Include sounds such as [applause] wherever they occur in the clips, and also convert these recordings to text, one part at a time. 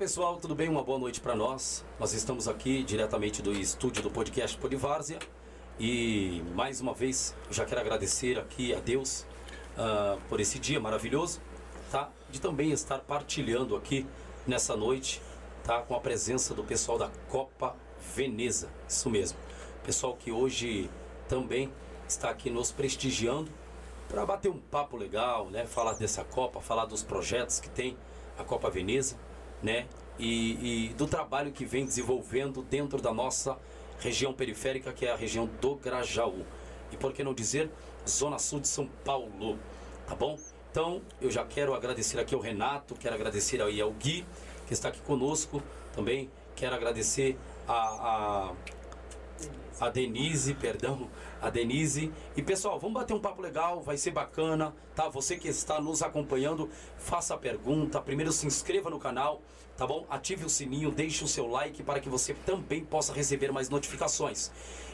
pessoal, tudo bem? Uma boa noite para nós. Nós estamos aqui diretamente do estúdio do podcast Polivárzia e mais uma vez já quero agradecer aqui a Deus uh, por esse dia maravilhoso, tá? De também estar partilhando aqui nessa noite, tá? Com a presença do pessoal da Copa Veneza, isso mesmo. Pessoal que hoje também está aqui nos prestigiando para bater um papo legal, né? Falar dessa Copa, falar dos projetos que tem a Copa Veneza né? E, e, do trabalho que vem desenvolvendo dentro da nossa região periférica, que é a região do Grajaú. E por que não dizer Zona Sul de São Paulo, tá bom? Então, eu já quero agradecer aqui ao Renato, quero agradecer aí ao Gui, que está aqui conosco também. Quero agradecer a, a a Denise, perdão, a Denise. E pessoal, vamos bater um papo legal, vai ser bacana, tá? Você que está nos acompanhando, faça a pergunta, primeiro se inscreva no canal, tá bom? Ative o sininho, deixe o seu like para que você também possa receber mais notificações.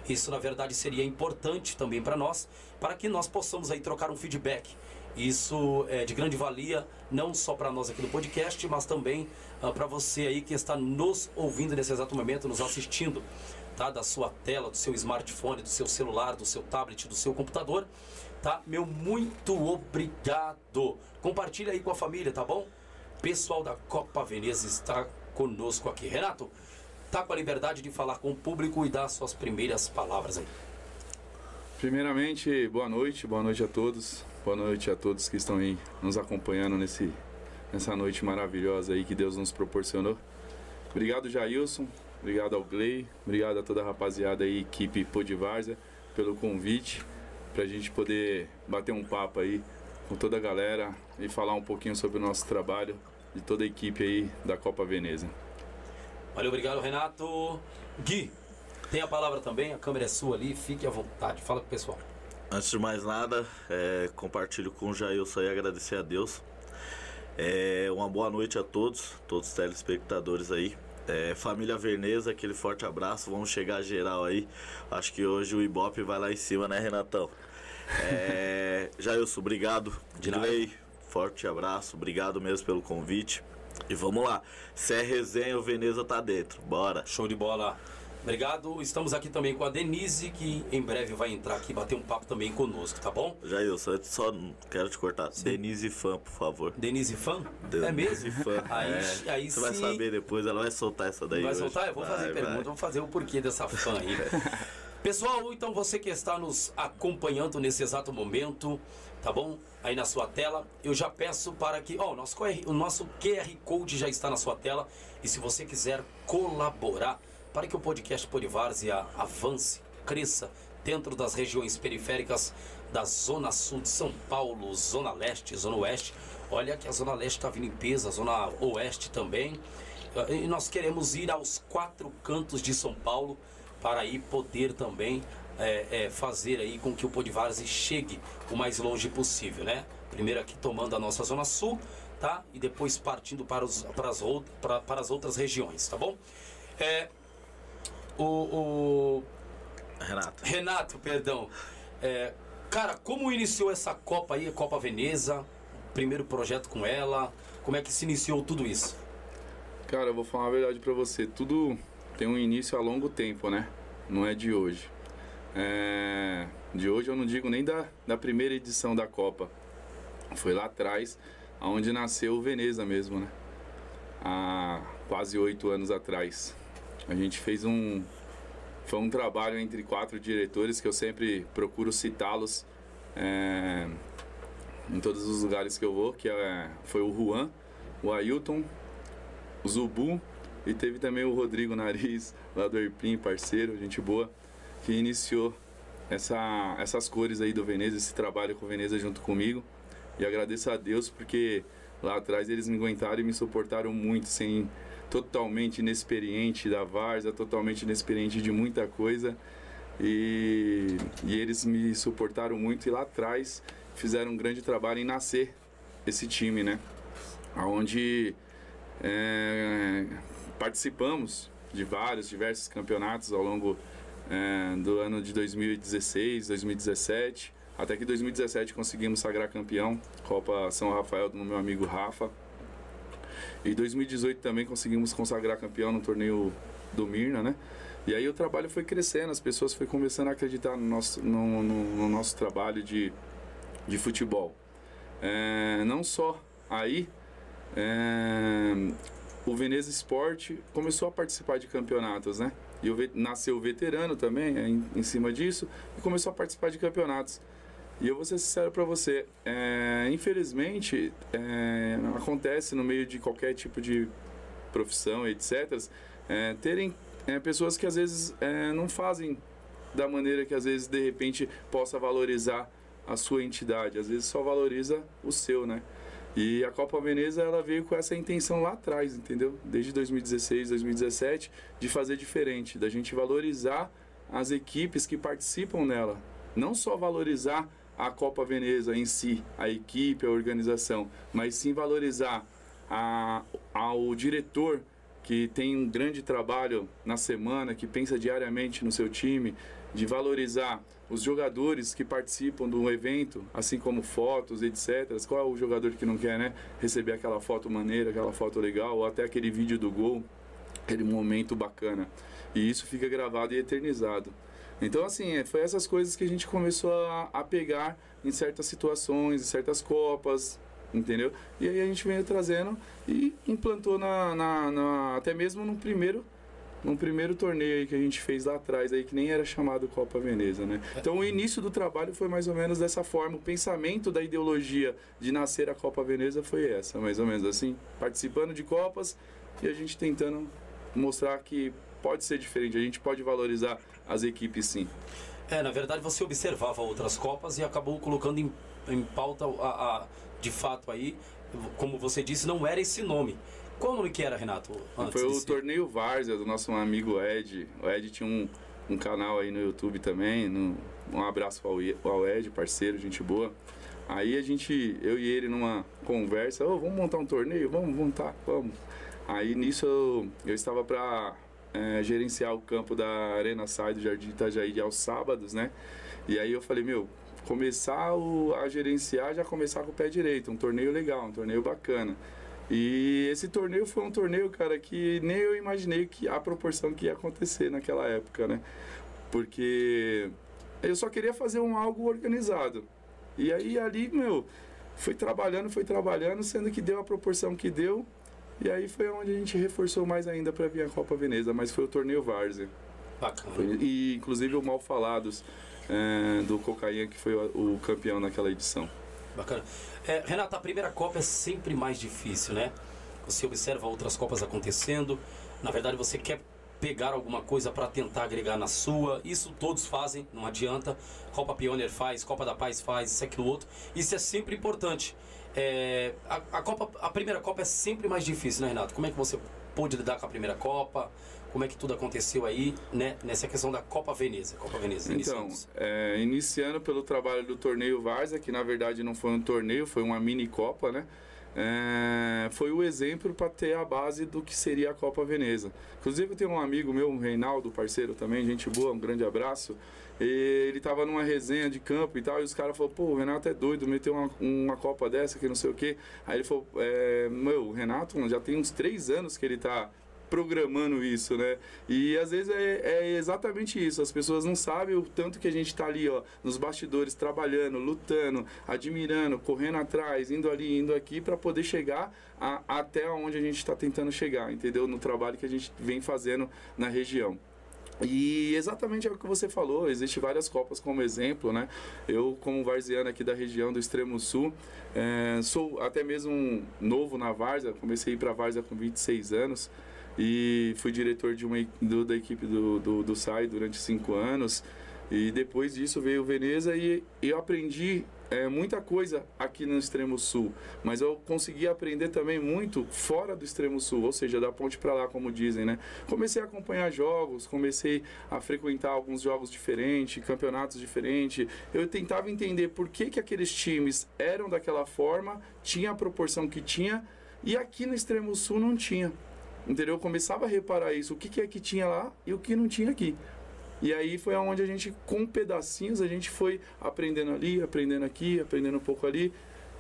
Isso na verdade seria importante também para nós, para que nós possamos aí trocar um feedback. Isso é de grande valia, não só para nós aqui do podcast, mas também uh, para você aí que está nos ouvindo nesse exato momento, nos assistindo tá? Da sua tela, do seu smartphone, do seu celular, do seu tablet, do seu computador, tá? Meu muito obrigado. Compartilha aí com a família, tá bom? Pessoal da Copa Veneza está conosco aqui. Renato, tá com a liberdade de falar com o público e dar suas primeiras palavras aí. Primeiramente, boa noite, boa noite a todos. Boa noite a todos que estão aí nos acompanhando nesse, nessa noite maravilhosa aí que Deus nos proporcionou. Obrigado, Jailson. Obrigado ao Gley, obrigado a toda a rapaziada aí, equipe Podivárzia, pelo convite, para a gente poder bater um papo aí com toda a galera e falar um pouquinho sobre o nosso trabalho de toda a equipe aí da Copa Veneza. Valeu, obrigado Renato. Gui, tem a palavra também, a câmera é sua ali, fique à vontade, fala com o pessoal. Antes de mais nada, é, compartilho com o Jailson e agradecer a Deus. É, uma boa noite a todos, todos os telespectadores aí. É, família Verneza, aquele forte abraço. Vamos chegar geral aí. Acho que hoje o Ibope vai lá em cima, né, Renatão? É, [laughs] Jailson, obrigado. Dilei, forte abraço. Obrigado mesmo pelo convite. E vamos lá. Se é resenha, o Veneza tá dentro. Bora. Show de bola. Obrigado. Estamos aqui também com a Denise, que em breve vai entrar aqui bater um papo também conosco, tá bom? Jailson, eu só quero te cortar. Sim. Denise Fã, por favor. Denise Fã? é mesmo? Fã. [laughs] Aí, é. aí Você vai saber depois, ela vai soltar essa daí. Vai hoje. soltar? Eu vou vai, fazer vai. pergunta, vou fazer o porquê dessa fã aí. [laughs] Pessoal, então você que está nos acompanhando nesse exato momento, tá bom? Aí na sua tela, eu já peço para que, ó, o nosso, o nosso QR Code já está na sua tela e se você quiser colaborar para que o podcast Polivárzia avance, cresça dentro das regiões periféricas da Zona Sul de São Paulo, Zona Leste, Zona Oeste. Olha que a Zona Leste está vindo em peso, a Zona Oeste também. E nós queremos ir aos quatro cantos de São Paulo para aí poder também é, é, fazer aí com que o Polivárzia chegue o mais longe possível, né? Primeiro aqui tomando a nossa Zona Sul, tá? E depois partindo para, os, para, as, para, para as outras regiões, tá bom? É, o, o Renato. Renato, perdão. É, cara, como iniciou essa Copa aí, a Copa Veneza? Primeiro projeto com ela? Como é que se iniciou tudo isso? Cara, eu vou falar a verdade para você. Tudo tem um início a longo tempo, né? Não é de hoje. É, de hoje eu não digo nem da, da primeira edição da Copa. Foi lá atrás, onde nasceu o Veneza mesmo, né? Há quase oito anos atrás. A gente fez um. Foi um trabalho entre quatro diretores que eu sempre procuro citá-los é, em todos os lugares que eu vou, que é, foi o Juan, o Ailton, o Zubu e teve também o Rodrigo Nariz, lá do Erpim, parceiro, gente boa, que iniciou essa, essas cores aí do Veneza, esse trabalho com o Veneza junto comigo. E agradeço a Deus porque lá atrás eles me aguentaram e me suportaram muito sem totalmente inexperiente da Varsa, totalmente inexperiente de muita coisa. E, e eles me suportaram muito e lá atrás fizeram um grande trabalho em nascer esse time, né? Onde é, participamos de vários, diversos campeonatos ao longo é, do ano de 2016, 2017, até que 2017 conseguimos sagrar campeão, Copa São Rafael do meu amigo Rafa. E 2018 também conseguimos consagrar campeão no torneio do Mirna, né? E aí o trabalho foi crescendo, as pessoas foram começando a acreditar no nosso, no, no, no nosso trabalho de, de futebol. É, não só aí, é, o Veneza Esporte começou a participar de campeonatos, né? E nasceu veterano também é, em, em, cima disso e começou a participar de campeonatos. E eu vou ser sincero para você, é, infelizmente é, acontece no meio de qualquer tipo de profissão, etc., é, terem é, pessoas que às vezes é, não fazem da maneira que às vezes de repente possa valorizar a sua entidade, às vezes só valoriza o seu, né? E a Copa Veneza ela veio com essa intenção lá atrás, entendeu? Desde 2016, 2017, de fazer diferente, da gente valorizar as equipes que participam nela, não só valorizar a Copa Veneza em si, a equipe, a organização, mas sim valorizar a, ao diretor que tem um grande trabalho na semana, que pensa diariamente no seu time, de valorizar os jogadores que participam do evento, assim como fotos, etc. Qual é o jogador que não quer, né? Receber aquela foto maneira, aquela foto legal, ou até aquele vídeo do gol, aquele momento bacana. E isso fica gravado e eternizado. Então, assim, é, foi essas coisas que a gente começou a, a pegar em certas situações, em certas copas, entendeu? E aí a gente veio trazendo e implantou na, na, na, até mesmo no primeiro no primeiro torneio aí que a gente fez lá atrás aí que nem era chamado Copa Veneza, né? Então o início do trabalho foi mais ou menos dessa forma, o pensamento da ideologia de nascer a Copa Veneza foi essa, mais ou menos assim, participando de copas e a gente tentando mostrar que pode ser diferente, a gente pode valorizar as equipes sim. É, na verdade você observava outras copas e acabou colocando em, em pauta a, a de fato aí, como você disse, não era esse nome. Qual nome que era, Renato? Foi o torneio Várzea do nosso amigo Ed. O Ed tinha um, um canal aí no YouTube também. No, um abraço ao Ed, parceiro, gente boa. Aí a gente, eu e ele numa conversa, oh, vamos montar um torneio? Vamos montar, vamos. Aí nisso eu, eu estava para é, gerenciar o campo da Arena Sai do Jardim Itajaí aos sábados, né? E aí eu falei, meu, começar o, a gerenciar, já começar com o pé direito, um torneio legal, um torneio bacana. E esse torneio foi um torneio, cara, que nem eu imaginei que a proporção que ia acontecer naquela época, né? Porque eu só queria fazer um algo organizado. E aí ali, meu, foi trabalhando, foi trabalhando, sendo que deu a proporção que deu. E aí foi onde a gente reforçou mais ainda para vir a Copa Veneza, mas foi o torneio Várzea. Bacana. Foi, e inclusive o Mal Falados é, do Cocaína, que foi o, o, campeão naquela edição. Bacana. É, Renata, a primeira Copa é sempre mais difícil, né? Você observa outras Copas acontecendo, na verdade você quer pegar alguma coisa para tentar agregar na sua. Isso todos fazem, não adianta. Copa Pioneer faz, Copa da Paz faz, isso, aquilo, outro. Isso é sempre importante. É, a, a, Copa, a primeira Copa é sempre mais difícil, né, Renato? Como é que você pôde lidar com a primeira Copa? como é que tudo aconteceu aí, né, nessa questão da Copa Veneza. Copa Veneza então, é, iniciando pelo trabalho do torneio Varsa, que na verdade não foi um torneio, foi uma mini Copa, né? É, foi o exemplo para ter a base do que seria a Copa Veneza. Inclusive, eu tenho um amigo meu, um Reinaldo, parceiro também, gente boa, um grande abraço. Ele tava numa resenha de campo e tal, e os caras falaram, pô, o Renato é doido, meteu uma, uma Copa dessa que não sei o quê. Aí ele falou, é, meu, o Renato já tem uns três anos que ele tá programando isso, né? E às vezes é, é, exatamente isso. As pessoas não sabem o tanto que a gente está ali, ó, nos bastidores, trabalhando, lutando, admirando, correndo atrás, indo ali, indo aqui, para poder chegar a, até onde a gente está tentando chegar, entendeu? No trabalho que a gente vem fazendo na região. E exatamente é o que você falou, existe várias copas como exemplo, né? Eu, como varziano aqui da região do Extremo Sul, é, sou até mesmo novo na Várzea, comecei a ir para a Várzea com 26 anos, e fui diretor de uma, do, da equipe do, do, do SAI durante cinco anos. E depois disso veio Veneza e eu aprendi é, muita coisa aqui no extremo sul, mas eu consegui aprender também muito fora do extremo sul, ou seja, da ponte para lá, como dizem, né? Comecei a acompanhar jogos, comecei a frequentar alguns jogos diferentes, campeonatos diferentes. Eu tentava entender por que, que aqueles times eram daquela forma, tinha a proporção que tinha, e aqui no extremo sul não tinha. Entendeu? Eu começava a reparar isso, o que, que é que tinha lá e o que não tinha aqui. E aí foi onde a gente, com pedacinhos, a gente foi aprendendo ali, aprendendo aqui, aprendendo um pouco ali.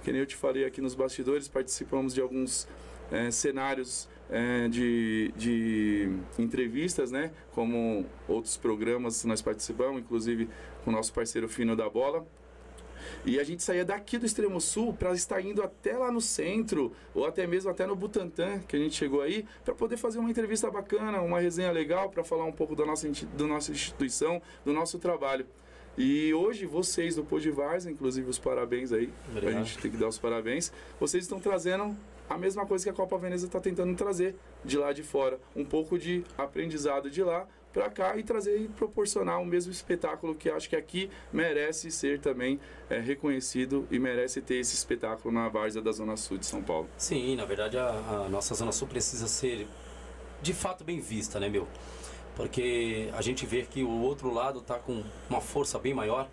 Que nem eu te falei aqui nos bastidores, participamos de alguns é, cenários é, de, de entrevistas, né? Como outros programas nós participamos, inclusive com o nosso parceiro Fino da Bola. E a gente saía daqui do extremo sul para estar indo até lá no centro, ou até mesmo até no Butantã, que a gente chegou aí, para poder fazer uma entrevista bacana, uma resenha legal, para falar um pouco da nossa, da nossa instituição, do nosso trabalho. E hoje vocês do Podivars, inclusive os parabéns aí, Obrigado. a gente tem que dar os parabéns, vocês estão trazendo a mesma coisa que a Copa Veneza está tentando trazer de lá de fora. Um pouco de aprendizado de lá para cá e trazer e proporcionar o mesmo espetáculo que acho que aqui merece ser também é, reconhecido e merece ter esse espetáculo na várzea da Zona Sul de São Paulo. Sim, na verdade a, a nossa Zona Sul precisa ser de fato bem vista, né, meu? Porque a gente vê que o outro lado está com uma força bem maior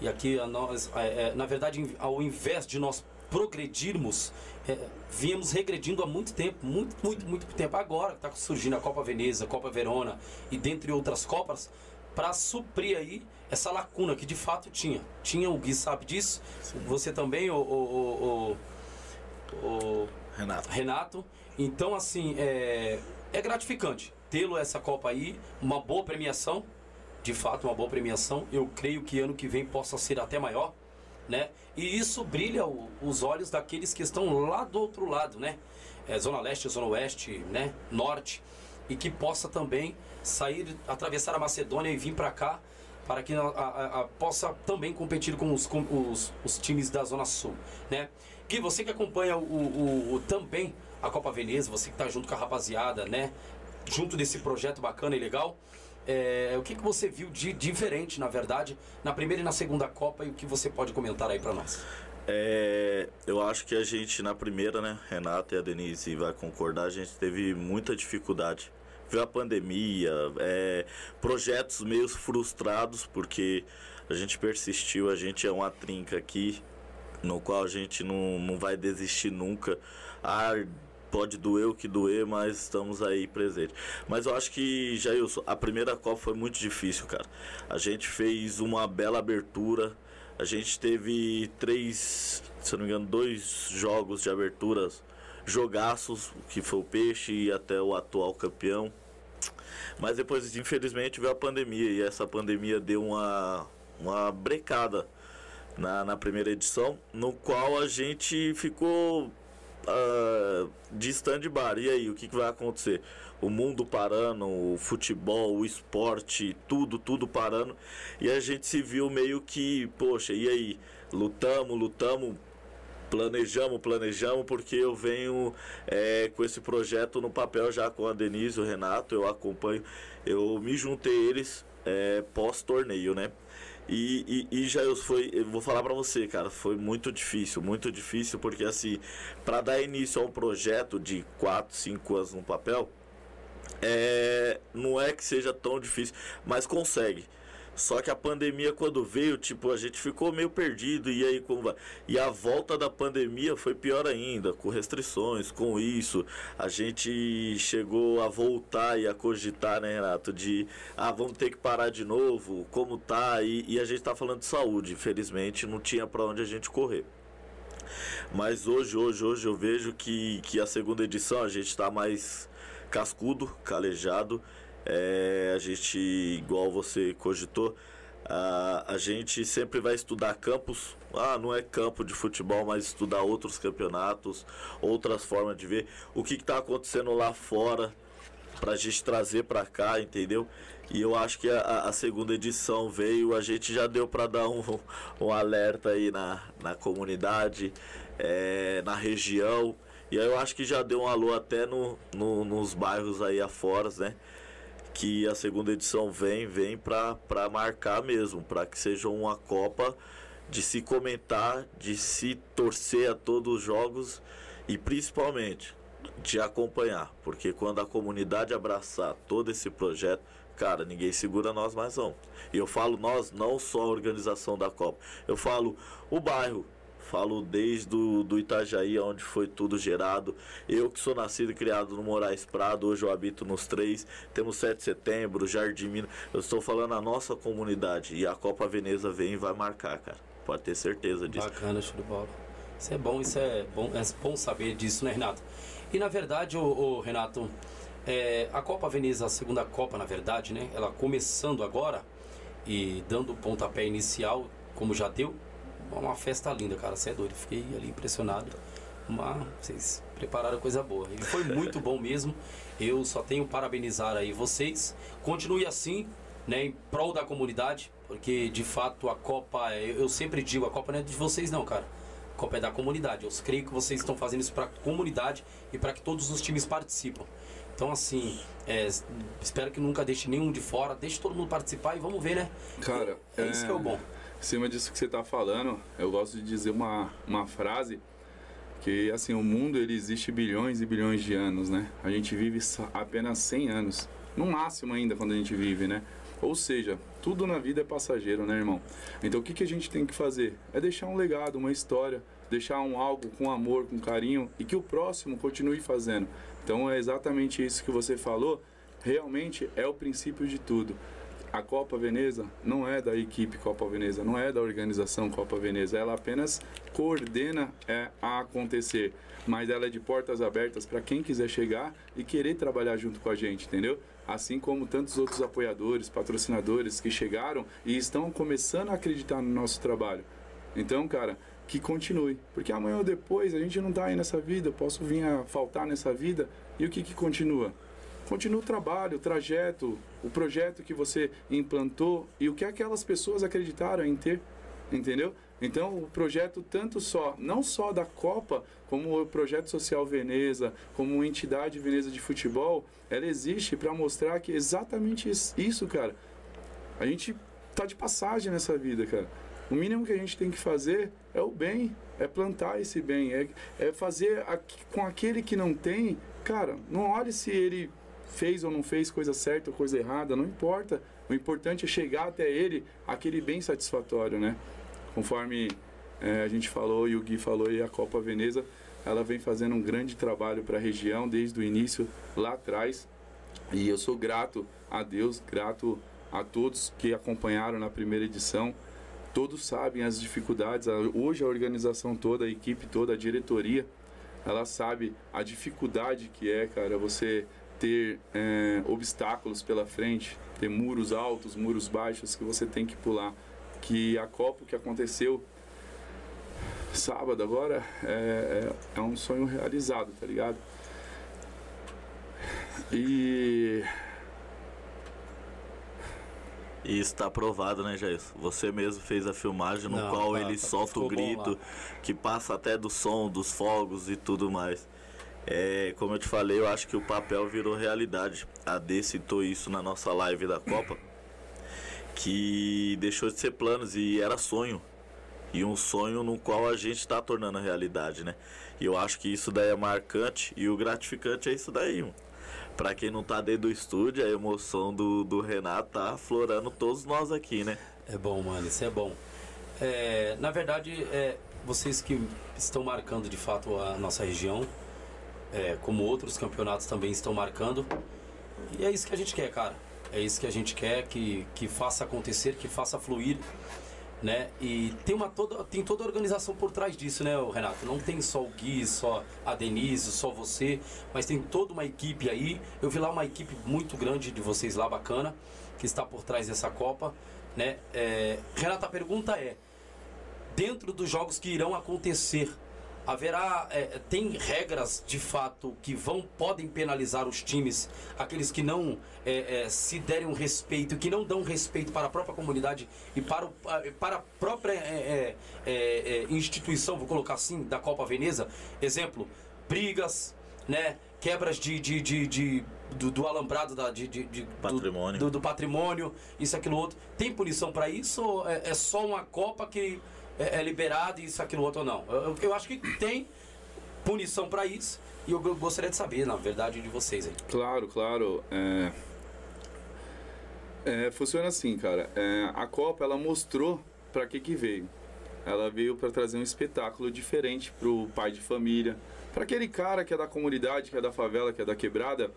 e aqui a nós, é, é, na verdade, ao invés de nós progredirmos, é, viemos regredindo há muito tempo, muito, muito, muito tempo. Agora está surgindo a Copa Veneza, a Copa Verona e dentre outras Copas, para suprir aí essa lacuna que de fato tinha. Tinha, o Gui sabe disso, Sim. você também, o, o, o, o, Renato. Renato. Então, assim, é, é gratificante tê-lo essa Copa aí, uma boa premiação, de fato, uma boa premiação. Eu creio que ano que vem possa ser até maior né? E isso brilha o, os olhos daqueles que estão lá do outro lado, né? É, zona Leste, Zona Oeste, né? Norte. E que possa também sair, atravessar a Macedônia e vir para cá, para que a, a, a, possa também competir com os, com os, os, times da Zona Sul, né? Gui, você que acompanha o, o, o também a Copa Veneza, você que está junto com a rapaziada, né? Junto desse projeto bacana e legal. É, o que, que você viu de diferente, na verdade, na primeira e na segunda Copa e o que você pode comentar aí para nós? É, eu acho que a gente na primeira, né, Renata e a Denise vai concordar, a gente teve muita dificuldade. Viu a pandemia, é, projetos meio frustrados, porque a gente persistiu, a gente é uma trinca aqui, no qual a gente não, não vai desistir nunca. Ah, pode doer o que doer, mas estamos aí presentes. Mas eu acho que, Jailson, a primeira Copa foi muito difícil, cara. A gente fez uma bela abertura. A gente teve três, se não me engano, dois jogos de aberturas, jogaços, que foi o Peixe e até o atual campeão. Mas depois, infelizmente, veio a pandemia e essa pandemia deu uma, uma brecada na, na primeira edição, no qual a gente ficou uh, de stand-by. E aí, o que, que vai acontecer? O mundo parando, o futebol, o esporte, tudo, tudo parando. E a gente se viu meio que, poxa, e aí? Lutamos, lutamos, planejamos, planejamos, porque eu venho é, com esse projeto no papel já com a Denise, o Renato, eu acompanho, eu me juntei eles é, pós-torneio, né? E, e, e já eu foi, eu vou falar para você, cara, foi muito difícil, muito difícil, porque assim, para dar início a um projeto de 4, 5 anos no papel, é, não é que seja tão difícil, mas consegue. Só que a pandemia, quando veio, tipo, a gente ficou meio perdido. E aí, como vai? E a volta da pandemia foi pior ainda, com restrições, com isso. A gente chegou a voltar e a cogitar, né, Renato? De, ah, vamos ter que parar de novo, como tá? E, e a gente tá falando de saúde. Infelizmente, não tinha para onde a gente correr. Mas hoje, hoje, hoje eu vejo que, que a segunda edição a gente está mais cascudo, calejado é, a gente, igual você cogitou, a, a gente sempre vai estudar campos. Ah, não é campo de futebol, mas estudar outros campeonatos, outras formas de ver o que está acontecendo lá fora para a gente trazer para cá, entendeu? E eu acho que a, a, segunda edição veio, a gente já deu para dar um, um alerta aí na, na comunidade, é, na região. E aí eu acho que já deu um alô até no, no, nos bairros aí afora, né? Que a segunda edição vem, vem para marcar mesmo, para que seja uma Copa de se comentar, de se torcer a todos os jogos e principalmente de acompanhar, porque quando a comunidade abraçar todo esse projeto, cara, ninguém segura nós mais não. E eu falo nós, não só a organização da Copa, eu falo o bairro, Falo desde do, do Itajaí, onde foi tudo gerado. Eu que sou nascido e criado no Moraes Prado, hoje eu habito nos três. Temos 7 de setembro, Jardim Minas. Eu estou falando a nossa comunidade. E a Copa Veneza vem e vai marcar, cara. Pode ter certeza disso. Bacana, show de bola. Isso é bom, isso é bom, é bom saber disso, né, Renato? E na verdade, o, Renato, é, a Copa Veneza, a segunda Copa, na verdade, né? Ela começando agora e dando o pontapé inicial, como já deu, uma festa linda, cara. Você é doido. Fiquei ali impressionado. Uma, vocês prepararam coisa boa. E foi muito bom mesmo. Eu só tenho parabenizar aí vocês. Continue assim, né, em prol da comunidade, porque de fato a Copa, eu sempre digo, a Copa não é de vocês não, cara. A Copa é da comunidade. Eu creio que vocês estão fazendo isso para a comunidade e para que todos os times participam. Então, assim, é, espero que nunca deixe nenhum de fora, deixe todo mundo participar e vamos ver, né? Cara, é, é isso que é o bom. Em cima disso que você está falando, eu gosto de dizer uma, uma frase que, assim, o mundo ele existe bilhões e bilhões de anos, né? A gente vive apenas 100 anos, no máximo ainda quando a gente vive, né? Ou seja, tudo na vida é passageiro, né, irmão? Então o que, que a gente tem que fazer? É deixar um legado, uma história, deixar um algo com amor, com carinho e que o próximo continue fazendo. Então é exatamente isso que você falou. Realmente é o princípio de tudo. A Copa Veneza não é da equipe Copa Veneza, não é da organização Copa Veneza, ela apenas coordena é, a acontecer, mas ela é de portas abertas para quem quiser chegar e querer trabalhar junto com a gente, entendeu? assim como tantos outros apoiadores, patrocinadores que chegaram e estão começando a acreditar no nosso trabalho. Então, cara, que continue, porque amanhã ou depois a gente não está aí nessa vida, posso vir a faltar nessa vida e o que, que continua? Continua o trabalho, o trajeto, o projeto que você implantou e o que aquelas pessoas acreditaram em ter, entendeu? Então, o projeto tanto só, não só da Copa, como o projeto social Veneza, como entidade Veneza de futebol, ela existe para mostrar que é exatamente isso, cara. A gente tá de passagem nessa vida, cara. O mínimo que a gente tem que fazer é o bem, é plantar esse bem, é, é fazer com aquele que não tem, cara, não olhe se ele fez ou não fez coisa certa ou coisa errada, não importa. O importante é chegar até ele aquele bem satisfatório, né? Conforme é, a gente falou e o Gui falou e a Copa Veneza, ela vem fazendo um grande trabalho para a região desde o início lá atrás. E eu sou grato a Deus, grato a todos que acompanharam na primeira edição. Todos sabem as dificuldades. Hoje a organização toda, a equipe toda, a diretoria, ela sabe a dificuldade que é, cara, você ter é, obstáculos pela frente, ter muros altos, muros baixos que você tem que pular que a Copa que aconteceu sábado agora é, é, é um sonho realizado, tá ligado? E. E está provado, né, Jair? Você mesmo fez a filmagem no Não, qual tá, ele tá, solta o grito, que passa até do som, dos fogos e tudo mais. É, como eu te falei, eu acho que o papel virou realidade. A D citou isso na nossa live da Copa que deixou de ser planos e era sonho. E um sonho no qual a gente está tornando realidade, né? E eu acho que isso daí é marcante e o gratificante é isso daí, mano. Pra quem não tá dentro do estúdio, a emoção do, do Renato tá aflorando todos nós aqui, né? É bom, mano, isso é bom. É, na verdade, é, vocês que estão marcando de fato a nossa região, é, como outros campeonatos também estão marcando. E é isso que a gente quer, cara é isso que a gente quer, que, que faça acontecer, que faça fluir. Né? E tem, uma toda, tem toda a organização por trás disso, né, Renato? Não tem só o Gui, só a Denise, só você, mas tem toda uma equipe aí. Eu vi lá uma equipe muito grande de vocês lá, bacana, que está por trás dessa Copa. Né? É, Renato, a pergunta é: dentro dos jogos que irão acontecer haverá é, tem regras de fato que vão podem penalizar os times aqueles que não é, é, se derem um respeito que não dão respeito para a própria comunidade e para, o, para a própria é, é, é, instituição vou colocar assim da Copa Veneza exemplo brigas né quebras de, de, de, de do, do, alambrado da, de, de, patrimônio. Do, do, patrimônio isso aquilo outro tem punição para isso ou é só uma Copa que é, é liberado isso, aquilo, outro ou não. Eu, eu acho que tem punição para isso e eu gostaria de saber, na verdade, de vocês aí. Claro, claro. É... É, funciona assim, cara. É, a Copa ela mostrou para que que veio. Ela veio para trazer um espetáculo diferente pro pai de família, para aquele cara que é da comunidade, que é da favela, que é da quebrada,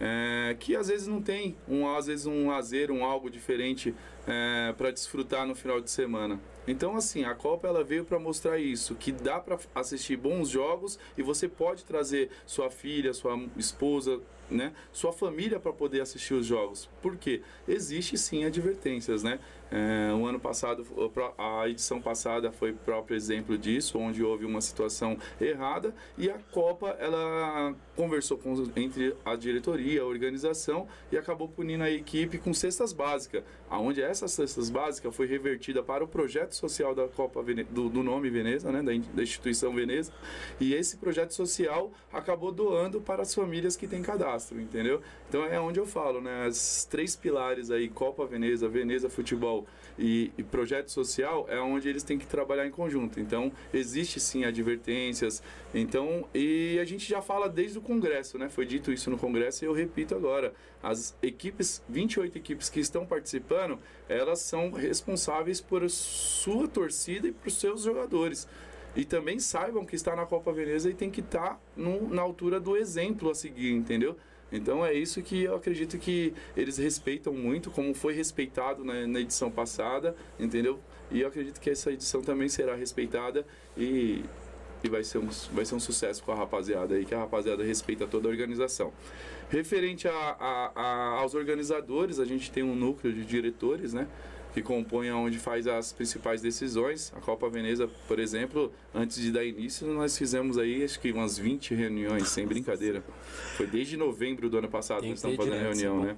é, que às vezes não tem um às vezes um lazer, um algo diferente é, para desfrutar no final de semana. Então, assim, a Copa ela veio para mostrar isso, que dá para assistir bons jogos e você pode trazer sua filha, sua esposa, né, sua família para poder assistir os jogos. Porque existe sim advertências, né? É, o ano passado, a edição passada foi próprio exemplo disso, onde houve uma situação errada e a Copa ela conversou com, entre a diretoria, a organização e acabou punindo a equipe com cestas básicas, aonde essas cestas básicas foi revertida para o projeto social da Copa do, do nome Veneza, né, da, da instituição Veneza, e esse projeto social acabou doando para as famílias que têm cadastro, entendeu? Então é onde eu falo, né, as três pilares aí, Copa Veneza, Veneza Futebol e, e projeto social, é onde eles têm que trabalhar em conjunto. Então existe sim advertências, então e a gente já fala desde o Congresso, né? Foi dito isso no Congresso e eu repito agora. As equipes, 28 equipes que estão participando, elas são responsáveis por sua torcida e por seus jogadores. E também saibam que está na Copa Veneza e tem que estar tá na altura do exemplo a seguir, entendeu? Então é isso que eu acredito que eles respeitam muito, como foi respeitado na, na edição passada, entendeu? E eu acredito que essa edição também será respeitada e e vai ser um, vai ser um sucesso com a rapaziada aí, que a rapaziada respeita toda a organização. Referente a, a, a, aos organizadores, a gente tem um núcleo de diretores, né? Que compõe onde faz as principais decisões. A Copa Veneza, por exemplo, antes de dar início, nós fizemos aí acho que umas 20 reuniões, sem brincadeira. Foi desde novembro do ano passado que nós estamos fazendo reunião, né?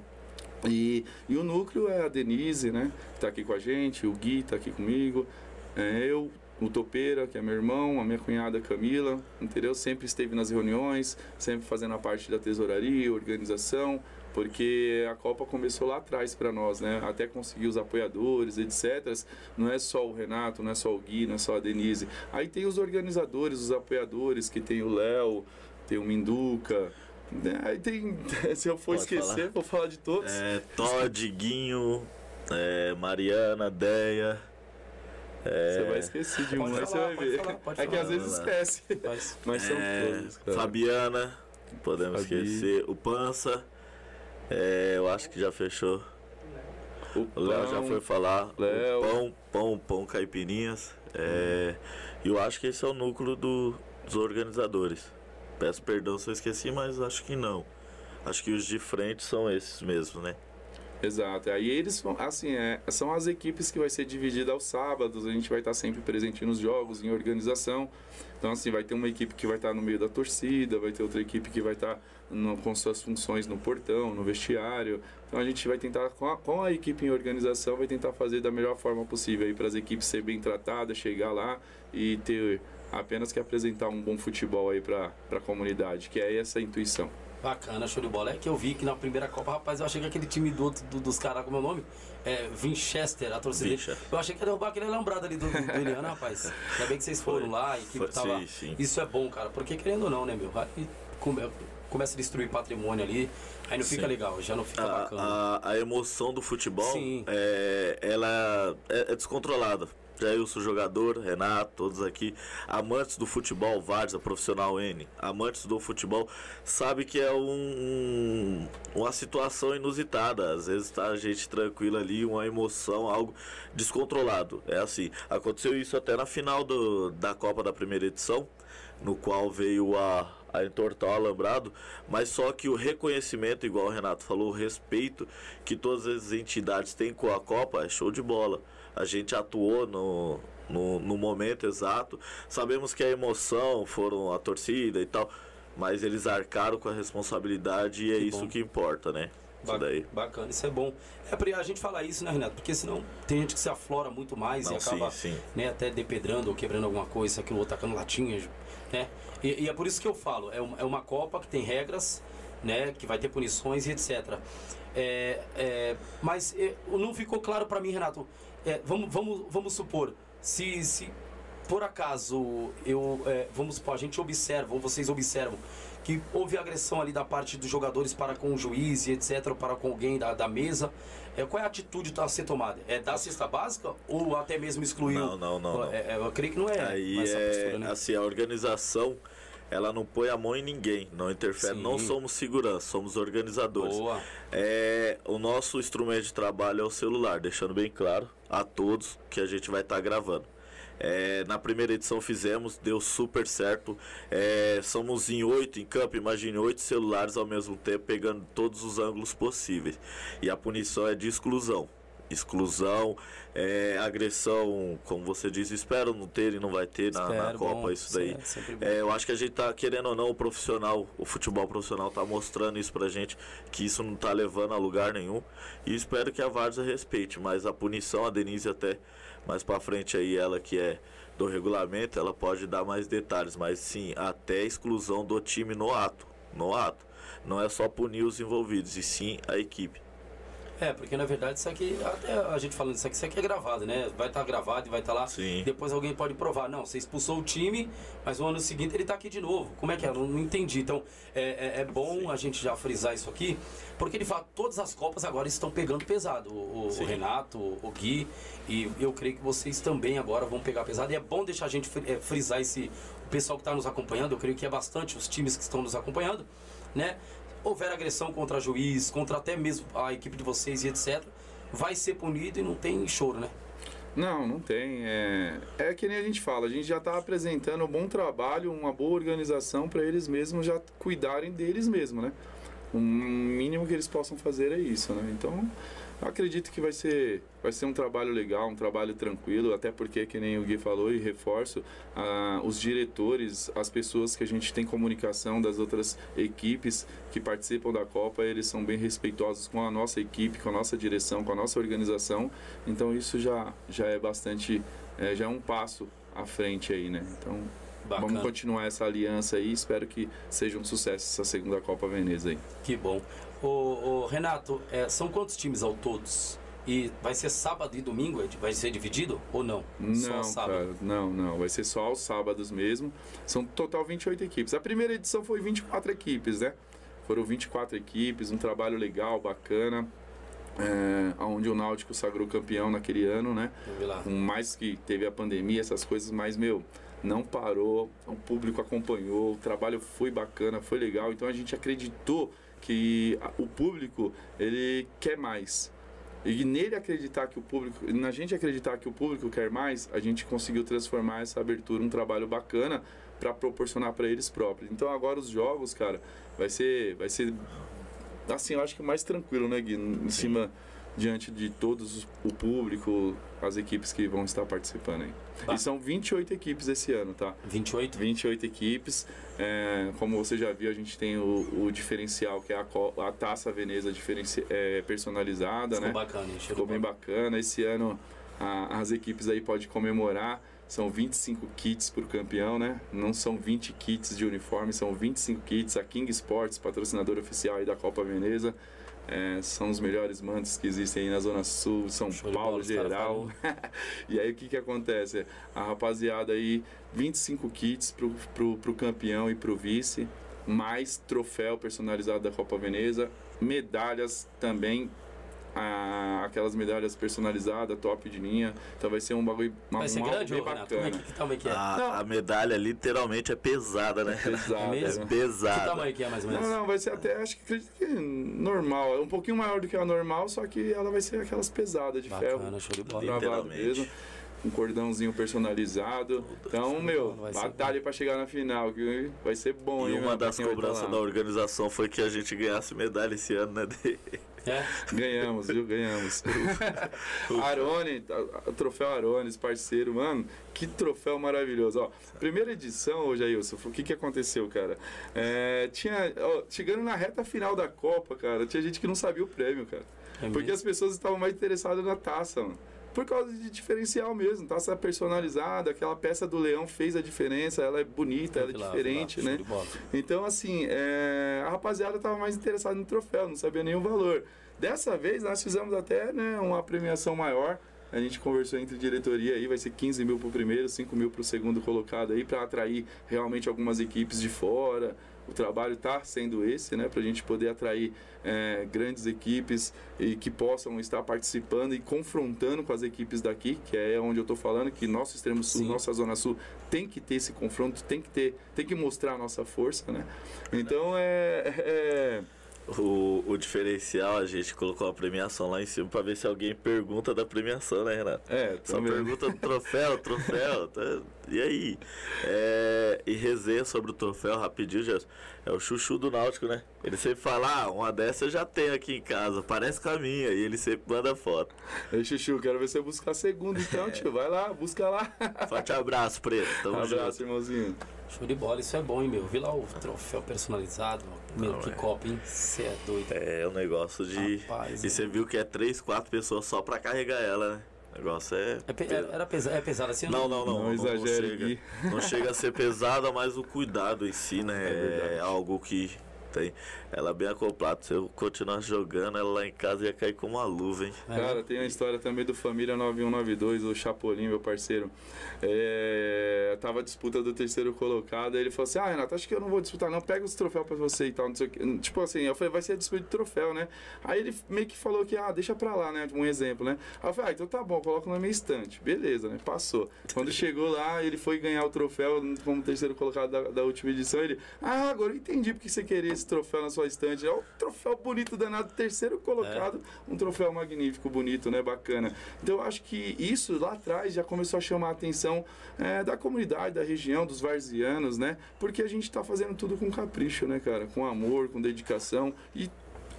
E, e o núcleo é a Denise, né? Que está aqui com a gente, o Gui está aqui comigo, é, eu, o Topeira, que é meu irmão, a minha cunhada Camila, entendeu? Sempre esteve nas reuniões, sempre fazendo a parte da tesouraria, organização, porque a Copa começou lá atrás para nós, né? Até conseguir os apoiadores, etc. Não é só o Renato, não é só o Gui, não é só a Denise. Aí tem os organizadores, os apoiadores, que tem o Léo, tem o Minduca, né? Aí tem. [laughs] Se eu for Pode esquecer, falar. vou falar de todos. É, Todd, Guinho, é, Mariana, Deia. É... Você vai esquecer de um, aí você vai ver. Falar, é que às vezes esquece. Mas são é... todos. Cara. Fabiana, podemos Fabi. esquecer. O Pança, é, eu acho que já fechou. O Léo já foi falar. Léo. O pão, pão, pão caipirinhas. É, e eu acho que esse é o núcleo do, dos organizadores. Peço perdão se eu esqueci, mas acho que não. Acho que os de frente são esses mesmo, né? Exato. Aí eles, assim, é, são as equipes que vai ser dividida aos sábados, a gente vai estar sempre presente nos jogos, em organização. Então, assim, vai ter uma equipe que vai estar no meio da torcida, vai ter outra equipe que vai estar no, com suas funções no portão, no vestiário. Então, a gente vai tentar, com a, com a equipe em organização, vai tentar fazer da melhor forma possível aí para as equipes ser bem tratadas, chegar lá e ter apenas que apresentar um bom futebol aí para a comunidade, que é essa a intuição. Bacana, show de bola. É que eu vi que na primeira Copa, rapaz, eu achei que aquele time do, do dos caras, como é o nome? É Winchester, a torcida dele. Eu achei que ia derrubar aquele alambrado ali do, do, [laughs] do Eliana, rapaz. Ainda bem que vocês foram lá, a equipe Foi, tava. Sim, sim. Isso é bom, cara, porque querendo ou não, né, meu? Aí come, começa a destruir patrimônio ali, aí não fica sim. legal, já não fica a, bacana. A, a, emoção do futebol, é, ela é, é descontrolada. Jailson, jogador, Renato, todos aqui, amantes do futebol, Varsa, profissional N, amantes do futebol, sabe que é um, uma situação inusitada. Às vezes tá a gente tranquila ali, uma emoção, algo descontrolado. É assim, aconteceu isso até na final do, da Copa da primeira edição, no qual veio a, a entortar o alambrado, mas só que o reconhecimento, igual o Renato falou, o respeito que todas as entidades têm com a Copa é show de bola a gente atuou no, no, no, momento exato. Sabemos que a emoção foram a torcida e tal, mas eles arcaram com a responsabilidade e é isso que importa, né? Isso daí. Bacana, isso é bom. É pra a gente falar isso, né, Renato? Porque senão tem gente que se aflora muito mais Não, e acaba sim, sim. Né, até depedrando ou quebrando alguma coisa, aquilo, tacando latinhas, né? E, e, é por isso que eu falo, é uma, é uma Copa que tem regras, né? Que vai ter punições e etc. É, é, mas é, não ficou claro para mim, Renato, é, vamos, vamos, vamos supor, se, se por acaso eu, é, vamos supor, a gente observa, ou vocês observam, que houve agressão ali da parte dos jogadores para com o juiz e etc, para com alguém da, da mesa, é, qual é a atitude a ser tomada? É dar cesta básica ou até mesmo excluir? Não, não, não. não. É, é, eu creio que não é. Aí é, postura, né? assim, a organização ela não põe a mão em ninguém, não interfere. Sim. Não somos segurança, somos organizadores. Boa. É, o nosso instrumento de trabalho é o celular, deixando bem claro a todos que a gente vai estar gravando. É, na primeira edição fizemos, deu super certo. É, somos em oito em campo, imagine oito celulares ao mesmo tempo, pegando todos os ângulos possíveis. E a punição é de exclusão. Exclusão, é, agressão, como você diz, espero não ter e não vai ter na, na Espero, Copa bom, isso daí. É, eu acho que a gente tá, querendo ou não, o profissional, o futebol profissional tá mostrando isso pra gente, que isso não tá levando a lugar nenhum. E espero que a Varsa respeite, mas a punição, a Denise até mais pra frente aí, ela que é do regulamento, ela pode dar mais detalhes, mas sim, até exclusão do time no ato, no ato. Não é só punir os envolvidos, e sim a equipe. É, porque na verdade isso aqui, até a gente falando isso aqui, isso aqui é gravado, né? Vai estar gravado e vai estar lá. Sim. Depois alguém pode provar. Não, você expulsou o time, mas no ano seguinte ele tá aqui de novo. Como é que é? Eu não, não entendi. Então, é, é, é bom a gente já frisar isso aqui, porque de fato todas as Copas agora estão pegando pesado. O, o- Sim. Renato, o Gui, e eu creio que vocês também agora vão pegar pesado. E é bom deixar a gente é, frisar esse. O pessoal que está nos acompanhando, eu creio que é bastante os times que estão nos acompanhando, né? Houver agressão contra juiz, contra até mesmo a equipe de vocês e etc., vai ser punido e não tem choro, né? Não, não tem. É, é que nem a gente fala, a gente já está apresentando um bom trabalho, uma boa organização para eles mesmos já cuidarem deles mesmos, né? O mínimo que eles possam fazer é isso, né? Então, eu acredito que vai ser, vai ser um trabalho legal, um trabalho tranquilo, até porque, que nem o Gui falou e reforço, ah, os diretores, as pessoas que a gente tem comunicação das outras equipes que participam da Copa, eles são bem respeitosos com a nossa equipe, com a nossa direção, com a nossa organização. Então isso já, já é bastante, é, já é um passo à frente aí, né? Então Bacana. vamos continuar essa aliança aí. Espero que seja um sucesso essa segunda Copa Veneza aí. Que bom. Ô, Renato, é, são quantos times ao todos? E vai ser sábado e domingo? Vai ser dividido ou não? Só Não, sábado. cara, não, não. Vai ser só aos sábados mesmo. São total 28 equipes. A primeira edição foi 24 equipes, né? Foram 24 equipes, um trabalho legal, bacana. É, onde o Náutico sagrou campeão naquele ano, né? Com mais que teve a pandemia, essas coisas, mas, meu, não parou, o público acompanhou, o trabalho foi bacana, foi legal, então a gente acreditou que o público, ele quer mais. E nele acreditar que o público, na gente acreditar que o público quer mais, a gente conseguiu transformar essa abertura um trabalho bacana para proporcionar para eles próprios. Então agora os jogos, cara, vai ser vai ser assim, eu acho que mais tranquilo, né, Gui, em cima diante de todos os- o público, as equipes que vão estar participando aí. Tá. E são 28 equipes esse ano, tá? 28? 28 equipes. É, como você já viu, a gente tem o, o diferencial, que é a, a taça Veneza diferenci, é, personalizada, Ficou né? bacana, Ficou bem bacana. Esse ano a- as equipes aí podem comemorar. São 25 kits por campeão, né? Não são 20 kits de uniforme, são 25 kits. A King Sports, patrocinador oficial aí da Copa Veneza. É, são os melhores mantos que existem aí na Zona Sul, São Show Paulo geral. [laughs] e aí o que que acontece? A rapaziada aí, 25 kits pro, pro, pro campeão e pro vice, mais troféu personalizado da Copa Veneza, medalhas também, ah, aquelas medalhas personalizadas, top de linha. Então vai ser um bagulho uma, Vai ser um grande, bem Renato? Como é bacana. que, que tamanho que é? A, Não. a medalha literalmente é pesada, né? É mesmo? É? Que pesada. tamanho que é, mais ou Não, menos? não, vai ser até, acho que acredito que normal. É um pouquinho maior do que a normal, só que ela vai ser aquelas pesadas de ferro. Bacana, show de bola. travado Literalmente. mesmo. Um cordãozinho personalizado. Então, meu, batalha pra chegar na final, que vai ser bom, E hein, uma das cobranças da organização foi que a gente ganhasse medalha esse ano, né? É? Ganhamos, viu? Ganhamos. Arone, troféu Arones, parceiro, mano, que troféu maravilhoso. Ó, primeira edição, ô Jailson, o que que aconteceu, cara? É, tinha, ó, chegando na reta final da Copa, cara, tinha gente que não sabia o prêmio, cara. É Porque as pessoas estavam mais interessadas na taça, mano. Por causa de diferencial mesmo, taça personalizada, aquela peça do leão fez a diferença, ela é bonita, ela é diferente, né? Então, assim, é, a rapaziada tava mais interessada no troféu, não sabia o valor. Dessa vez, nós fizemos até né, uma premiação maior. A gente conversou entre diretoria aí, vai ser 15 mil pro primeiro, 5 mil pro segundo colocado aí, para atrair realmente algumas equipes de fora, o trabalho está sendo esse, né? Para a gente poder atrair é, grandes equipes e que possam estar participando e confrontando com as equipes daqui, que é onde eu estou falando, que nosso extremo sul, Sim. nossa zona sul tem que ter esse confronto, tem que ter, tem que mostrar a nossa força, né? Então é, é o, o diferencial, a gente colocou a premiação lá em cima pra ver se alguém pergunta da premiação, né, Renato? É, Só pergunta do troféu, troféu. Tá, e aí? É, e resenha sobre o troféu rapidinho, Gerson. É o chuchu do Náutico, né? Ele sempre fala, ah, uma dessa eu já tenho aqui em casa, parece com a minha. E ele sempre manda foto. Ei, Chuchu, quero ver você buscar segundo então, tio. Vai lá, busca lá. Forte abraço, Preto. Tamo um abraço, junto. irmãozinho. Show de bola, isso é bom, hein, meu? Vi lá o troféu personalizado. Meu, Não, que é. copo, hein? Você é doido. É, um negócio de. Rapaz, e você viu que é três, quatro pessoas só pra carregar ela, né? O negócio é. É, pe era pesa é pesado assim? Não, não, não. Não, não, não chega, não chega a ser pesada, mas o cuidado em si, [laughs] né? É, é algo que tem. Ela é bem acoplada. Se eu continuar jogando, ela lá em casa ia cair como uma luva, hein? Cara, tem a história também do Família 9192, o Chapolin, meu parceiro. É, tava disputa do terceiro colocado. Aí ele falou assim: Ah, Renato, acho que eu não vou disputar, não. Pega os troféus pra você e tal. Tipo assim, eu falei: Vai ser a disputa de troféu, né? Aí ele meio que falou que, ah, deixa pra lá, né? Um exemplo, né? Aí eu falei: Ah, então tá bom, coloca na minha estante. Beleza, né? Passou. Quando chegou lá, ele foi ganhar o troféu como terceiro colocado da, da última edição. Ele, ah, agora eu entendi porque você queria esse troféu na sua estante. É um troféu bonito, danado, terceiro colocado. É. Um troféu magnífico, bonito, né? Bacana. Então eu acho que isso lá atrás já começou a chamar a atenção é, da comunidade, da região, dos varzianos, né? Porque a gente está fazendo tudo com capricho, né, cara? Com amor, com dedicação. E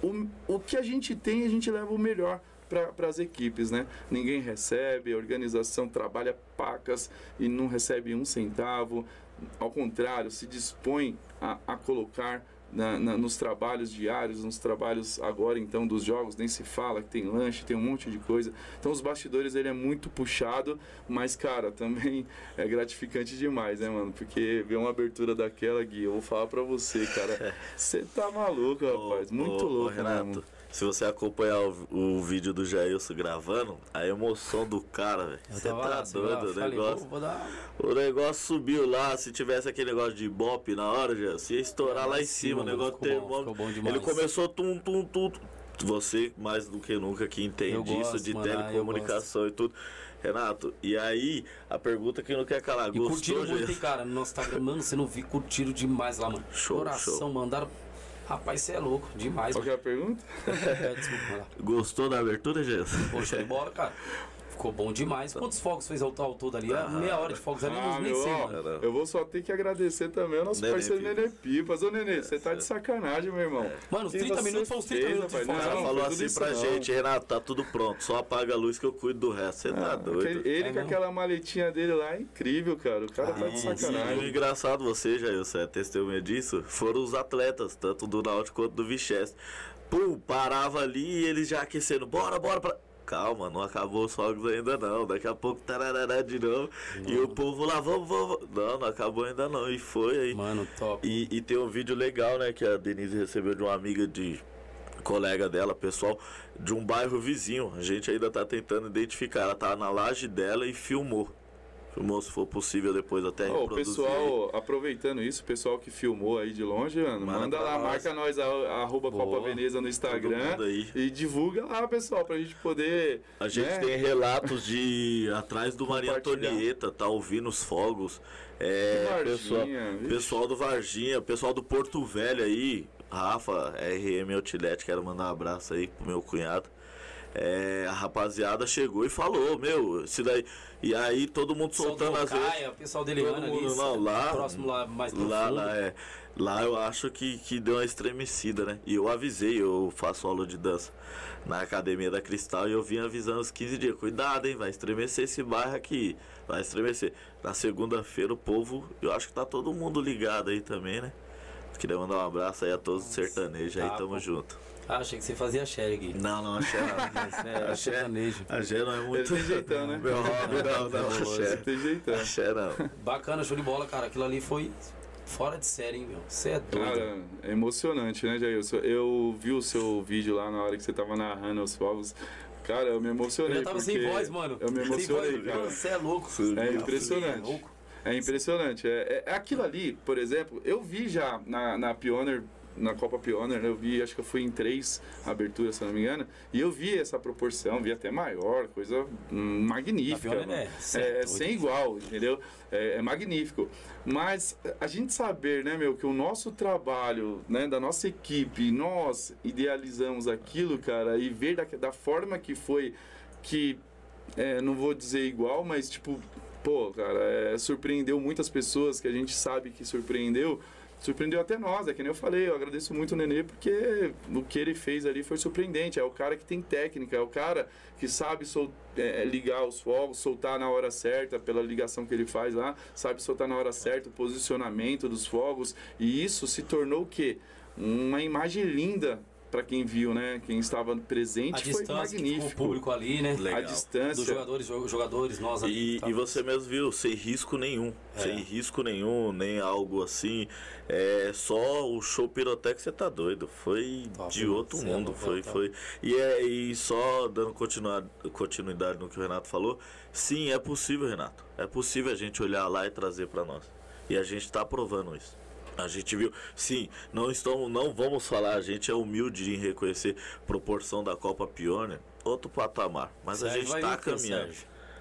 o, o que a gente tem, a gente leva o melhor para as equipes, né? Ninguém recebe, a organização trabalha pacas e não recebe um centavo. Ao contrário, se dispõe a, a colocar na, na, nos trabalhos diários, nos trabalhos agora então dos jogos, nem se fala que tem lanche, tem um monte de coisa. Então os bastidores ele é muito puxado, mas cara, [laughs] também é gratificante demais, né, mano? Porque ver uma abertura daquela, Gui, eu vou falar pra você, cara. [laughs] Você tá maluco, rapaz. Muito ô, louco, ô, Renato. Mesmo. Se você acompanhar o, o, vídeo do Jailson gravando, a emoção do cara, velho. Você tá doido, o negócio. Vou, dar... O negócio subiu lá, se tivesse aquele negócio de bop na hora, já ia estourar lá em cima, o negócio termômetro. Ele começou tum, tum, tum. Você, mais do que nunca, que entende isso de telecomunicação e tudo. Renato, e aí, a pergunta que não quer calar, e gostou? Curtiram muito, cara, no nosso Instagram. Mano, você não viu, curtiram demais lá, mano. Show, Coração, show. mandaram Rapaz, você é louco, demais. Qual que é a pergunta? [laughs] é, desculpa, Gostou da abertura, Jesus? Poxa, de bola, cara. Ficou bom demais. Quantos fogos fez ao, ao todo ali? Ah, Meia hora de fogos ali, ah, nem meu, sei, mano. Eu vou só ter que agradecer também ao nosso Nenê parceiro Nenê Pipas. Ô, Nenê, você tá de sacanagem, meu irmão. É. Mano, os 30 minutos são os 30 fez, minutos. Rapaz, não, falou assim pra não. gente, Renato, tá tudo pronto. Só apaga a luz que eu cuido do resto. Você tá ah, doido. Ele, ele é com aquela maletinha dele lá é incrível, cara. O cara ah, tá de sacanagem. Sim, engraçado, você, Jair, você é testemunha disso, foram os atletas, tanto do Náutico quanto do Vicheste. Pum, parava ali e eles já aquecendo. Bora, bora, pra calma, não acabou os fogos ainda não. Daqui a pouco tarará de novo. Mano. E o povo lá, vamos, vamos. Não, não acabou ainda não. E foi aí. Mano, top. E, e tem um vídeo legal, né, que a Denise recebeu de uma amiga de colega dela, pessoal, de um bairro vizinho. A gente ainda tá tentando identificar. Ela tá na laje dela e filmou. Filmou se for possível depois até oh, O pessoal, aproveitando isso, o pessoal que filmou aí de longe, mano, manda, manda lá, nós. marca nós, arroba Copa Veneza no Instagram e divulga lá, pessoal, pra gente poder... A gente né? tem relatos de [laughs] atrás do Maria Antonieta, tá ouvindo os fogos. É, Varginha, pessoal, pessoal do Varginha, pessoal do Porto Velho aí, Rafa, RM Outlet, quero mandar um abraço aí pro meu cunhado é, a rapaziada chegou e falou, meu, se daí. E aí todo mundo soltando as vezes. O pessoal dele mundo, ali, não, lá, próximo lá mais profundo. Lá, lá, é, lá eu acho que, que deu uma estremecida, né? E eu avisei, eu faço aula de dança na academia da Cristal e eu vim avisando os 15 dias, cuidado, hein, vai estremecer esse bairro aqui, vai estremecer. Na segunda-feira o povo, eu acho que tá todo mundo ligado aí também, né? Queria mandar um abraço aí a todos os sertanejos aí, tá, tamo junto. Ah, achei que você fazia axé. Não, não, axé não. [laughs] é, axé, sertanejo. Axé não é muito... Tem jeitão, né? Meu hobby não, não, axé. Tem jeitão. Axé não. Bacana, show de bola, cara. Aquilo ali foi fora de série, hein, meu? Você é doido. Cara, é emocionante, né, Jailson? Eu vi o seu vídeo lá na hora que você tava narrando os fogos. Cara, eu me emocionei. Eu tava sem voz, mano. Eu me emocionei, cara. Você é louco. É impressionante. É louco. É impressionante. É, é, aquilo ali, por exemplo, eu vi já na, na Pioneer na Copa Pioneer, né, eu vi, acho que eu fui em três aberturas, se não me engano, e eu vi essa proporção, vi até maior, coisa hum, magnífica. É, é, sem igual, entendeu? É, é, magnífico. Mas a gente saber, né, meu, que o nosso trabalho, né, da nossa equipe, nós idealizamos aquilo, cara, e ver da, da forma que foi, que é, não vou dizer igual, mas tipo, pô, cara, é, surpreendeu muitas pessoas que a gente sabe que surpreendeu surpreendeu até nós, é que nem eu falei, eu agradeço muito o Nenê porque o que ele fez ali foi surpreendente. É o cara que tem técnica, é o cara que sabe sol, é, é, ligar os fogos, soltar na hora certa, pela ligação que ele faz lá, sabe soltar na hora certa, o posicionamento dos fogos. E isso se tornou o quê? Uma imagem linda para quem viu, né? Quem estava presente a foi magnífico. O público ali, né? Legal. A distância. Dos jogadores, jogadores, nós ali. E, e você mesmo viu, sem risco nenhum. É. Sem risco nenhum, nem algo assim. É só o show pirotécnico, você tá doido. Foi Top, de outro mundo. Foi, foi. E, é, e só dando continuidade no que o Renato falou. Sim, é possível, Renato. É possível a gente olhar lá e trazer para nós. E a gente está provando isso. A gente viu, sim, não estamos, não vamos falar, a gente é humilde em reconhecer proporção da Copa Pioneer, outro patamar, mas Sérgio a gente está caminhando.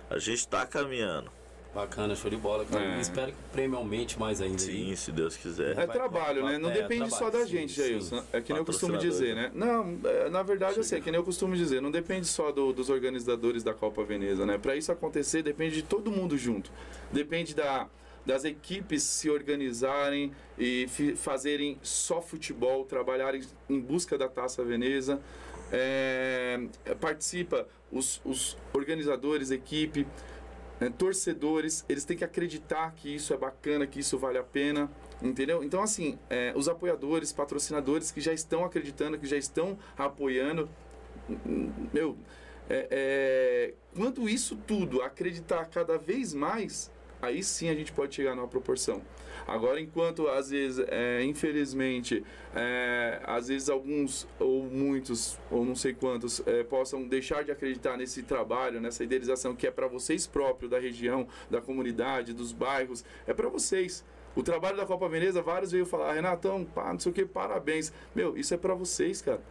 A gente está caminhando. Bacana, show de bola. É. Espero que o prêmio aumente mais ainda. Sim, aí. se Deus quiser. É trabalho, né? Não é, depende trabalho, só da gente, Jailson. É que nem eu costumo dizer, né? Não, é, na verdade, assim, é que nem eu costumo dizer, não depende só do, dos organizadores da Copa Veneza, né? Para isso acontecer, depende de todo mundo junto. Depende da das equipes se organizarem e fazerem só futebol, trabalharem em busca da Taça Veneza. É, participa os, os organizadores, equipe, é, torcedores, eles têm que acreditar que isso é bacana, que isso vale a pena, entendeu? Então, assim, é, os apoiadores, patrocinadores que já estão acreditando, que já estão apoiando, meu, é, é, quando isso tudo acreditar cada vez mais, aí sim a gente pode chegar numa proporção. Agora, enquanto às vezes, é, infelizmente, é, às vezes alguns ou muitos, ou não sei quantos, é, possam deixar de acreditar nesse trabalho, nessa idealização que é para vocês próprios, da região, da comunidade, dos bairros, é para vocês. O trabalho da Copa Veneza, vários veio falar, Renatão, pá, não sei o que, parabéns. Meu, isso é para vocês, cara.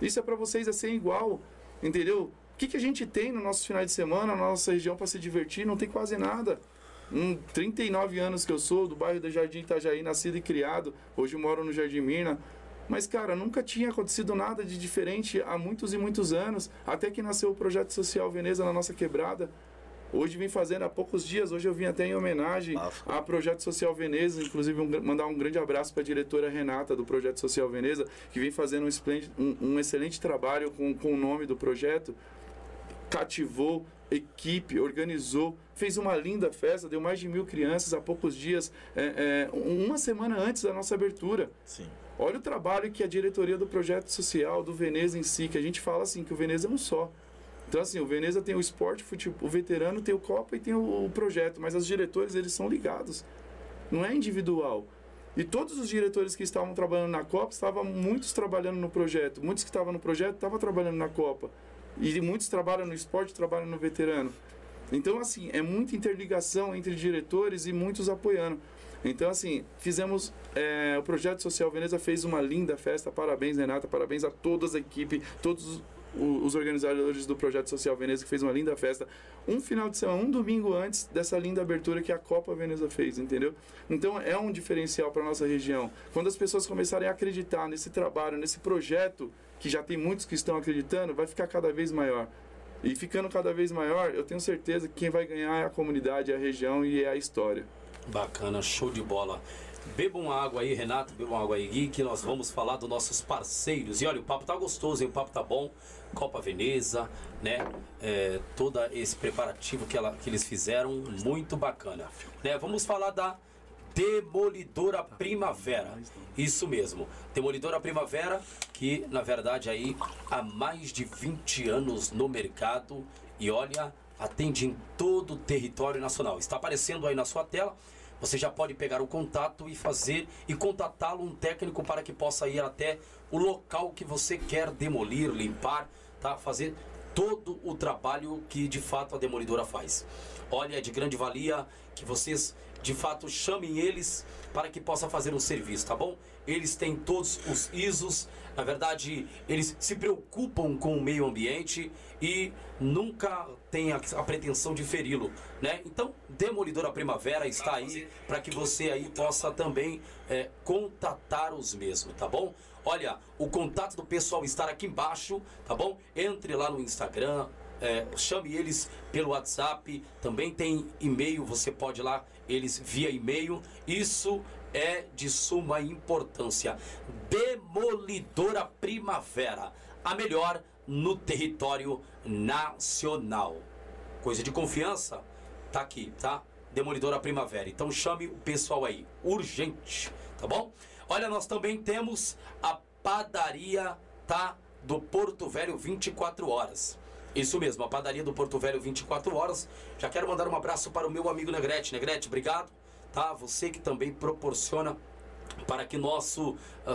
Isso é para vocês, é ser igual, entendeu? O que, que a gente tem no nosso final de semana, na nossa região para se divertir? Não tem quase nada. Um, 39 anos que eu sou, do bairro do Jardim Itajaí, nascido e criado. Hoje moro no Jardim Mirna. Mas, cara, nunca tinha acontecido nada de diferente há muitos e muitos anos. Até que nasceu o projeto social Veneza na nossa quebrada. Hoje vim fazendo há poucos dias, hoje eu vim até em homenagem Nossa. a Projeto Social Veneza, inclusive um, mandar um grande abraço para a diretora Renata do Projeto Social Veneza, que vem fazendo um, um, um excelente trabalho com, com o nome do projeto, cativou equipe, organizou, fez uma linda festa, deu mais de mil crianças há poucos dias, é, é, uma semana antes da nossa abertura. Sim. Olha o trabalho que a diretoria do projeto social, do Veneza em si, que a gente fala assim, que o Veneza é um só. Então, assim, o Veneza tem o esporte, o veterano tem o Copa e tem o, o projeto, mas os diretores, eles são ligados. Não é individual. E todos os diretores que estavam trabalhando na Copa, estavam muitos trabalhando no projeto. Muitos que estavam no projeto estavam trabalhando na Copa. E muitos trabalham no esporte, trabalham no veterano. Então, assim, é muita interligação entre diretores e muitos apoiando. Então, assim, fizemos. É, o Projeto Social Veneza fez uma linda festa. Parabéns, Renata. Parabéns a toda a equipe, todos os organizadores do Projeto Social Veneza, que fez uma linda festa. Um final de semana, um domingo antes dessa linda abertura que a Copa Veneza fez, entendeu? Então, é um diferencial para nossa região. Quando as pessoas começarem a acreditar nesse trabalho, nesse projeto que já tem muitos que estão acreditando, vai ficar cada vez maior. E ficando cada vez maior, eu tenho certeza que quem vai ganhar é a comunidade, é a região e é a história. Bacana, show de bola. Bebam água aí, Renato, bebam água aí, Gui, que nós vamos falar dos nossos parceiros. E olha, o papo tá gostoso, hein? O papo tá bom. Copa Veneza, né? É, todo esse preparativo que, ela, que eles fizeram, muito bacana. Né? Vamos falar da Demolidora Primavera. Isso mesmo. Demolidora Primavera, que na verdade aí há mais de 20 anos no mercado e olha, atende em todo o território nacional. Está aparecendo aí na sua tela. Você já pode pegar o contato e fazer e contatá-lo um técnico para que possa ir até o local que você quer demolir, limpar, tá? Fazer todo o trabalho que de fato a demolidora faz. Olha, é de grande valia que vocês de fato, chamem eles para que possa fazer um serviço, tá bom? Eles têm todos os ISOs, na verdade, eles se preocupam com o meio ambiente e nunca têm a, a pretensão de feri-lo, né? Então, Demolidora Primavera está aí para que você aí possa também é, contatar os mesmos, tá bom? Olha, o contato do pessoal está aqui embaixo, tá bom? Entre lá no Instagram, é, chame eles pelo WhatsApp, também tem e-mail, você pode ir lá eles via e-mail. Isso é de suma importância. Demolidora Primavera, a melhor no território nacional. Coisa de confiança, tá aqui, tá? Demolidora Primavera. Então chame o pessoal aí, urgente, tá bom? Olha, nós também temos a padaria, tá? Do Porto Velho 24 horas. Isso mesmo, a padaria do Porto Velho 24 horas. Já quero mandar um abraço para o meu amigo Negrete. Negrete, obrigado. Tá? Você que também proporciona para que nosso ah,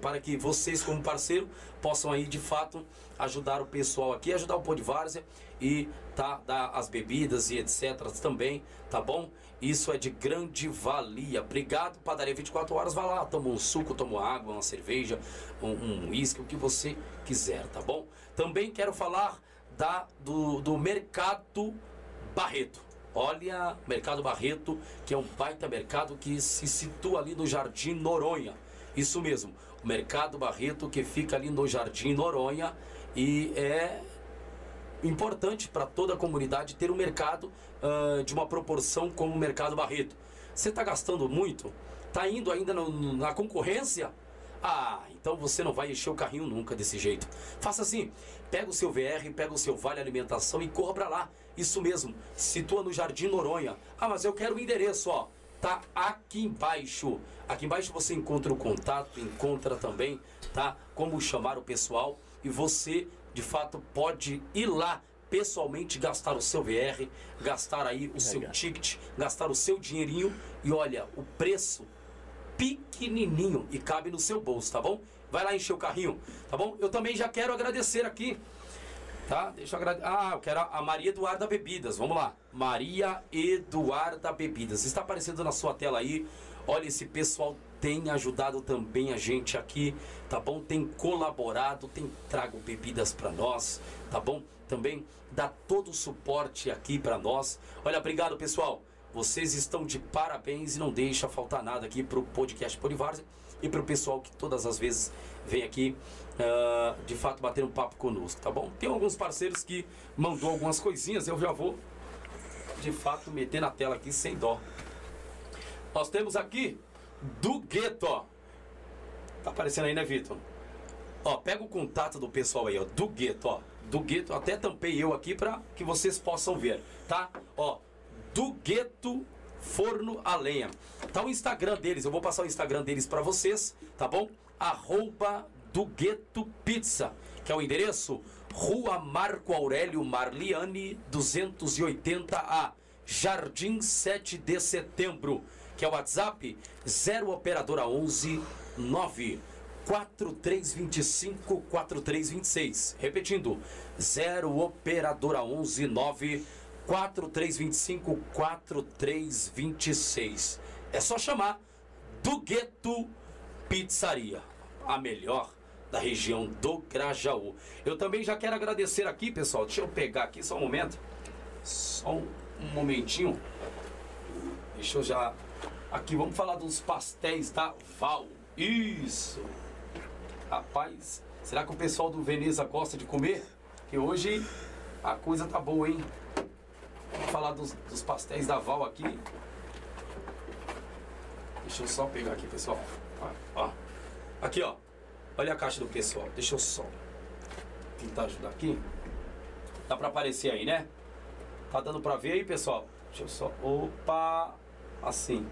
para que vocês como parceiro possam aí de fato ajudar o pessoal aqui, ajudar o Pô de Várzea e tá dar as bebidas e etc também, tá bom? Isso é de grande valia. Obrigado, Padaria 24 horas, vai lá, toma um suco, toma água, uma cerveja, um uísque, um o que você quiser, tá bom? Também quero falar da, do, do Mercado Barreto. Olha, Mercado Barreto, que é um baita mercado que se situa ali no Jardim Noronha. Isso mesmo, o Mercado Barreto que fica ali no Jardim Noronha e é importante para toda a comunidade ter um mercado uh, de uma proporção como o Mercado Barreto. Você está gastando muito? Está indo ainda no, na concorrência? Ah, então você não vai encher o carrinho nunca desse jeito. Faça assim: pega o seu VR, pega o seu Vale Alimentação e corra para lá. Isso mesmo, situa no Jardim Noronha. Ah, mas eu quero o endereço, ó. Tá aqui embaixo. Aqui embaixo você encontra o contato, encontra também, tá? Como chamar o pessoal e você, de fato, pode ir lá pessoalmente gastar o seu VR, gastar aí o seu ticket, gastar o seu dinheirinho e olha, o preço pequenininho e cabe no seu bolso, tá bom? Vai lá encher o carrinho, tá bom? Eu também já quero agradecer aqui, tá? Deixa eu agradecer. Ah, eu quero a Maria Eduarda Bebidas, vamos lá. Maria Eduarda Bebidas. Está aparecendo na sua tela aí. Olha, esse pessoal tem ajudado também a gente aqui, tá bom? Tem colaborado, tem trago bebidas para nós, tá bom? Também dá todo o suporte aqui para nós. Olha, obrigado, pessoal. Vocês estão de parabéns e não deixa faltar nada aqui para o podcast Polivárzea e para o pessoal que todas as vezes vem aqui uh, de fato bater um papo conosco, tá bom? Tem alguns parceiros que mandou algumas coisinhas, eu já vou de fato meter na tela aqui sem dó. Nós temos aqui do Gueto, ó. Tá aparecendo aí, né, Vitor? Ó, pega o contato do pessoal aí, ó, do Gueto, ó. Do Gueto, até tampei eu aqui para que vocês possam ver, tá? Ó, do Gueto Forno a Lenha. Tá o Instagram deles, eu vou passar o Instagram deles para vocês, tá bom? Arroba do Gueto Pizza, que é o endereço Rua Marco Aurélio Marliane 280A, Jardim 7 de Setembro, que é o WhatsApp 0 operadora 11 9 4325 4326. Repetindo, 0 operadora 11 9 4325 4326. É só chamar do Gueto Pizzaria, a melhor da região do Grajaú. Eu também já quero agradecer aqui, pessoal. Deixa eu pegar aqui só um momento. Só um, momentinho. Deixa eu já. Aqui, vamos falar dos pastéis da Val. Isso! Rapaz, será que o pessoal do Veneza gosta de comer? Que hoje a coisa tá boa, hein? Vamos falar dos, dos pastéis da Val aqui. Deixa eu só pegar aqui, pessoal. Ó, Aqui, ó. Olha a caixa do pessoal. Deixa eu só tentar ajudar aqui. Dá pra aparecer aí, né? Tá dando pra ver aí, pessoal? Deixa eu só... Opa! Assim.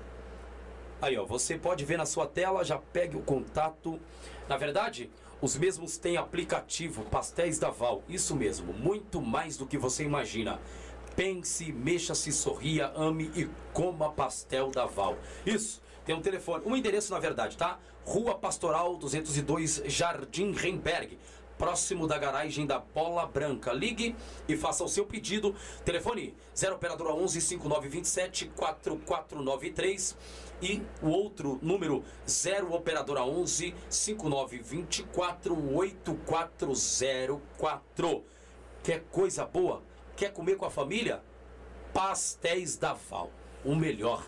Aí, ó. Você pode ver na sua tela. Já pegue o contato. Na verdade, os mesmos têm aplicativo Pastéis da Val. Isso mesmo. Muito mais do que você imagina. Pense, mexa-se, sorria, ame e coma pastel da Val. Isso, tem um telefone, um endereço na verdade, tá? Rua Pastoral 202, Jardim Remberg. próximo da garagem da Bola Branca. Ligue e faça o seu pedido. Telefone 0 operadora 11 5927 4493 e o outro número 0 operadora 11 5924 8404. Quer coisa boa? Quer comer com a família? Pastéis da Val, o melhor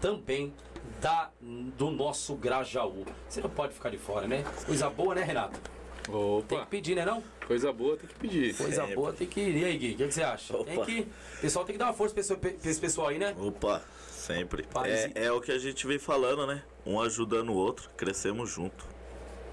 também da do nosso Grajaú. Você não pode ficar de fora, né? Coisa boa, né, Renato? Opa. Tem que pedir, né não? Coisa boa tem que pedir. Coisa Sempre. boa tem que ir. E aí, Gui, o que, que você acha? Opa. Tem que. O pessoal tem que dar uma força pra esse, pra esse pessoal aí, né? Opa, sempre. Parece- É, é o que a gente vem falando, né? Um ajudando o outro, crescemos junto.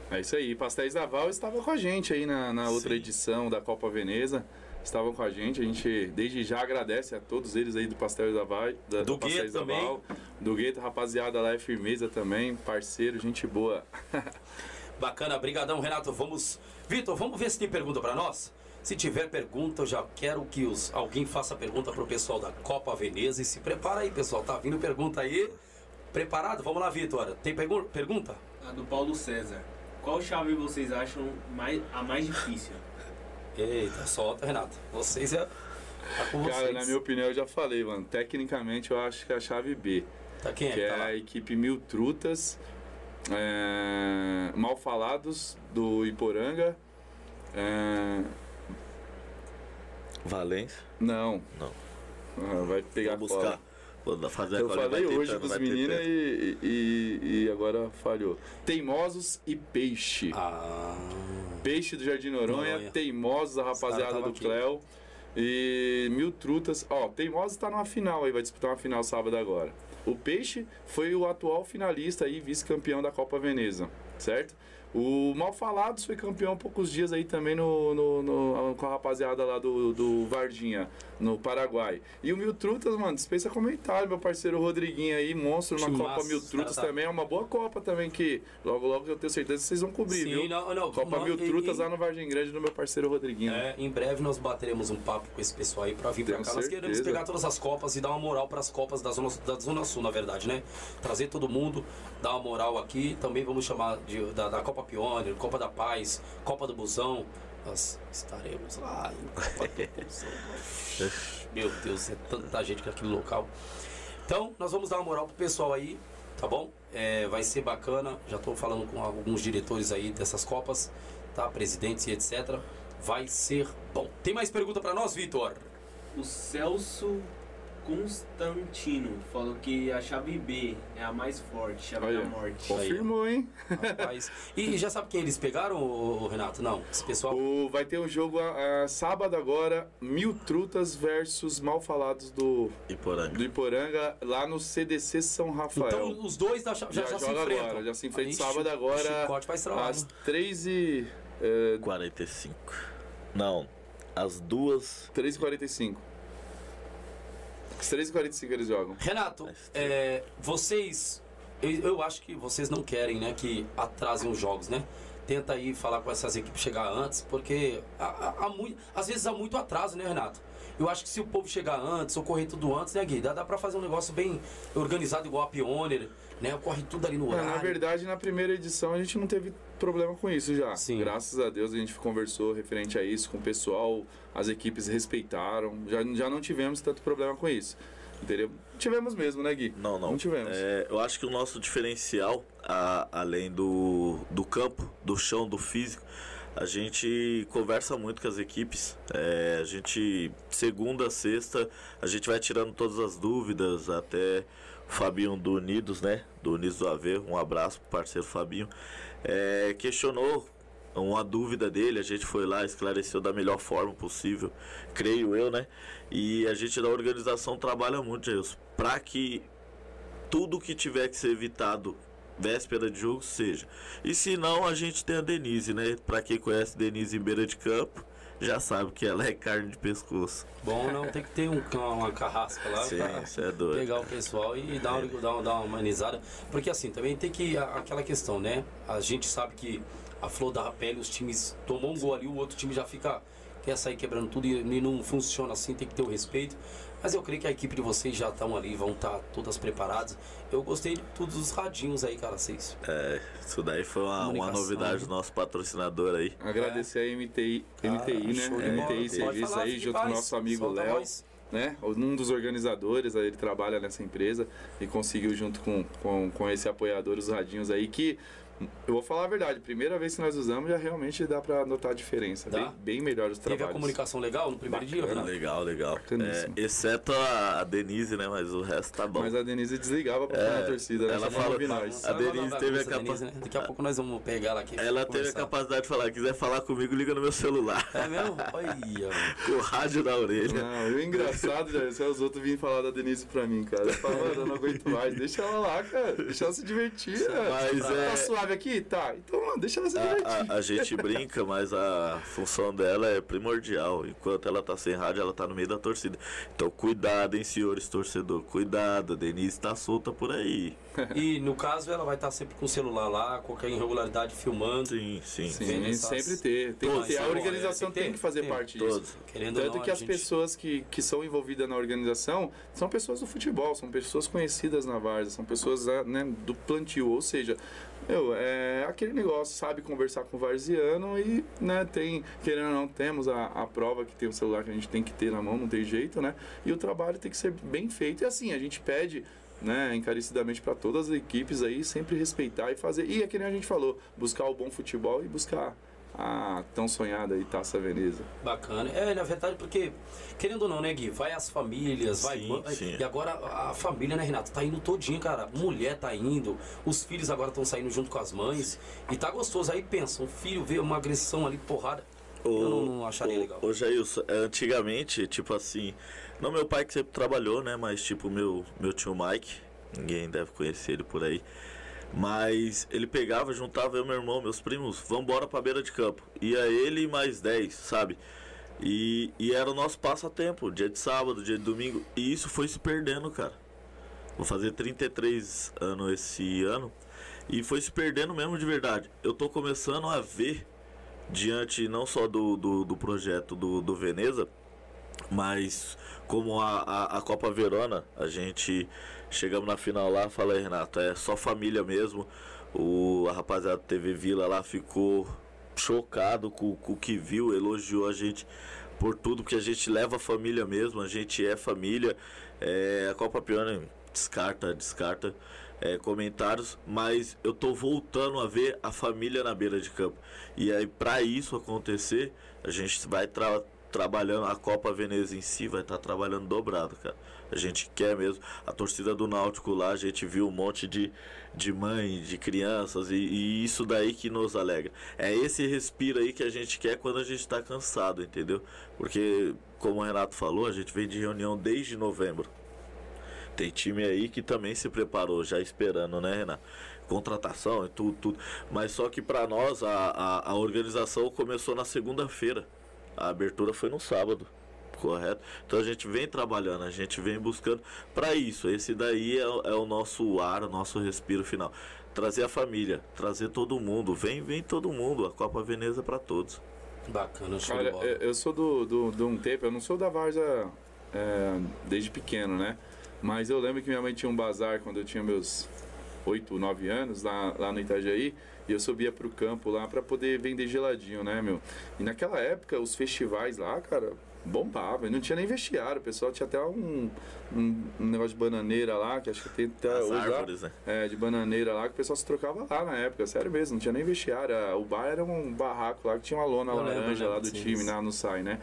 É isso aí. Pastéis da Val estava com a gente aí na, na outra Sim. edição da Copa Veneza. Estavam com a gente. A gente desde já agradece a todos eles aí do Pastéis da Val. Da, Do Pastéis Gueto também. Val. Do Gueto, rapaziada lá é firmeza também. Parceiro, gente boa. [laughs] Bacana, brigadão, Renato. Vamos. Vitor, vamos ver se tem pergunta pra nós? Se tiver pergunta, eu já quero que os, alguém faça pergunta pro pessoal da Copa Veneza. E se prepara aí, pessoal. Tá vindo pergunta aí. Preparado? Vamos lá, Vitor. Tem pergu pergunta? A do Paulo César. Qual chave vocês acham mais, a mais difícil? Eita, solta, Renato. Vocês é. Tá com vocês. Cara, na minha opinião, eu já falei, mano. Tecnicamente, eu acho que é a chave B. Tá quem é? que que é tá lá? a equipe Mil Trutas, é, Mal Falados do Iporanga. é, Valência? não. Não. Ah, vai pegar Vou buscar. Vou fazer Eu cola, falei hoje com os meninos e, e, e agora falhou. Teimosos e Peixe. Ah. Peixe do Jardim Noronha, Noronha. Teimosos, a rapaziada do aqui. Cléo. E Mil Trutas. Ó, Teimosos tá numa final aí, vai disputar uma final sábado agora. O Peixe foi o atual finalista aí, vice-campeão da Copa Veneza, certo? O Malfalados foi campeão há poucos dias aí também no, no- no- com a rapaziada lá do, do Vardinha, no Paraguai. E o Mil Trutas, mano, dispensa comentário, meu parceiro Rodriguinho aí, monstro na Que Copa Mil Trutas cara tá- também. É uma boa Copa também, que logo logo eu tenho certeza que vocês vão cobrir, Sim, viu? não, não. Copa não, Mil e- Trutas e- lá no Vargem Grande do meu parceiro Rodriguinho. É, em breve nós bateremos um papo com esse pessoal aí pra vir pra Tenho cá. Nós queremos certeza. pegar todas as copas e dar uma moral pras copas da Zona, da Zona Sul, na verdade, né? Trazer todo mundo, dar uma moral aqui. Também vamos chamar de, da, da Copa Pioneer, Copa da Paz, Copa do Busão. Nós estaremos lá. [laughs] Meu Deus, é tanta gente naquele local. Então, nós vamos dar uma moral pro pessoal aí, tá bom? É, vai ser bacana. Já estou falando com alguns diretores aí dessas copas, tá? Presidentes e etc. Vai ser bom. Tem mais pergunta para nós, Vitor? O Celso Constantino falou que a chave B é a mais forte, chave Olha, da morte. Confirmou, hein? Rapaz. E já sabe quem eles pegaram, ô, ô, Renato? Não, esse pessoal. O, vai ter um jogo ah, sábado agora, Mil Trutas versus Malfalados do, Iporanga. do Iporanga, lá no CDC São Rafael. Então os dois da, já, já, já, se enfrentam. agora, já se enfrenta Ixi, sábado agora, chicote vai estralar. às né? 3 e... É, 45. Não, as duas. 3h45. Às 3h45 eles jogam. Renato, é, vocês. Eu, eu acho que vocês não querem, né, que atrasem os jogos, né? Tenta aí falar com essas equipes chegar antes, porque há, há- há muito, às vezes há muito atraso, né, Renato? Eu acho que se o povo chegar antes, ou correr tudo antes, né, Gui? Dá, dá pra fazer um negócio bem organizado, igual a Pioneer, né? Corre tudo ali no horário. na verdade, na primeira edição a gente não teve problema com isso já. Sim. Graças a Deus a gente conversou referente a isso com o pessoal, as equipes respeitaram. Já, já não tivemos tanto problema com isso. Entendeu? Tivemos mesmo, né, Gui? Não, não. Não tivemos. É, eu acho que o nosso diferencial, a- além do, do campo, do chão, do físico, a gente conversa muito com as equipes. É, a gente, segunda, sexta, a gente vai tirando todas as dúvidas, até o Fabinho do Unidos, né? Do Unidos do AV, um abraço pro parceiro Fabinho. É, questionou uma dúvida dele, a gente foi lá, esclareceu da melhor forma possível, creio eu, né? E a gente da organização trabalha muito, Jailson, para que tudo que tiver que ser evitado véspera de jogo seja. E se não, a gente tem a Denise, né? Para quem conhece Denise em beira de campo, já sabe que ela é carne de pescoço. Bom, não tem que ter um, uma carrasca lá Sim, pra isso é doido. pegar o pessoal e dar uma, dar, dar uma humanizada. Porque assim, também tem que. aquela questão, né? A gente sabe que a flor da pele, os times tomam um gol ali, o outro time já fica. Quer sair quebrando tudo e, e não funciona assim, tem que ter o respeito. Mas eu creio que a equipe de vocês já estão ali, vão estar todas preparadas. Eu gostei de todos os radinhos aí, cara, vocês. É, isso daí foi uma, uma novidade né? do nosso patrocinador aí. Agradecer a MTI, Cara, MTI né? bola. MTI Serviço aí, junto com o nosso amigo Léo. né? Um dos organizadores, ele trabalha nessa empresa e conseguiu junto com, com, com esse apoiador os radinhos aí que eu vou falar a verdade, primeira vez que nós usamos já realmente dá pra notar a diferença. Dá? Bem, bem melhor os Teve a trabalhos. comunicação legal no primeiro dia, Bacana. Renato? Legal, legal. Bacaníssimo. É, exceto a, a Denise, né? Mas o resto tá bom. Mas a Denise desligava pra ficar É, na torcida, né? ela Só fala- nós. A Denise teve a capa- Denise, né? Daqui a pouco nós vamos pegar ela aqui. Ela teve a conversar. capacidade de falar, quiser falar comigo, liga no meu celular. É mesmo? Olha. [laughs] Com o rádio na orelha. Não, o engraçado, já, se os outros virem falar da Denise pra mim, cara. Eu falo, mano, eu não aguento mais. Deixa ela lá, cara. Deixa ela se divertir. Mas é- Tá suave aqui? Tá. Então, mano, deixa ela se divertir. A, a- a gente brinca, mas a função dela é primordial. Enquanto ela tá sem rádio, ela tá no meio da torcida. Então cuidado, hein, senhores torcedor. Cuidado, a Denise tá solta por aí. E no caso, ela vai estar sempre com o celular lá, qualquer irregularidade filmando. Sim, sim. Sim, essas- sempre ter. Tem que ter. A organização é, tem que tem que fazer tem. parte Todos. disso. Querendo Tanto não, que as gente- pessoas que, que são envolvidas na organização são pessoas do futebol, são pessoas conhecidas na Várzea, são pessoas né, do plantio. Ou seja, meu, é aquele negócio, sabe conversar com o varziano e né, tem, querendo ou não, temos a, a prova que tem o celular que a gente tem que ter na mão, não tem jeito, né? E o trabalho tem que ser bem feito. E assim, a gente pede né, encarecidamente para todas as equipes aí sempre respeitar e fazer. E é que nem a gente falou, buscar o bom futebol e buscar a tão sonhada aí Taça Veneza. Bacana. É, na verdade, porque, querendo ou não, né, Gui? Vai as famílias, vai. Sim, sim. E agora a família, né, Renato? Tá indo todinho, cara. Mulher tá indo, os filhos agora estão saindo junto com as mães. E tá gostoso. Aí pensa, um filho vê uma agressão ali, porrada. Eu não, não acharia legal. Ô, Jailson, é, antigamente, tipo assim, não meu pai que sempre trabalhou, né? Mas tipo meu, meu tio Mike, ninguém deve conhecer ele por aí. Mas ele pegava, juntava eu, meu irmão, meus primos, vambora pra beira de campo. Ia ele e mais 10, sabe? E, e era o nosso passatempo, dia de sábado, dia de domingo. E isso foi se perdendo, cara. Vou fazer 33 anos esse ano. E foi se perdendo mesmo de verdade. Eu tô começando a ver diante não só do, do, do projeto do, do Veneza, mas como a, a, a Copa Verona, a gente chegamos na final lá, fala aí, Renato, é só família mesmo. O a rapaziada do TV Vila lá ficou chocado com, com o que viu, elogiou a gente por tudo que a gente leva a família mesmo, a gente é família. É, a Copa Pione descarta, descarta é, comentários, mas eu tô voltando a ver a família na beira de campo. E aí, para isso acontecer, a gente vai tra trabalhando, a Copa Veneza em si vai estar trabalhando dobrado, cara. A gente quer mesmo. A torcida do Náutico lá, a gente viu um monte de, de mãe, de crianças, e, e isso daí que nos alegra. É esse respiro aí que a gente quer quando a gente tá cansado, entendeu? Porque, como o Renato falou, a gente vem de reunião desde novembro. Tem time aí que também se preparou, já esperando, né, Renato? Contratação e tudo, tudo. Mas só que para nós, a, a, a organização começou na segunda-feira. A abertura foi no sábado, correto? Então a gente vem trabalhando, a gente vem buscando para isso. Esse daí é, o- é o nosso ar, o nosso respiro final. Trazer a família, trazer todo mundo. Vem, vem todo mundo. A Copa Veneza para todos. Bacana, show bola. eu eu sou do, do, de um tempo, eu não sou da Varza é, desde pequeno, né? Mas eu lembro que minha mãe tinha um bazar quando eu tinha meus 8, 9 anos, lá, lá no Itajaí, e eu subia pro campo lá pra poder vender geladinho, né, meu? E naquela época, os festivais lá, cara, bombavam, e não tinha nem vestiário, o pessoal tinha até um, um, um negócio de bananeira lá, que acho que tem até As hoje lá. árvores, né? É, de bananeira lá, que o pessoal se trocava lá na época, sério mesmo, não tinha nem vestiário. a- O bar era um barraco lá que tinha uma lona laranja lá do sim, time, lá no SAI, né?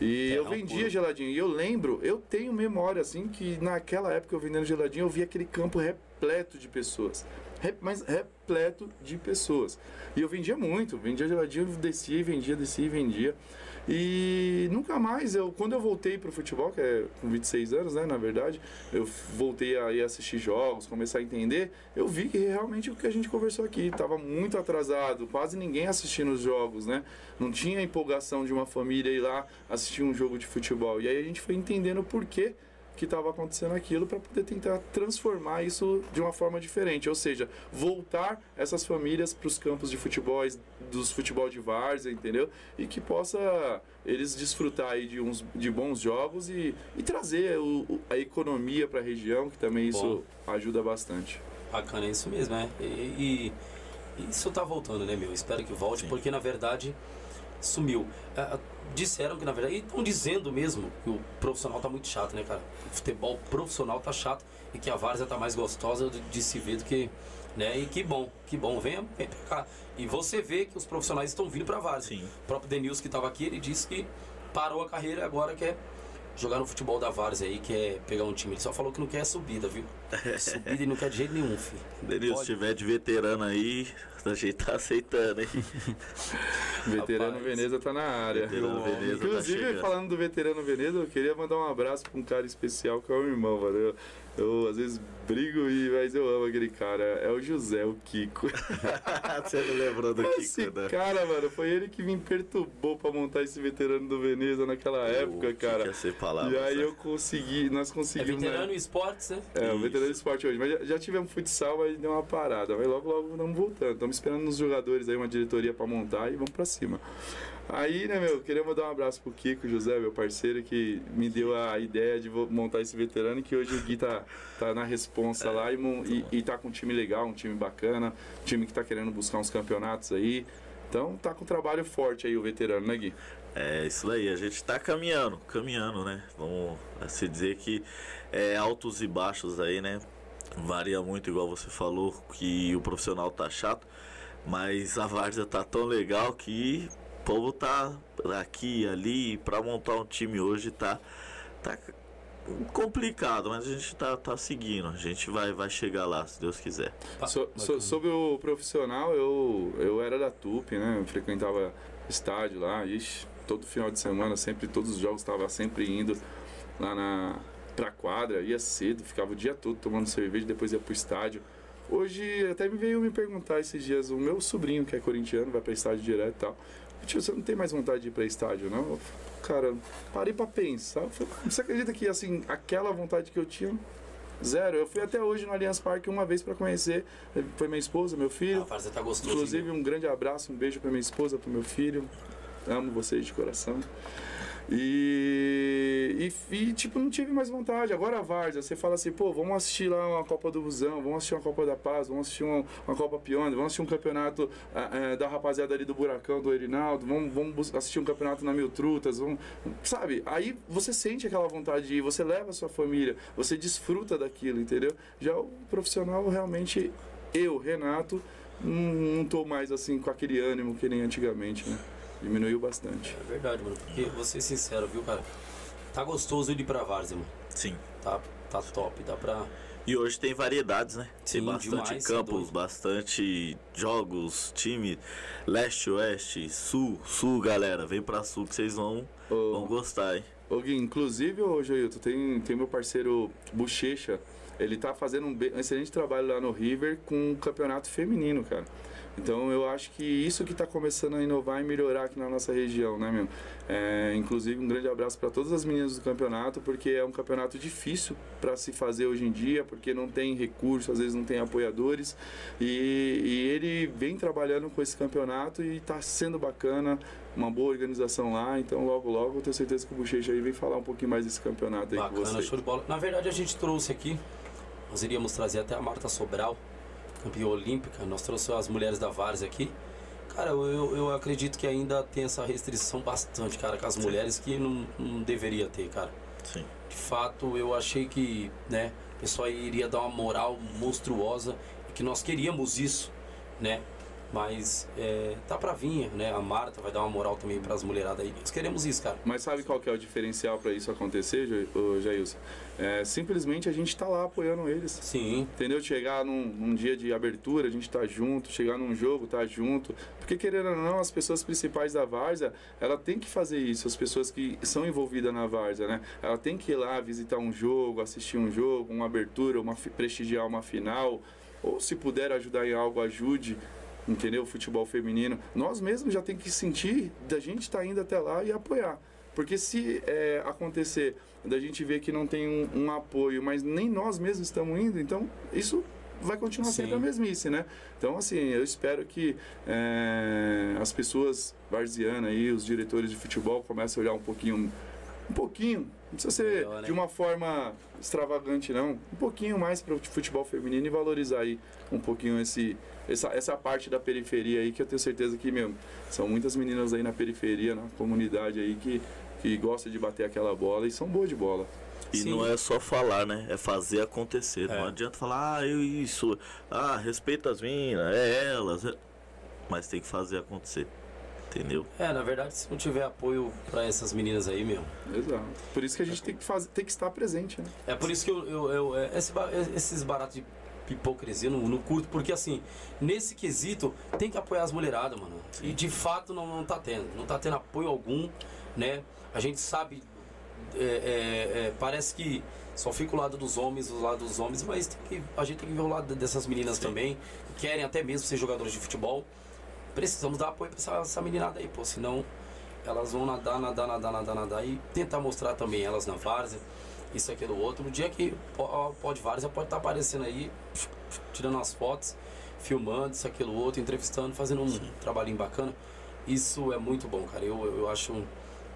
E É, eu vendia puro. geladinho. E eu lembro, eu tenho memória, assim, que naquela época eu vendendo geladinho, eu via aquele campo repleto de pessoas. Mas repleto de pessoas. E eu vendia muito, vendia geladinho, descia e vendia, descia e vendia. E nunca mais, eu, quando eu voltei pro futebol, que é com 26 anos, né, na verdade, eu voltei a ir assistir jogos, começar a entender, eu vi que realmente o que a gente conversou aqui estava muito atrasado, quase ninguém assistindo os jogos, né? Não tinha empolgação de uma família ir lá assistir um jogo de futebol. E aí a gente foi entendendo o porquê que estava acontecendo aquilo para poder tentar transformar isso de uma forma diferente, ou seja, voltar essas famílias para os campos de futebol, dos futebol de várzea, entendeu? E que possa eles desfrutar aí de uns de bons jogos e, e trazer o, a economia para a região, que também isso Bom. ajuda bastante. Bacana, é isso mesmo, é. E, e isso tá voltando, né, meu? Espero que volte, Sim. porque na verdade sumiu. É, disseram que na verdade, e estão dizendo mesmo que o profissional tá muito chato, né, cara? O futebol profissional tá chato e que a várzea tá mais gostosa de, de se ver do que. Né? E que bom, que bom, venha, vem pra cá. E você vê que os profissionais estão vindo pra várzea. Sim. O próprio Denilson que estava aqui, ele disse que parou a carreira e agora quer jogar no futebol da Várzea aí, que é pegar um time. Ele só falou que não quer subida, viu? [laughs] Subida ele não quer de jeito nenhum, filho. Denilson, se tiver de veterano aí, a gente tá aceitando, hein? [laughs] veterano Rapaz, Veneza tá na área. Veterano Veneza tá Inclusive, tá falando do veterano Veneza, eu queria mandar um abraço pra um cara especial que é o irmão, valeu? Eu às vezes brigo, e, mas eu amo aquele cara. É o José, o Kiko. [laughs] Você não lembrou do esse Kiko, né? cara, mano, foi ele que me perturbou pra montar esse veterano do Veneza naquela época, cara. Que ser palavras, e aí eu consegui, nós conseguimos. É veterano né? esportes, né? É, o veterano esporte hoje. Mas já, já tivemos futsal, aí deu uma parada. Mas logo, logo vamos voltando. Estamos esperando nos jogadores aí uma diretoria pra montar e vamos pra cima. Aí, né, meu, queria mandar um abraço pro Kiko José, meu parceiro, que me deu a ideia de montar esse veterano, que hoje o Gui tá, tá na responsa é, lá e, e, e, tá com um time legal, um time bacana, um time que tá querendo buscar uns campeonatos aí. Então tá com um trabalho forte aí o veterano, né, Gui? É, isso aí, a gente tá caminhando, caminhando, né? Vamos se dizer que é altos e baixos aí, né? Varia muito, igual você falou, que o profissional tá chato, mas a várzea tá tão legal que povo tá aqui ali para montar um time hoje tá tá complicado, mas a gente tá, tá seguindo. A gente vai, vai chegar lá, se Deus quiser. So, so, sobre o profissional, eu, eu era da TUP, né? Eu frequentava estádio lá, ixi, todo final de semana, sempre, todos os jogos estava sempre indo lá na pra quadra, ia cedo, ficava o dia todo tomando cerveja, depois ia pro estádio. Hoje até me veio me perguntar esses dias, o meu sobrinho que é corintiano, vai para estádio direto e tal. Tio, você não tem mais vontade de ir pra estádio, não? Cara, parei pra pensar. Falei, você acredita que, assim, aquela vontade que eu tinha, zero. Eu fui até hoje no Allianz Parque uma vez para conhecer. Foi minha esposa, meu filho. Ah, você tá gostoso. Inclusive, um grande abraço, um beijo pra minha esposa, pro meu filho. Amo vocês de coração. E, e, e, tipo, não tive mais vontade. Agora a Várzea, você fala assim, pô, vamos assistir lá uma Copa do Busão, vamos assistir uma Copa da Paz, vamos assistir uma, uma Copa Pione, vamos assistir um campeonato da rapaziada ali do Buracão, do Erinaldo, vamos, vamos assistir um campeonato na Mil Trutas, vamos, sabe? Aí você sente aquela vontade de ir, você leva a sua família, você desfruta daquilo, entendeu? Já o profissional realmente, eu, Renato, não, não tô mais assim com aquele ânimo que nem antigamente, né? Diminuiu bastante. É verdade, mano. Porque, vou ser sincero, viu, cara? Tá gostoso de ir pra Várzea, mano. Sim. Tá, tá top, dá pra... E hoje tem variedades, né? Sim, tem bastante demais, campos, bastante jogos, time leste, oeste, sul, sul, galera. Vem pra sul que vocês vão, ô, vão gostar, hein? Ô Gui, inclusive, ô Joilton, tem, tem meu parceiro Bochecha. Ele tá fazendo um, um excelente trabalho lá no River com o campeonato feminino, cara. Então eu acho que isso que está começando a inovar e melhorar aqui na nossa região, né, meu? É, inclusive um grande abraço para todas as meninas do campeonato, porque é um campeonato difícil para se fazer hoje em dia, porque não tem recurso, às vezes não tem apoiadores. E, e ele vem trabalhando com esse campeonato e está sendo bacana, uma boa organização lá. Então logo logo eu tenho certeza que o Bochecha aí vem falar um pouquinho mais desse campeonato aí bacana, com você. show de bola. Na verdade a gente trouxe aqui, nós iríamos trazer até a Marta Sobral campeã olímpica, nós trouxemos as mulheres da Várzea aqui. Cara, eu, eu acredito que ainda tem essa restrição bastante, cara, com as Sim. mulheres que não, não deveria ter, cara. Sim. De fato, eu achei que, né, o pessoal iria dar uma moral monstruosa e que nós queríamos isso, né? Mas é, tá pra vir, né? A Marta vai dar uma moral também para as mulheradas aí. Nós queremos isso, cara. Mas sabe qual que é o diferencial para isso acontecer, Jailson? É, simplesmente a gente tá lá apoiando eles. Sim. Entendeu? Chegar num, num, dia de abertura, a gente tá junto. Chegar num jogo, tá junto. Porque querendo ou não, as pessoas principais da Várzea, ela tem que fazer isso. As pessoas que são envolvidas na Várzea, né? Ela tem que ir lá visitar um jogo, assistir um jogo, uma abertura, uma, prestigiar uma final. Ou se puder ajudar em algo, ajude entendeu? Futebol feminino. Nós mesmos já tem que sentir da gente estar tá indo até lá e apoiar. Porque se é, acontecer da gente ver que não tem um, um apoio, mas nem nós mesmos estamos indo, então isso vai continuar Sim. sempre a mesmice, né? Então, assim, eu espero que é, as pessoas varzianas aí, os diretores de futebol, comecem a olhar um pouquinho, um pouquinho, não precisa ser Melhor, né? de uma forma extravagante, não, um pouquinho mais para o futebol feminino e valorizar aí um pouquinho esse, essa, essa parte da periferia aí, que eu tenho certeza que, meu, são muitas meninas aí na periferia, na comunidade aí, que, que gostam de bater aquela bola e são boas de bola. E Sim. não é só falar, né? É fazer acontecer. É. Não adianta falar, ah, eu isso, ah, respeita as minas, é elas. é-" Mas tem que fazer acontecer. Entendeu? É, na verdade, se não tiver apoio pra essas meninas aí, meu. Exato. Por isso que a gente tem que, fazer, tem que estar presente, né? É por isso que eu, eu, eu- é, esse ba- esses baratos de hipocrisia eu não, não curto, porque assim, nesse quesito tem que apoiar as mulheradas, mano. E de fato não, não tá tendo. Não tá tendo apoio algum, né? A gente sabe. é, é, é, parece que só fica o lado dos homens, o lado dos homens, mas tem que- a gente tem que ver o lado dessas meninas também, que querem até mesmo ser jogadores de futebol. Precisamos dar apoio pra essa, essa meninada aí, pô, senão elas vão nadar, nadar, nadar, nadar, nadar e tentar mostrar também elas na várzea, isso, aquilo, outro. No dia que po- pode várzea pode estar aparecendo aí, tirando as fotos, filmando, isso, aquilo, outro, entrevistando, fazendo um trabalhinho bacana. Isso é muito bom, cara. Eu, eu acho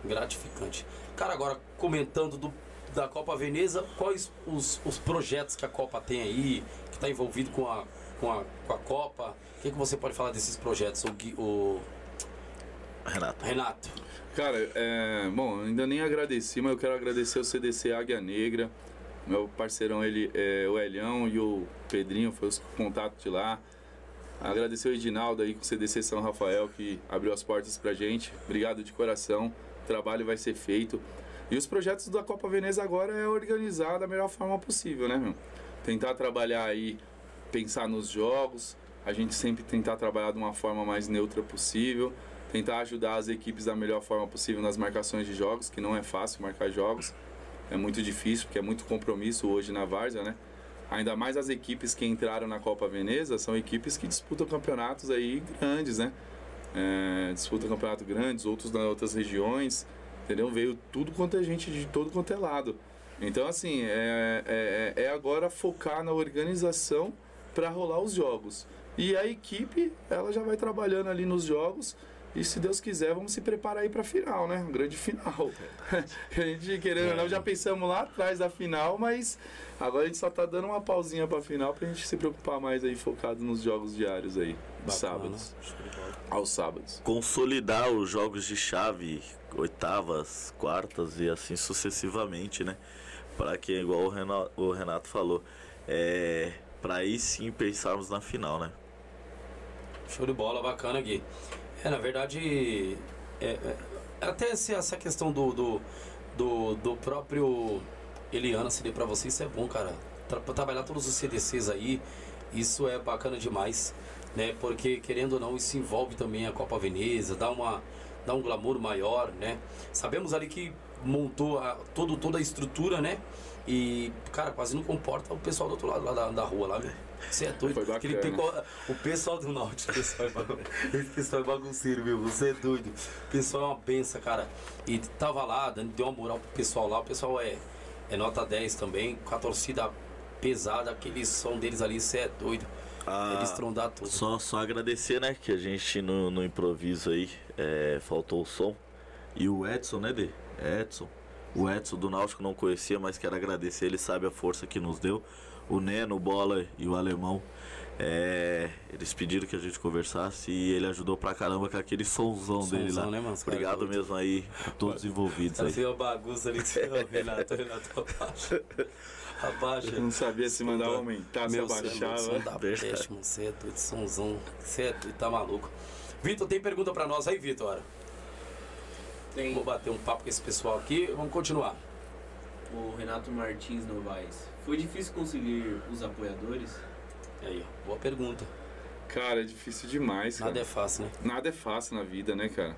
gratificante. Cara, agora comentando do, da Copa Veneza, quais os, os projetos que a Copa tem aí, que está envolvido com a, com, a, com a Copa? O que, que você pode falar desses projetos, o, Gui- o Renato. Renato? Cara, é, bom, ainda nem agradeci, mas eu quero agradecer o CDC Águia Negra, meu parceirão, ele, é, o Elhão e o Pedrinho, foi os contatos de lá. Agradecer o Edinaldo aí com o CDC São Rafael, que abriu as portas pra gente. Obrigado de coração, o trabalho vai ser feito. E os projetos da Copa Veneza agora é organizar da melhor forma possível, né, meu? Tentar trabalhar aí, pensar nos jogos, a gente sempre tentar trabalhar de uma forma mais neutra possível, tentar ajudar as equipes da melhor forma possível nas marcações de jogos, que não é fácil marcar jogos, é muito difícil, porque é muito compromisso hoje na Várzea, né? Ainda mais as equipes que entraram na Copa Veneza são equipes que disputam campeonatos aí grandes, né? É, disputam campeonatos grandes, outros nas outras regiões, entendeu? Veio tudo quanto é gente de todo quanto é lado. Então, assim, é, é, é agora focar na organização para rolar os jogos. E a equipe, ela já vai trabalhando ali nos jogos. E se Deus quiser, vamos se preparar aí para a final, né? Um grande final. [laughs] a gente, querendo ou não, já pensamos lá atrás da final, mas agora a gente só tá dando uma pausinha para a final pra gente se preocupar mais aí, focado nos jogos diários aí, Bacana. sábados. De bola. Aos sábados. Consolidar os jogos de chave, oitavas, quartas e assim sucessivamente, né? Para que, igual o Renato, o Renato falou, é, para aí sim pensarmos na final, né? Show de bola, bacana, Gui. É, na verdade, é, é, até essa questão do, do, do, do próprio Eliana CD pra você, isso é bom, cara. Tra trabalhar todos os CDCs aí, isso é bacana demais, né? Porque, querendo ou não, isso envolve também a Copa Veneza, dá, uma, dá um glamour maior, né? Sabemos ali que montou a, todo, toda a estrutura, né? E, cara, quase não comporta o pessoal do outro lado lá da, da rua lá, velho. Você é doido. Foi bacana. peco- o pessoal do Norte, o pessoal é [laughs] esse pessoal é bagunceiro, meu. Você é doido. O pessoal é uma benção, cara. E tava lá, dando, deu uma moral pro pessoal lá. O pessoal é, é nota 10 também, com a torcida pesada, aquele som deles ali, você é doido. Ah, Eles trondar tudo. Só, só agradecer, né? Que a gente no, no improviso aí é, faltou o som. E o Edson, né, Dê? Edson. O Edson do Náutico não conhecia, mas quero agradecer, ele sabe a força que nos deu. O Neno, o Bola e o Alemão. é, eles pediram que a gente conversasse e ele ajudou pra caramba com aquele somzão dele lá. Né, mano? Caras Obrigado doidos. mesmo aí, a todos envolvidos Ela aí. fez uma bagunça ali, o Renato, o Renato abaixa. Abaixa. Eu não sabia se mandava aumentar, se Meu, cê é louco, som abaixava. da peste, mano. Você é doido, somzão. Você é doido, tá maluco. Vitor, tem pergunta pra nós aí, Vitor? Tem Vou bater um papo com esse pessoal aqui. Vamos continuar. o Renato Martins Novaes. Foi difícil conseguir os apoiadores? Aí, ó, boa pergunta. Cara, é difícil demais, cara. Nada é fácil, né? Nada é fácil na vida, né, cara?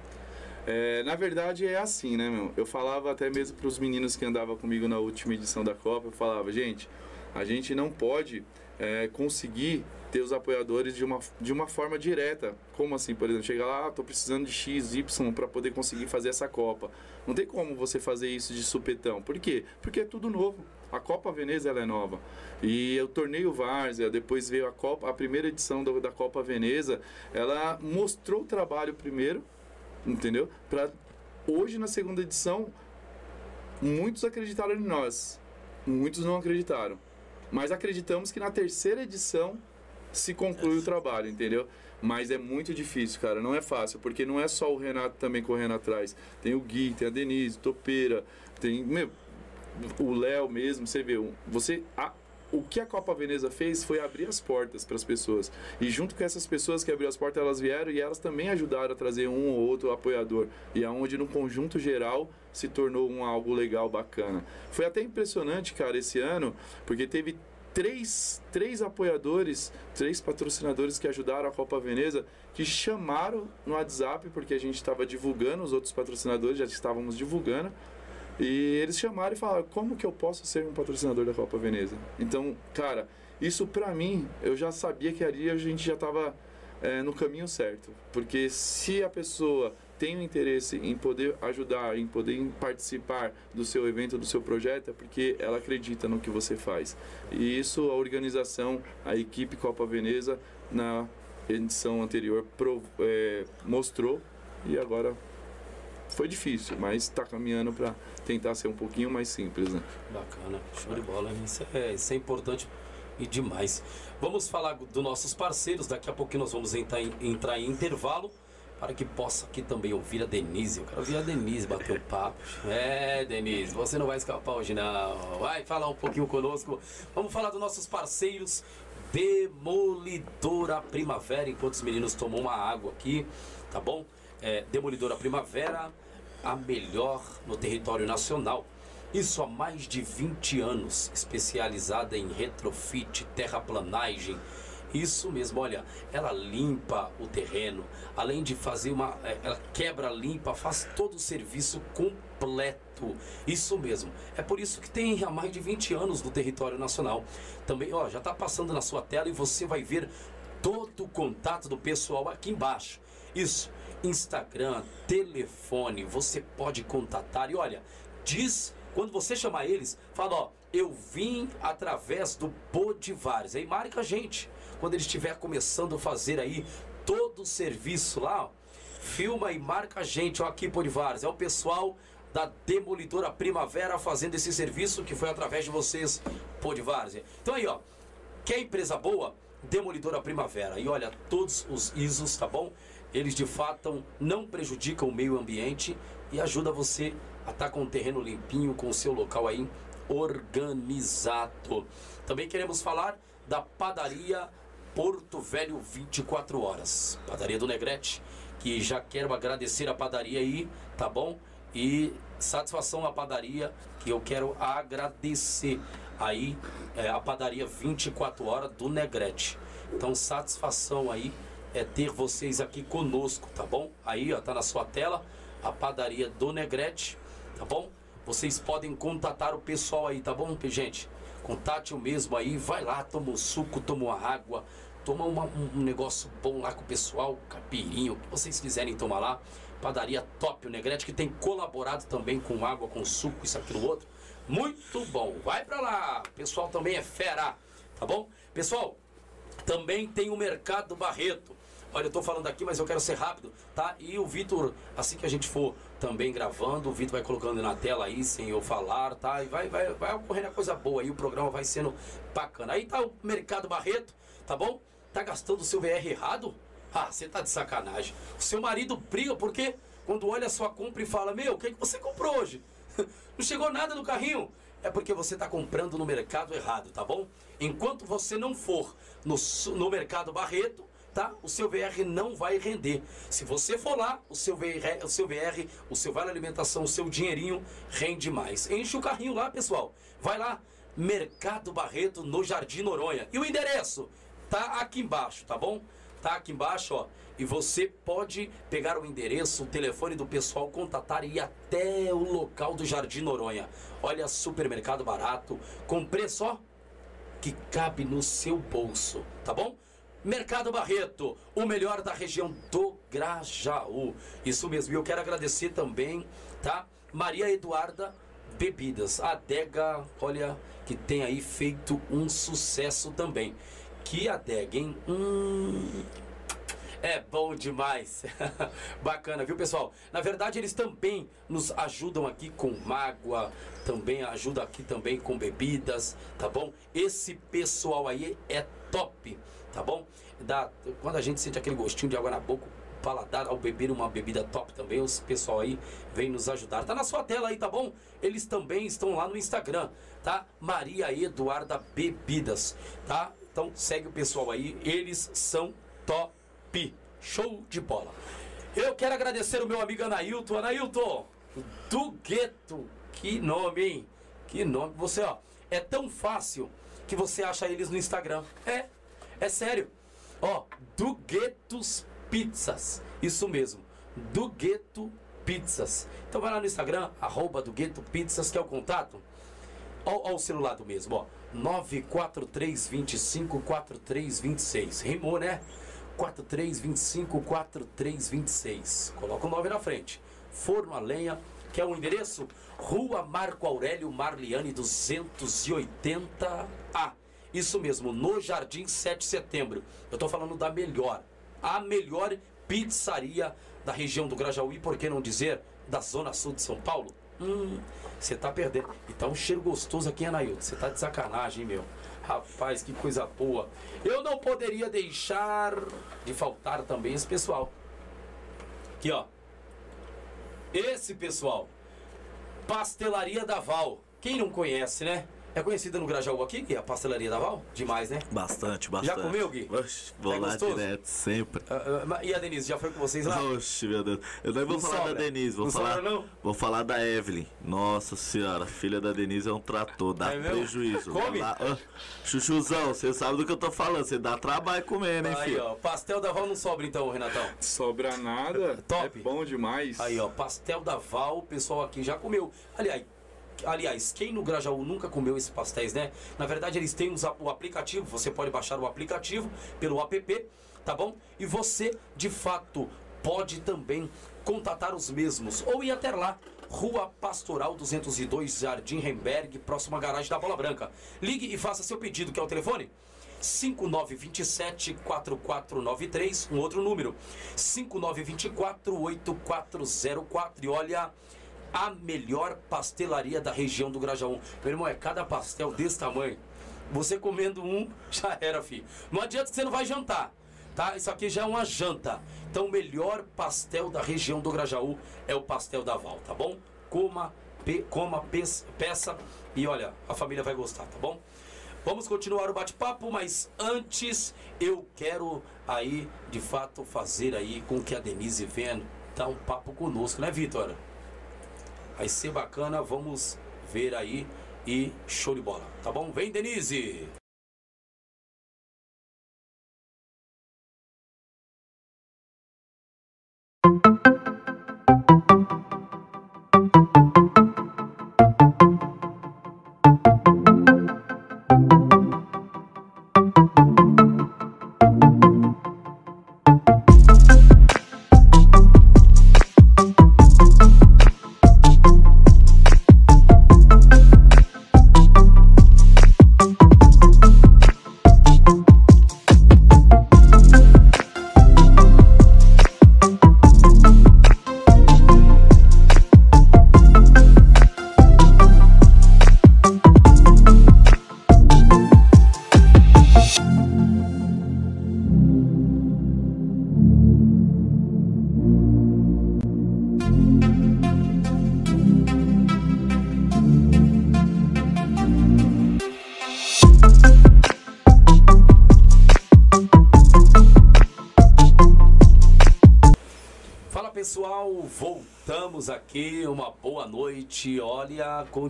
É, na verdade é assim, né, meu? Eu falava até mesmo para os meninos que andavam comigo na última edição da Copa, eu falava, gente, a gente não pode é, conseguir ter os apoiadores de uma, de uma forma direta. Como assim, por exemplo, chega lá, ah, tô precisando de X, Y para poder conseguir fazer essa Copa. Não tem como você fazer isso de supetão. Por quê? Porque é tudo novo. A Copa Veneza ela é nova. E o torneio Várzea, depois veio a Copa, a primeira edição da, da Copa Veneza, ela mostrou o trabalho primeiro, entendeu? Para hoje na segunda edição, muitos acreditaram em nós, muitos não acreditaram. Mas acreditamos que na terceira edição se conclui o trabalho, entendeu? Mas é muito difícil, cara. Não é fácil, porque não é só o Renato também correndo atrás. Tem o Gui, tem a Denise, Topeira, tem meu, o Léo mesmo. Você vê, você a, o que a Copa Veneza fez foi abrir as portas para as pessoas. E junto com essas pessoas que abriram as portas, elas vieram e elas também ajudaram a trazer um ou outro apoiador. E aonde no conjunto geral se tornou um algo legal, bacana. Foi até impressionante, cara, esse ano, porque teve três, três apoiadores, três patrocinadores que ajudaram a Copa Veneza, que chamaram no WhatsApp, porque a gente estava divulgando, os outros patrocinadores já estávamos divulgando, e eles chamaram e falaram: como que eu posso ser um patrocinador da Copa Veneza? Então, cara, isso pra mim, eu já sabia que ali a gente já estava é, no caminho certo, porque se a pessoa tem o interesse em poder ajudar, em poder participar do seu evento, do seu projeto, é porque ela acredita no que você faz. E isso a organização, a equipe Copa Veneza, na edição anterior, é, mostrou e agora foi difícil, mas está caminhando para tentar ser um pouquinho mais simples. Né? Bacana, show de bola. Isso é, isso é importante e demais. Vamos falar dos nossos parceiros, daqui a pouquinho nós vamos entrar em, entrar em intervalo para que possa aqui também ouvir a Denise. Eu quero ouvir a Denise bater o papo. [laughs] É, Denise, você não vai escapar hoje não. Vai falar um pouquinho conosco. Vamos falar dos nossos parceiros. Demolidora Primavera, enquanto os meninos tomam uma água aqui, tá bom? É, Demolidora Primavera, a melhor no território nacional. Isso há mais de 20 anos, especializada em retrofit, terraplanagem, isso mesmo, olha, ela limpa o terreno, além de fazer uma. É, ela quebra, limpa, faz todo o serviço completo. Isso mesmo. É por isso que tem há mais de 20 anos no território nacional. Também, ó, já está passando na sua tela e você vai ver todo o contato do pessoal aqui embaixo. Isso, Instagram, telefone, você pode contatar e olha, diz quando você chamar eles, fala, ó, eu vim através do Podivares. Aí marca a gente. Quando ele estiver começando a fazer aí todo o serviço lá, ó, filma e marca a gente, ó, aqui Podivares. É o pessoal da Demolidora Primavera fazendo esse serviço que foi através de vocês, Podivares. Então aí, ó, quer empresa boa? Demolidora Primavera. E olha, todos os ISOs, tá bom? Eles de fato não prejudicam o meio ambiente e ajuda você a estar tá com o terreno limpinho, com o seu local aí organizado. Também queremos falar da padaria Porto Velho 24 horas. Padaria do Negrete, que já quero agradecer a padaria aí, tá bom? E satisfação à padaria, que eu quero agradecer aí é, a padaria 24 horas do Negrete. Então, satisfação aí é ter vocês aqui conosco, tá bom? Aí, ó, tá na sua tela a padaria do Negrete, tá bom? Vocês podem contatar o pessoal aí, tá bom, gente? Contate o mesmo aí, vai lá, toma um suco, toma uma água, toma uma, um negócio bom lá com o pessoal, capirinho, o que vocês quiserem tomar lá. Padaria top, o Negrete, que tem colaborado também com água, com suco, isso, aquilo, outro. Muito bom, vai pra lá, o pessoal também é fera, tá bom? Pessoal, também tem o Mercado Barreto. Olha, eu tô falando aqui, mas eu quero ser rápido, tá? E o Vitor, assim que a gente for também gravando, o Vitor vai colocando na tela aí, sem eu falar, tá? E vai, vai, vai ocorrendo a coisa boa aí, o programa vai sendo bacana. Aí tá o Mercado Barreto, tá bom? Tá gastando o seu VR errado? Ah, você tá de sacanagem. O seu marido briga porque quando olha a sua compra e fala: Meu, o que, que você comprou hoje? [laughs] Não chegou nada no carrinho. É porque você está comprando no mercado errado, tá bom? Enquanto você não for no, no mercado Barreto, tá? O seu VR não vai render. Se você for lá, o seu VR, o seu VR, o seu vale alimentação, o seu dinheirinho rende mais. Enche o carrinho lá, pessoal. Vai lá, Mercado Barreto no Jardim Noronha. E o endereço tá aqui embaixo, tá bom? tá aqui embaixo, ó. E você pode pegar o endereço, o telefone do pessoal, contatar e ir até o local do Jardim Noronha. Olha, supermercado barato, com preço, ó, que cabe no seu bolso, tá bom? Mercado Barreto, o melhor da região do Grajaú. Isso mesmo. Eu quero agradecer também, tá? Maria Eduarda Bebidas, a adega, olha, que tem aí feito um sucesso também. Que adega, hein? Hum, é bom demais. [laughs] Bacana, viu, pessoal? Na verdade, eles também nos ajudam aqui com mágoa, também ajuda aqui também com bebidas, tá bom? Esse pessoal aí é top, tá bom? Dá, quando a gente sente aquele gostinho de água na boca, paladar ao beber uma bebida top também, os pessoal aí vem nos ajudar. Tá na sua tela aí, tá bom? Eles também estão lá no Instagram, tá? Maria Eduarda Bebidas, tá? Então segue o pessoal aí, eles são top. Show de bola. Eu quero agradecer o meu amigo Anailton. Anailton, do Gueto. Que nome, hein? Que nome. Você, ó, é tão fácil que você acha eles no Instagram. É, é sério. Ó, do Guetos Pizzas. Isso mesmo. Do Gueto Pizzas. Então vai lá no Instagram, arroba do Gueto Pizzas, que é o contato. Ó, ó o celular do mesmo, ó. 943254326. Rimou, né? 4325 4326. Coloca o 9 na frente. Forno a lenha, que é o endereço? Rua Marco Aurélio Marliane 280A. Isso mesmo, no Jardim 7 de Setembro. Eu tô falando da melhor, a melhor pizzaria da região do Grajaú e por que não dizer da zona sul de São Paulo? Hum, você tá perdendo. E tá um cheiro gostoso aqui, Anailton. Você tá de sacanagem, meu. Rapaz, que coisa boa. Eu não poderia deixar de faltar também esse pessoal. Aqui, ó. Esse pessoal. Pastelaria da Val. Quem não conhece, né? É conhecida no Grajaú aqui, que é a pastelaria da Val? Demais, né? Bastante, bastante. Já comeu, Gui? Oxe, vou É lá gostoso? direto, sempre. Ah, ah, e a Denise, já foi com vocês lá? Oxe, meu Deus. Eu não vou Não falar sobra. da Denise, vou Não falar. sobra, não? Vou falar da Evelyn. Nossa senhora, filha da Denise é um trator, dá É prejuízo. Come? Lá, ó. Chuchuzão, você sabe do que eu tô falando. Você dá trabalho comendo, hein, Aí, filho? ó. Pastel da Val não sobra então, Renatão. Sobra nada. [laughs] Top. É bom demais. Aí, ó, pastel da Val, o pessoal aqui já comeu. Aliás, aliás, quem no Grajaú nunca comeu esses pastéis, né? Na verdade, eles têm o aplicativo, você pode baixar o aplicativo pelo app, tá bom? E você, de fato, pode também contatar os mesmos ou ir até lá. Rua Pastoral 202, Jardim Remberg, próxima garagem da Bola Branca. Ligue e faça seu pedido, que é o telefone 5927 4493, um outro número, 5924 8404. E olha, a melhor pastelaria da região do Grajaú. Meu irmão, é cada pastel desse tamanho. Você comendo um, [laughs] já era, filho. Não adianta que você não vai jantar, tá? Isso aqui já é uma janta. Então, o melhor pastel da região do Grajaú é o pastel da Val, tá bom? Coma, pe- coma, pes- peça e olha, a família vai gostar, tá bom? Vamos continuar o bate-papo, mas antes eu quero aí, de fato, fazer aí com que a Denise venha dar um papo conosco, né, Vitor? Vai ser bacana, vamos ver aí e show de bola, tá bom? Vem, Denise!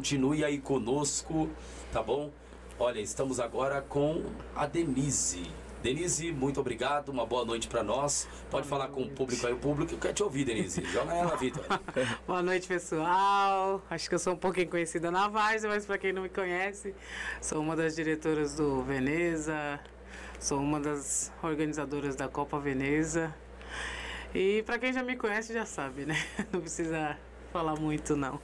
Continue aí conosco, tá bom? Olha, estamos agora com a Denise. Denise, muito obrigado, uma boa noite para nós. Pode falar com o público aí, o público quer te ouvir, Denise. Joga ela, Vitor. [laughs] boa noite, pessoal. Acho que eu sou um pouquinho conhecida na Várzea, mas para quem não me conhece, sou uma das diretoras do Veneza, sou uma das organizadoras da Copa Veneza. E para quem já me conhece já sabe, né? [laughs] Não precisa falar muito, não.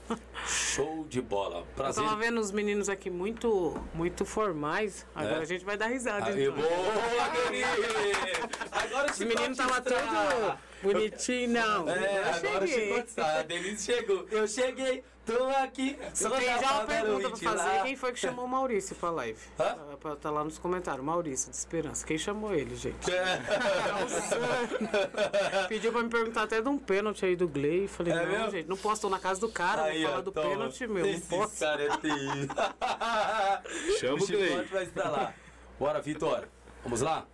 Show de bola. Prazer. Eu tava vendo os meninos aqui muito, muito formais. Agora É? a gente vai dar risada. Aí, então. boa! Agora Os meninos estavam todos bonitinhos, não. É, eu agora cheguei. chegou. A Denise chegou. Eu cheguei, tô aqui. Só tem já uma pergunta pra fazer. Quem foi que chamou o Maurício pra live? Hã? Ah, Pra tá lá nos comentários. Maurício, de Esperança. Quem chamou ele, gente? É. Pediu pra me perguntar até de um pênalti aí do Gley. Falei, É não, mesmo? gente, não posso, tô na casa do cara, Aí, vou ó, falar do toma. pênalti, meu. Não Esse posso. cara é terrível. Chama o Gley. chicote vai estar lá. Bora, Vitor. Vamos lá?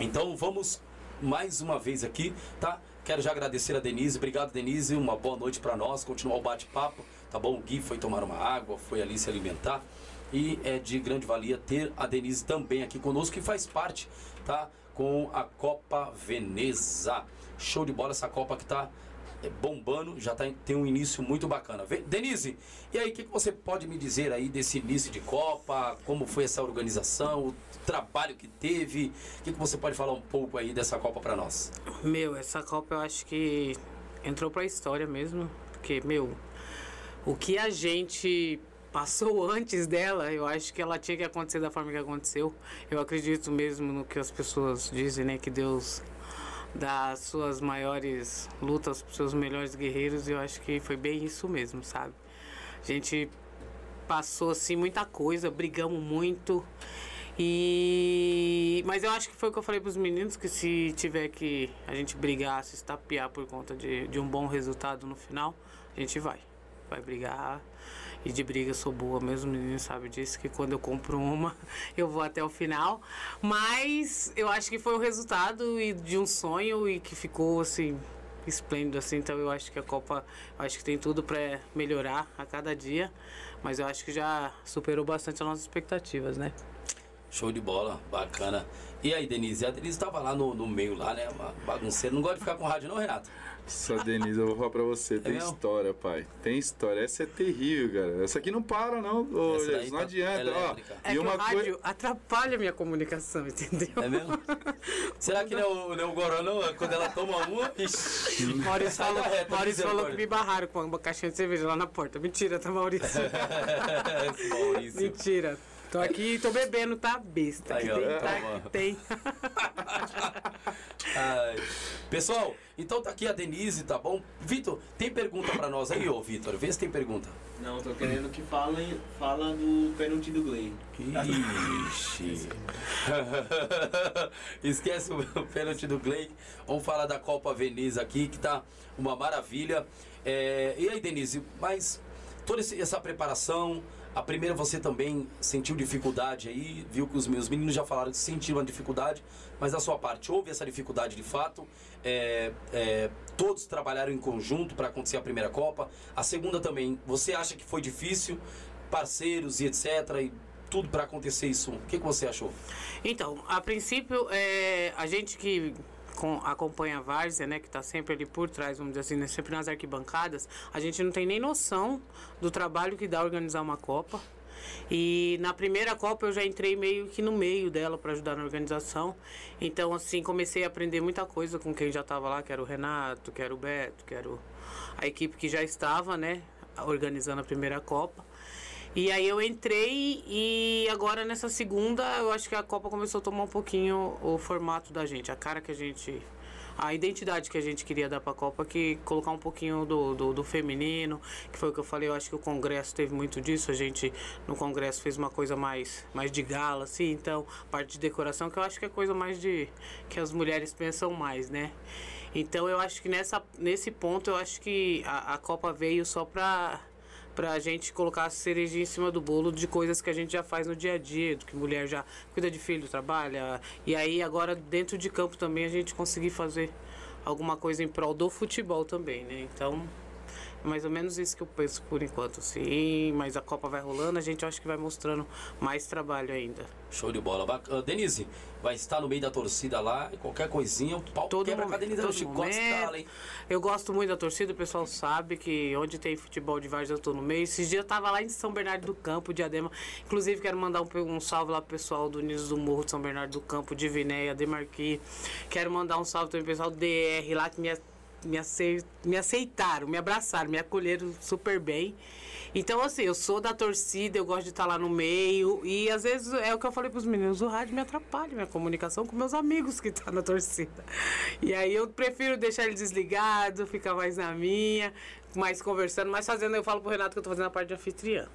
Então vamos mais uma vez aqui, tá? Quero já agradecer a Denise. Obrigado, Denise. Uma boa noite para nós. Continuar o bate-papo, tá bom? O Gui foi tomar uma água, foi ali se alimentar. E é de grande valia ter a Denise também aqui conosco, que faz parte, tá? Com a Copa Veneza. Show de bola essa Copa que tá é, bombando, já tá, em- tem um início muito bacana. Denise, e aí, o que, que você pode me dizer aí desse início de Copa? Como foi essa organização, o trabalho que teve? O que, que você pode falar um pouco aí dessa Copa para nós? Meu, essa Copa eu acho que entrou pra história mesmo. Porque, meu, o que a gente passou [laughs] antes dela, eu acho que ela tinha que acontecer da forma que aconteceu. Eu acredito mesmo no que as pessoas dizem, né? Que Deus dá as suas maiores lutas pros seus melhores guerreiros. E eu acho que foi bem isso mesmo, sabe? A gente passou, assim, muita coisa, brigamos muito. E mas eu acho que foi o que eu falei pros meninos que se tiver que a gente brigar, se estapear por conta de, de um bom resultado no final, a gente vai. Vai brigar. E de briga eu sou boa mesmo, o menino sabe disso, que quando eu compro uma, [laughs] eu vou até o final. Mas eu acho que foi o resultado de um sonho e que ficou assim esplêndido assim, então eu acho que a Copa, acho que tem tudo para melhorar a cada dia, mas eu acho que já superou bastante as nossas expectativas, né? Show de bola, bacana. E aí, Denise? A Denise estava lá no, no meio, lá, né? Bagunceira. Não gosta de ficar com rádio, não, Renato? Só, Denise, eu vou falar pra você, tem mesmo? história, pai. Tem história. Essa é terrível, cara. Essa aqui não para, não. Ô, Jesus, não tá adianta, ó. É E que uma o rádio coisa. atrapalha a minha comunicação, entendeu? É mesmo? [laughs] Será que não é o, não é o Goró, não? Quando ela toma [laughs] uma, Maurício falou, reta, Maurício falou que me barraram com uma caixinha de cerveja lá na porta. Mentira, tá, Maurício? [laughs] Maurício. Mentira. Tô aqui e tô bebendo, tá? Besta. Aí, que ó, tem, é, tá? toma. tem. Ai. Pessoal, então tá aqui a Denise, tá bom? Vitor, tem pergunta pra nós aí, ô Vitor? Vê se tem pergunta. Não, tô querendo que falem fala do pênalti do Gley. Ixi. [laughs] Esquece o [laughs] pênalti do Clay. Vamos falar da Copa Veneza aqui, que tá uma maravilha. É, e aí, Denise, mas toda essa preparação, a primeira você também sentiu dificuldade aí, viu que os meus meninos já falaram que sentiram uma dificuldade, mas da sua parte houve essa dificuldade de fato. É, é, todos trabalharam em conjunto para acontecer a primeira Copa. A segunda também, você acha que foi difícil? Parceiros e etc. E tudo para acontecer isso. O que, que você achou? Então, a princípio, é, a gente que com- acompanha a Várzea, né, que está sempre ali por trás, vamos dizer assim, né, sempre nas arquibancadas, a gente não tem nem noção do trabalho que dá organizar uma Copa. E na primeira Copa eu já entrei meio que no meio dela para ajudar na organização. Então, assim, comecei a aprender muita coisa com quem já estava lá, que era o Renato, que era o Beto, que era o- a equipe que já estava, né, organizando a primeira Copa. E aí eu entrei e agora nessa segunda eu acho que a Copa começou a tomar um pouquinho o formato da gente, a cara que a gente. A identidade que a gente queria dar pra Copa, que colocar um pouquinho do, do, do feminino, que foi o que eu falei, eu acho que o Congresso teve muito disso, a gente no Congresso fez uma coisa mais, mais de gala, assim, então, parte de decoração, que eu acho que é coisa mais de. que as mulheres pensam mais, né? Então eu acho que nessa, nesse ponto eu acho que a, a Copa veio só pra pra gente colocar a cereja em cima do bolo de coisas que a gente já faz no dia a dia, do que mulher já cuida de filho, trabalha. E aí agora dentro de campo também a gente conseguir fazer alguma coisa em prol do futebol também, né? Então, É mais ou menos isso que eu penso por enquanto, sim. Mas a Copa vai rolando, a gente acho que vai mostrando mais trabalho ainda. Show de bola. Ah, Denise, vai estar no meio da torcida lá, qualquer coisinha, o pau Todo quebra com a momento, Denise todo chicote momento. hein? Eu gosto muito da torcida, o pessoal sabe que onde tem futebol de vários eu tô no meio. Esses dias eu tava lá em São Bernardo do Campo, Diadema. Inclusive, quero mandar um, um salve lá pro pessoal do Unidos do Morro de São Bernardo do Campo, de Vinéia, Demarqui. Quero mandar um salve também pro pessoal do DR lá que me, me, me aceitaram, me abraçaram, me acolheram super bem. Então, assim, eu sou da torcida, eu gosto de estar lá no meio. E às vezes é o que eu falei pros meninos: o rádio me atrapalha, minha comunicação com meus amigos que estão na torcida. E aí eu prefiro deixar ele desligado, ficar mais na minha, mais conversando, mais fazendo. Eu falo pro Renato que eu tô fazendo a parte de anfitriã.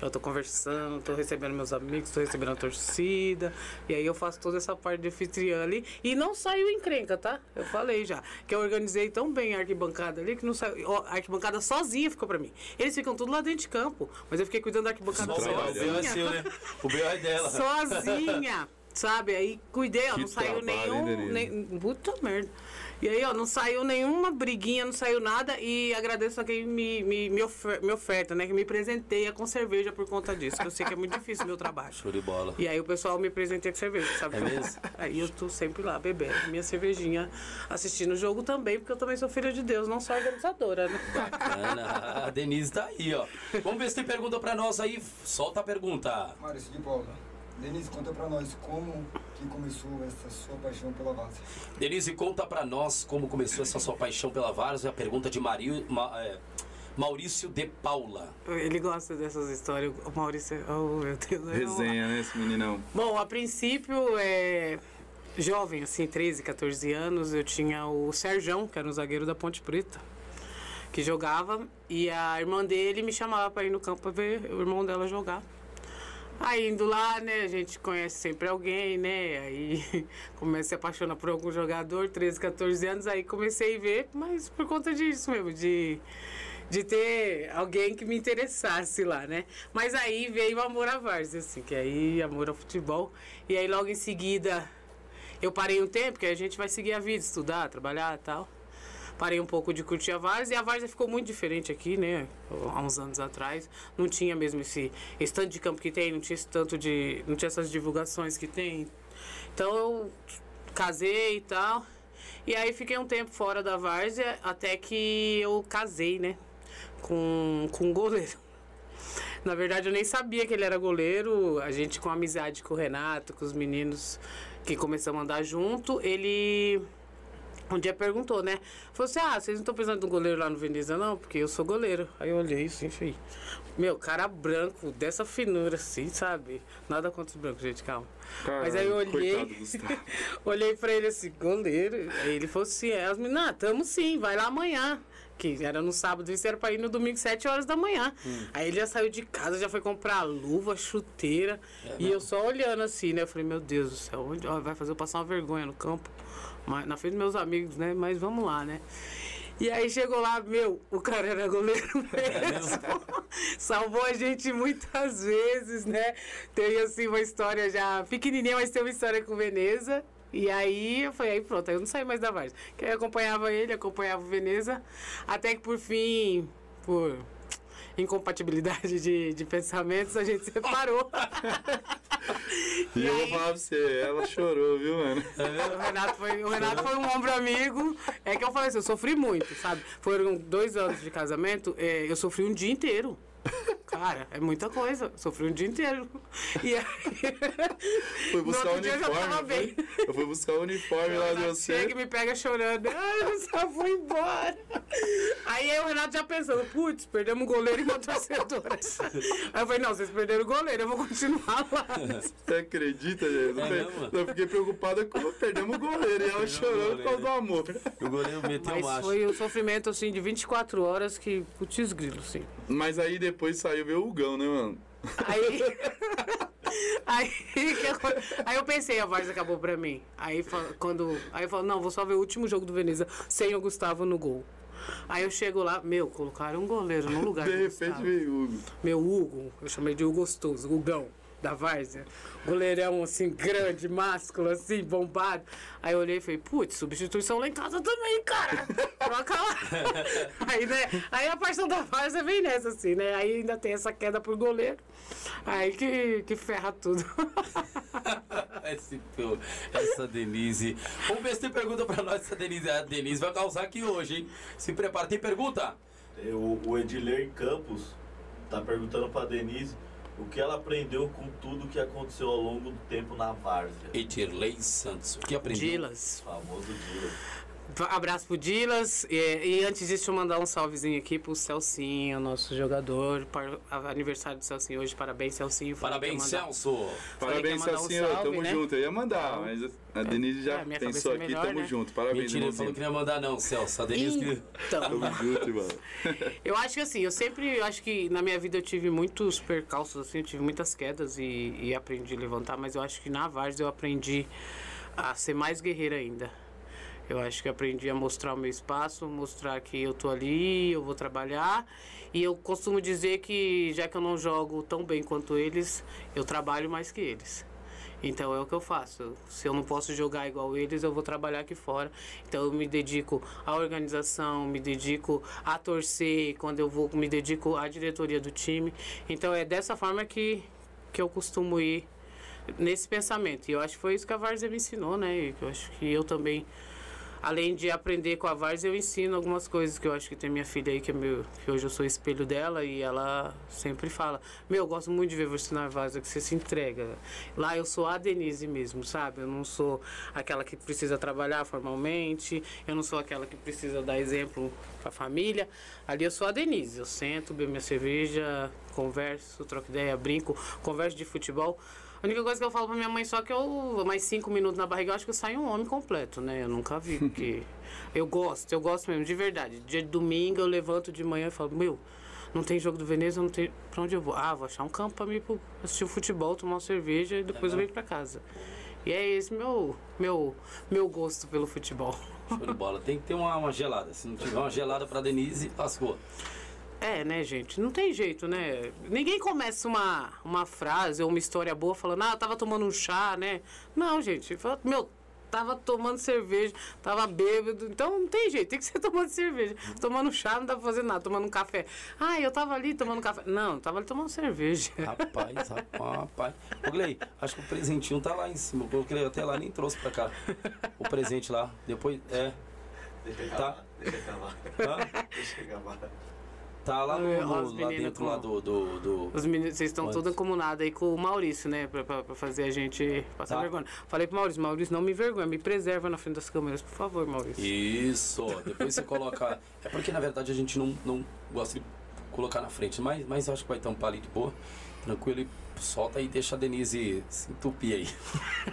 Que eu tô conversando, tô recebendo meus amigos, tô recebendo a torcida. E aí eu faço toda essa parte de anfitriã ali. E não saiu encrenca, tá? Eu falei já. Que eu organizei tão bem a arquibancada ali que não saiu. A arquibancada sozinha ficou pra mim. Eles ficam tudo lá dentro de campo. Mas eu fiquei cuidando da arquibancada Só o B.O. é sozinha. seu, né? O B.O. é dela. Sozinha. Sabe? Aí cuidei, ó, não saiu nenhum. Nem, puta merda. E aí, ó, não saiu nenhuma briguinha, não saiu nada. E agradeço a quem me, me, me, ofer- me oferta, né? Que me presenteia com cerveja por conta disso. Que eu sei que é muito difícil o meu trabalho. Show de bola. E aí o pessoal me presenteia com cerveja, sabe? É mesmo? Aí eu tô sempre lá bebendo minha cervejinha, assistindo o jogo também, porque eu também sou filha de Deus, não sou organizadora, né? Bacana. A Denise tá aí, ó. Vamos ver se tem pergunta pra nós aí. Solta a pergunta. Maurício de Paula. Denise, conta pra nós como que começou essa sua paixão pela Várzea. Denise, conta pra nós como começou essa sua paixão pela Várzea. A pergunta de Mario, Ma- é, Maurício de Paula. Ele gosta dessas histórias, o Maurício, oh meu Deus. eu- Resenha, né, esse meninão? Bom, a princípio, é, jovem, assim, 13, 14 anos, eu tinha o Serjão, que era um zagueiro da Ponte Preta, que jogava, e a irmã dele me chamava para ir no campo para ver o irmão dela jogar. Aí indo lá, né, a gente conhece sempre alguém, né? Aí [laughs] começa a se apaixonar por algum jogador, 13, 14 anos, aí comecei a ver, mas por conta disso mesmo, de, de ter alguém que me interessasse lá, né? Mas aí veio o amor à várzea, assim, que aí amor ao futebol. E aí logo em seguida eu parei um tempo, porque a gente vai seguir a vida, estudar, trabalhar e tal. Parei um pouco de curtir a Várzea e a Várzea ficou muito diferente aqui, né? Há uns anos atrás. Não tinha mesmo esse, esse tanto de campo que tem, não tinha esse tanto de. não tinha essas divulgações que tem. Então eu casei e tal. E aí fiquei um tempo fora da Várzea até que eu casei, né? Com, com um goleiro. [laughs] Na verdade, eu nem sabia que ele era goleiro. A gente, com amizade com o Renato, com os meninos que começamos a andar junto, ele um dia perguntou, né? Falou assim: ah, vocês não estão precisando de um goleiro lá no Veneza, não? Porque eu sou goleiro. Aí eu olhei assim, falei: meu, cara branco, dessa finura assim, sabe? Nada contra os brancos, gente, calma. Mas aí eu Caralho, olhei, [laughs] olhei pra ele assim, goleiro. Aí ele falou assim: é, as meninas, ah, tamo sim, vai lá amanhã. Que era no sábado, isso era pra ir no domingo, 7 horas da manhã. Aí ele já saiu de casa, já foi comprar luva, chuteira. e eu só olhando assim, né? Eu falei, meu Deus do céu, onde, ó, vai fazer eu passar uma vergonha no campo. Na frente dos meus amigos, né? Mas vamos lá, né? E aí chegou lá, meu, o cara era goleiro [laughs] mesmo. Salvou a gente muitas vezes, né? Tem assim uma história já pequenininha, mas tem uma história com Veneza. E aí eu falei, aí pronto, aí eu não saí mais da Várzea. Que aí eu acompanhava ele, acompanhava o Veneza, até que por fim, por incompatibilidade de, de pensamentos, a gente separou. [laughs] E eu vou falar pra você, ela chorou, viu, mano? O Renato, foi, o Renato foi um ombro amigo. É que eu falei assim, eu sofri muito, sabe? Foram dois anos de casamento, é, eu sofri um dia inteiro. Cara, é muita coisa. Sofri um dia inteiro. E aí. Foi buscar no o dia eu uniforme. tava não bem. foi? Eu fui buscar o uniforme lá de Renato você. chega e me pega chorando. Ai, eu só fui embora. Aí, aí o Renato já pensando, putz, perdemos o goleiro e uma torcedora. Aí eu falei, não, vocês perderam o goleiro, eu vou continuar lá. Você acredita, gente? Eu, É fiquei- mesmo? eu fiquei preocupada com perdemos o goleiro. E ela chorou por causa do amor. O goleiro meteu Mas macho. foi um sofrimento, assim, de 24 horas que, putz grilo, assim. Mas aí depois saiu ver o Hugão, né, mano? Aí, [laughs] aí, acon- aí eu pensei, a Varsa acabou pra mim. Aí quando. Aí eu falo, não, vou só ver o último jogo do Veneza sem o Gustavo no gol. Aí eu chego lá, meu, colocaram um goleiro no lugar De repente veio Hugo. Meu Hugo, eu chamei de Hugo Gostoso, Hugão. Da Várzea. Goleirão, assim, grande, másculo, assim, bombado. Aí eu olhei e falei, putz, substituição lá em casa também, cara. [laughs] Troca lá. [laughs] aí, né, aí a paixão da Várzea vem nessa, assim, né? Aí ainda tem essa queda por goleiro. Aí que, que ferra tudo. [laughs] Esse, pô, essa Denise. Vamos ver se tem pergunta pra nós, essa Denise. A Denise vai causar aqui hoje, hein? Se prepara. Tem pergunta? O, o Ediler Campos tá perguntando pra Denise o que ela aprendeu com tudo que aconteceu ao longo do tempo na Várzea. Edirley Santos. O que aprendeu? Dilas. O famoso Dilas. Abraço pro Dilas. E, e antes disso, deixa eu mandar um salvezinho aqui pro Celcinho, nosso jogador. Para, aniversário do Celcinho hoje. Parabéns, Celcinho. Falei Parabéns, mandar- Celso. Parabéns, um Celcinho. salve, Tamo né? junto. Eu ia mandar, mas a Denise já É, minha pensou é aqui. melhor, Tamo né? junto. Parabéns, Mentira, ele falou irmãozinho. que não ia mandar não, Celso. A Denise que... Então, Tamo junto, irmão. [laughs] eu acho que assim, eu sempre, eu acho que na minha vida eu tive muitos percalços, assim, eu tive muitas quedas e, e aprendi a levantar, mas eu acho que na Várzea eu aprendi a ser mais guerreira ainda. Eu acho que aprendi a mostrar o meu espaço, mostrar que eu tô ali, eu vou trabalhar. E eu costumo dizer que já que eu não jogo tão bem quanto eles, eu trabalho mais que eles. Então é o que eu faço. Se eu não posso jogar igual eles, eu vou trabalhar aqui fora. Então eu me dedico à organização, me dedico a torcer, quando eu vou, me dedico à diretoria do time. Então é dessa forma que, que eu costumo ir nesse pensamento. E eu acho que foi isso que a Várzea me ensinou, né? Eu acho que eu também além de aprender com a Vars, eu ensino algumas coisas que eu acho que tem minha filha aí, que, é meu, que hoje eu sou espelho dela, e ela sempre fala, meu, eu gosto muito de ver você na Vars, que você se entrega. Lá eu sou a Denise mesmo, sabe? Eu não sou aquela que precisa trabalhar formalmente, eu não sou aquela que precisa dar exemplo pra família. Ali eu sou a Denise, eu sento, bebo minha cerveja, converso, troco ideia, brinco, converso de futebol. A única coisa que eu falo pra minha mãe só que eu, mais cinco minutos na barriga, eu acho que eu saio um homem completo, né? Eu nunca vi, porque [laughs] eu gosto, eu gosto mesmo, de verdade. Dia de domingo eu levanto de manhã e falo, meu, não tem jogo do Veneza, não tem. Pra onde eu vou? Ah, vou achar um campo pra mim pro- assistir o futebol, tomar uma cerveja e depois eu venho pra casa. E é esse meu, meu, meu gosto pelo futebol. Show de bola. Tem que ter uma, uma gelada. Se não tiver uma gelada pra Denise, lascou. É, né, gente? Não tem jeito, né? Ninguém começa uma, uma frase ou uma história boa falando, ah, eu tava tomando um chá, né? Não, gente. Fala, Meu, tava tomando cerveja, tava bêbado. Então não tem jeito, tem que ser [laughs] tomando cerveja. Tomando chá não dá pra fazer nada, tomando um café. Ah, eu tava ali tomando café. Não, eu tava ali tomando cerveja. Rapaz, [laughs] rapaz, rapaz. Ô, Glei, acho que o presentinho tá lá em cima. Glei até lá nem trouxe pra cá. O presente lá. Depois, é. Deixa eu Tá. Deixa eu acabar. Hã? Deixa eu acabar. Tá lá, no, Olha, no- lá dentro lá do. do, do- Os meninos, vocês estão todos comunados aí com o Maurício, né? Pra, pra, pra fazer a gente passar Tá. vergonha. Falei pro Maurício, Maurício, não me envergonha, me preserva na frente das câmeras, por favor, Maurício. Isso, depois você coloca. [laughs] É porque na verdade a gente não, não gosta de colocar na frente, mas, mas eu acho que vai tampar ali de boa. Tranquilo e solta e deixa a Denise se entupir aí.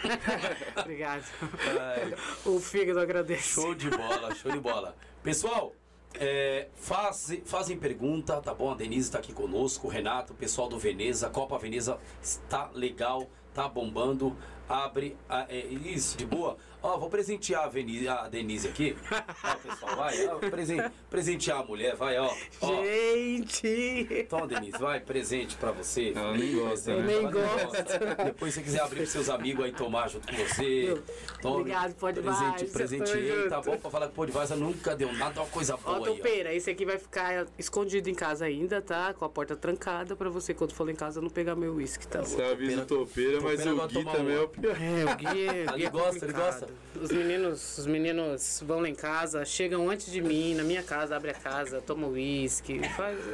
[laughs] Obrigado. [laughs] O fígado agradece. show de bola, show de bola. Pessoal, é, faz, fazem pergunta, tá bom? A Denise tá aqui conosco, o Renato, o pessoal do Veneza, Copa Veneza está legal, tá bombando. Abre. a- é, isso, de boa. Ó, vou presentear a, Veni- a Denise aqui. Ó, pessoal, vai. Ó, presen- presentear a mulher, vai, ó. ó. Gente! Toma, Denise, vai, presente pra você. Ela nem gosta, né? nem gosto. gosta. Depois, se você quiser abrir pros seus amigos aí tomar junto com você. Tome. Obrigado, Pode Presente, presenteei, tá bom? Pra falar que Pô de Vaza nunca deu nada, uma coisa Ó, boa aí, ó. topeira, esse aqui vai ficar escondido em casa ainda, tá? Com a porta trancada pra você, quando for lá em casa, não pegar meu uísque, tá? Você avisa o topeira, mas Topeira o vai Gui tomar também é o pior. É, o Gui, é- o Ele Gui é gosta, ele complicado. Os meninos, os meninos vão lá em casa, chegam antes de mim, na minha casa, abre a casa, toma uísque,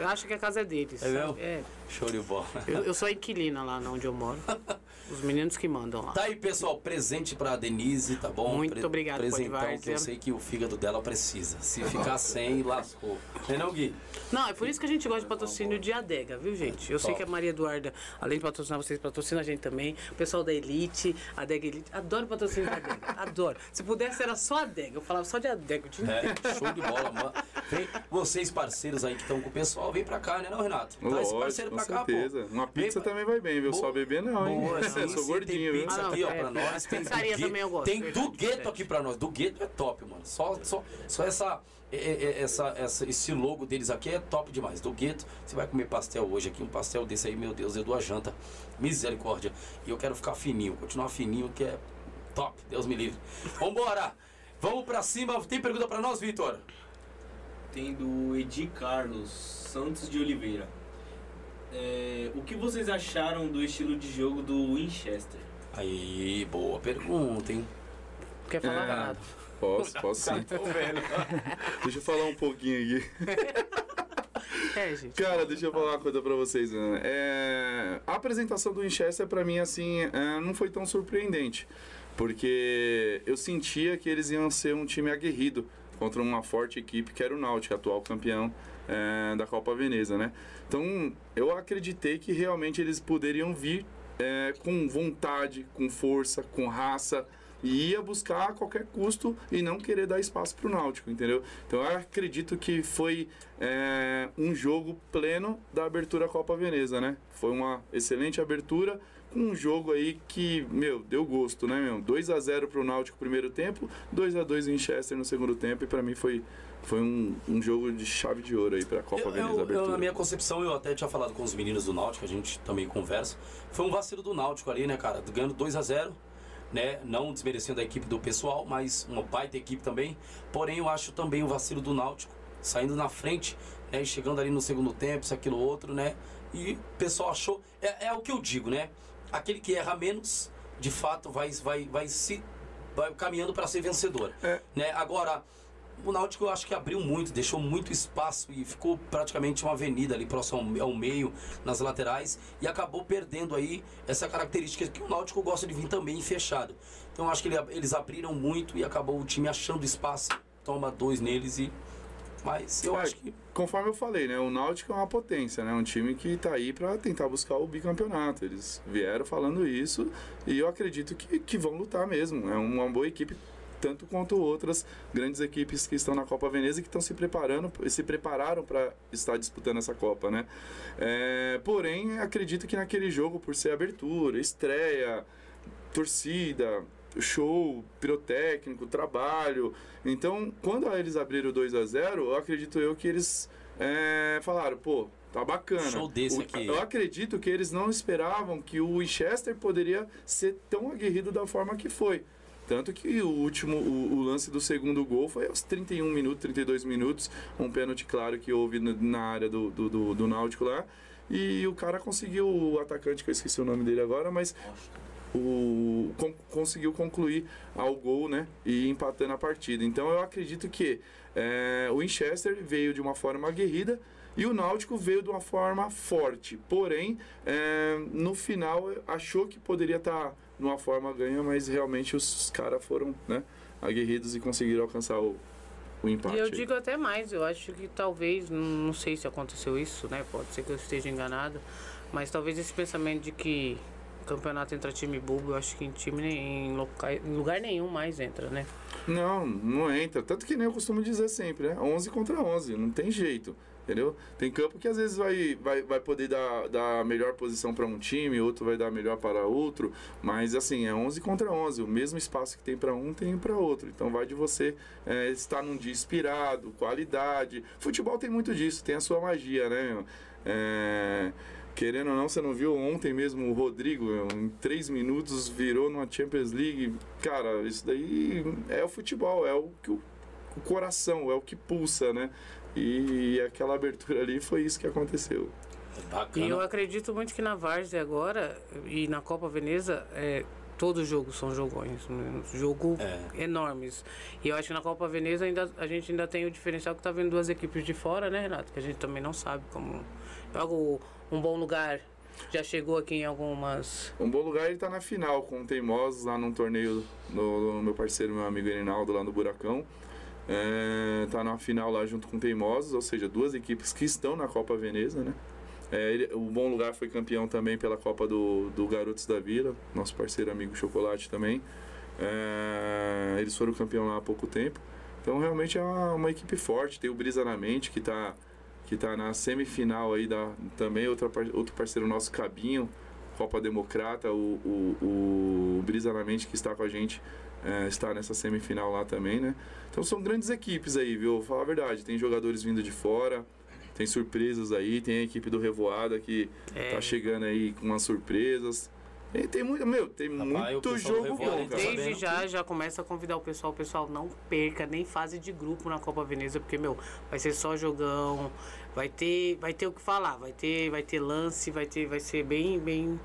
acha que a casa é deles. É sabe? É. Show de bola. Eu, eu sou inquilina lá onde eu moro. [laughs] Os meninos que mandam lá. Tá aí, pessoal, presente pra Denise, tá bom? Muito obrigado, Pô de Presentão que eu sei que o fígado dela precisa. Se ficar sem, lascou. Não é não, Gui? Não, é por isso que a gente gosta de patrocínio de adega, viu, gente? Eu sei Top. que a Maria Eduarda, além de patrocinar vocês, patrocina a gente também. O pessoal da Elite, Adega Elite. Adoro patrocínio de adega. [laughs] Adoro. Se pudesse, era só adega. Eu falava só de adega inteiro. É, show de bola, mano. Vem, vocês parceiros aí que estão com o pessoal, vem pra cá, né, não, Renato? Traz esse Lógico, parceiro com pra cá, certeza. pô. Uma pizza Vem também vai bem, viu? Só Boa. beber não, hein? Boa, É, sou gordinho, Tem pizza Ah, não, aqui, ó, é. pra nós. Tem Pizzaria do Gueto- também eu gosto, Tem do gueto aqui pra nós. Do gueto é top, mano. Só, só, só essa, é, é, essa, essa, esse logo deles aqui é top demais. Do gueto, você vai comer pastel hoje aqui, um pastel desse aí, meu Deus, eu dou a janta. Misericórdia. E eu quero ficar fininho, continuar fininho, que é top. Deus me livre. Vambora! Vamos pra cima. Tem pergunta pra nós, Vitor? Tem do Edi Carlos Santos de Oliveira. É, o que vocês acharam do estilo de jogo do Winchester? Aí, boa pergunta, hein? Quer falar É. nada? Posso, posso sim. [laughs] Deixa eu falar um pouquinho aqui. [laughs] É, gente. Cara, deixa eu falar uma coisa pra vocês. né? É, a apresentação do Winchester, pra mim, assim, é, não foi tão surpreendente. Porque eu sentia que eles iam ser um time aguerrido contra uma forte equipe que era o Náutico, atual campeão é, da Copa Veneza, né? Então, eu acreditei que realmente eles poderiam vir é, com vontade, com força, com raça e ia buscar a qualquer custo e não querer dar espaço para o Náutico, entendeu? Então eu acredito que foi é, um jogo pleno da abertura Copa Veneza, né? Foi uma excelente abertura com um jogo aí que, meu, deu gosto, né, meu? 2 a 0 para o Náutico no primeiro tempo, 2 a 2 em Chester no segundo tempo e para mim foi foi um, um jogo de chave de ouro aí para a Copa Eu, Veneza eu- eu, abertura. na minha concepção, eu até tinha falado com os meninos do Náutico, a gente também conversa. Foi um vacilo do Náutico ali, né, cara? Ganhando 2 a 0 né? Não desmerecendo a equipe do pessoal, mas uma baita equipe também. Porém, eu acho também o vacilo do Náutico, saindo na frente, né? E chegando ali no segundo tempo, isso, aquilo, outro, né? E o pessoal achou. É, é o que eu digo, né? Aquele que erra menos, de fato, vai, vai, vai se. Vai caminhando para ser vencedor. É. Né? Agora, o Náutico eu acho que abriu muito, deixou muito espaço e ficou praticamente uma avenida ali próximo ao, meio, nas laterais, e acabou perdendo aí essa característica que o Náutico gosta de vir também fechado. Então eu acho que ele- eles abriram muito e acabou o time achando espaço, toma dois neles e. Mas eu É, acho que. Conforme eu falei, né? O Náutico é uma potência, né? Um time que tá aí para tentar buscar o bicampeonato. Eles vieram falando isso e eu acredito que, que vão lutar mesmo. É uma boa equipe, tanto quanto outras grandes equipes que estão na Copa Veneza e que estão se preparando, se prepararam para estar disputando essa Copa, né? É, porém, acredito que naquele jogo, por ser abertura, estreia, torcida, show, pirotécnico, trabalho. Então, quando eles abriram 2 a 0 eu acredito eu que eles é, falaram, pô, tá bacana. Show desse O- aqui. Eu acredito que eles não esperavam que o Winchester poderia ser tão aguerrido da forma que foi. Tanto que o último, o, o lance do segundo gol foi aos 31 minutos, 32 minutos, um pênalti claro que houve na, área do, do, do, do Náutico lá. E o cara conseguiu, o atacante, que eu esqueci o nome dele agora, mas o, con- conseguiu concluir ao gol, né? E empatando a partida. Então eu acredito que é, o Winchester veio de uma forma aguerrida e o Náutico veio de uma forma forte. Porém, é, no final achou que poderia estar numa forma ganha, mas realmente os caras foram né, aguerridos e conseguiram alcançar o, o empate. E eu aí. digo até mais, eu acho que talvez, não sei se aconteceu isso, né? Pode ser que eu esteja enganado, mas talvez esse pensamento de que campeonato entra time bobo, eu acho que em time em, loca- em lugar nenhum mais entra, né? Não, não entra. Tanto que nem eu costumo dizer sempre, né? 11 contra 11, não tem jeito. Entendeu? Tem campo que às vezes vai, vai, vai poder dar, dar melhor posição para um time, outro vai dar melhor para outro, mas assim, é 11 contra 11. O mesmo espaço que tem para um, tem para outro. Então vai de você é, estar num dia inspirado, qualidade. Futebol tem muito disso, tem a sua magia, né? É, Querendo ou não, você não viu ontem mesmo o Rodrigo, em três minutos virou numa Champions League. Cara, isso daí é o futebol, é o que o, o coração, é o que pulsa, né? E aquela abertura ali foi isso que aconteceu. E Bacana. eu acredito muito que na Várzea agora e na Copa Veneza, é, todos os jogos são jogões, né? jogo É. enormes. E eu acho que na Copa Veneza ainda, a gente ainda tem o diferencial que tá vendo duas equipes de fora, né, Renato? Que a gente também não sabe como. Algo, um bom lugar. Já chegou aqui em algumas. Um bom lugar ele tá na final com o Teimosos lá num torneio no, no meu parceiro, meu amigo Reinaldo, lá no Buracão. É, tá na final lá junto com Teimosos, ou seja, duas equipes que estão na Copa Veneza, né? É, ele- o Bom Lugar foi campeão também pela Copa do, do Garotos da Vila, nosso parceiro amigo Chocolate também. É, eles foram campeão lá há pouco tempo. Então realmente é uma, uma equipe forte. Tem o Brisa na Mente que tá, que tá na semifinal aí da, também, outra, outro parceiro nosso, Cabinho. Copa Democrata, o, o, o Brisa na Mente que está com a gente é, está nessa semifinal lá também, né? Então são grandes equipes aí, viu? Vou falar a verdade, tem jogadores vindo de fora, tem surpresas aí, tem a equipe do Revoada que É. tá chegando aí com umas surpresas. Tem, tem muito, meu, tem Rapaz, muito jogo bom, cara. Desde já, já começa a convidar o pessoal. O pessoal não perca nem fase de grupo na Copa Veneza, porque, meu, vai ser só jogão, vai ter, vai ter o que falar, vai ter, vai ter lance, vai ter, vai ser bem, bem,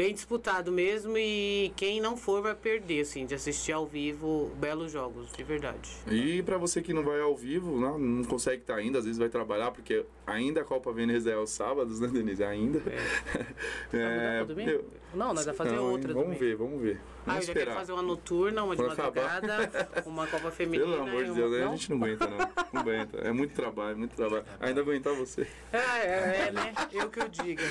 bem disputado mesmo. E quem não for vai perder, assim, de assistir ao vivo belos jogos, de verdade. E pra você que não vai ao vivo, não, não consegue estar ainda, às vezes vai trabalhar, porque ainda a Copa Veneza é aos sábados, né, Denise? Ainda. Vai mudar pra domingo? meu, Não, nós vamos fazer não, hein? outra Vamos domingo. ver, vamos ver. Ah, eu já quero esperar. fazer uma noturna, uma de madrugada, [laughs] uma Copa Feminina. Pelo amor de uma- Deus, né? a gente não aguenta, não. Não aguenta. É muito trabalho, muito trabalho. Ainda aguentar você. É, é, é, né? Eu que eu diga.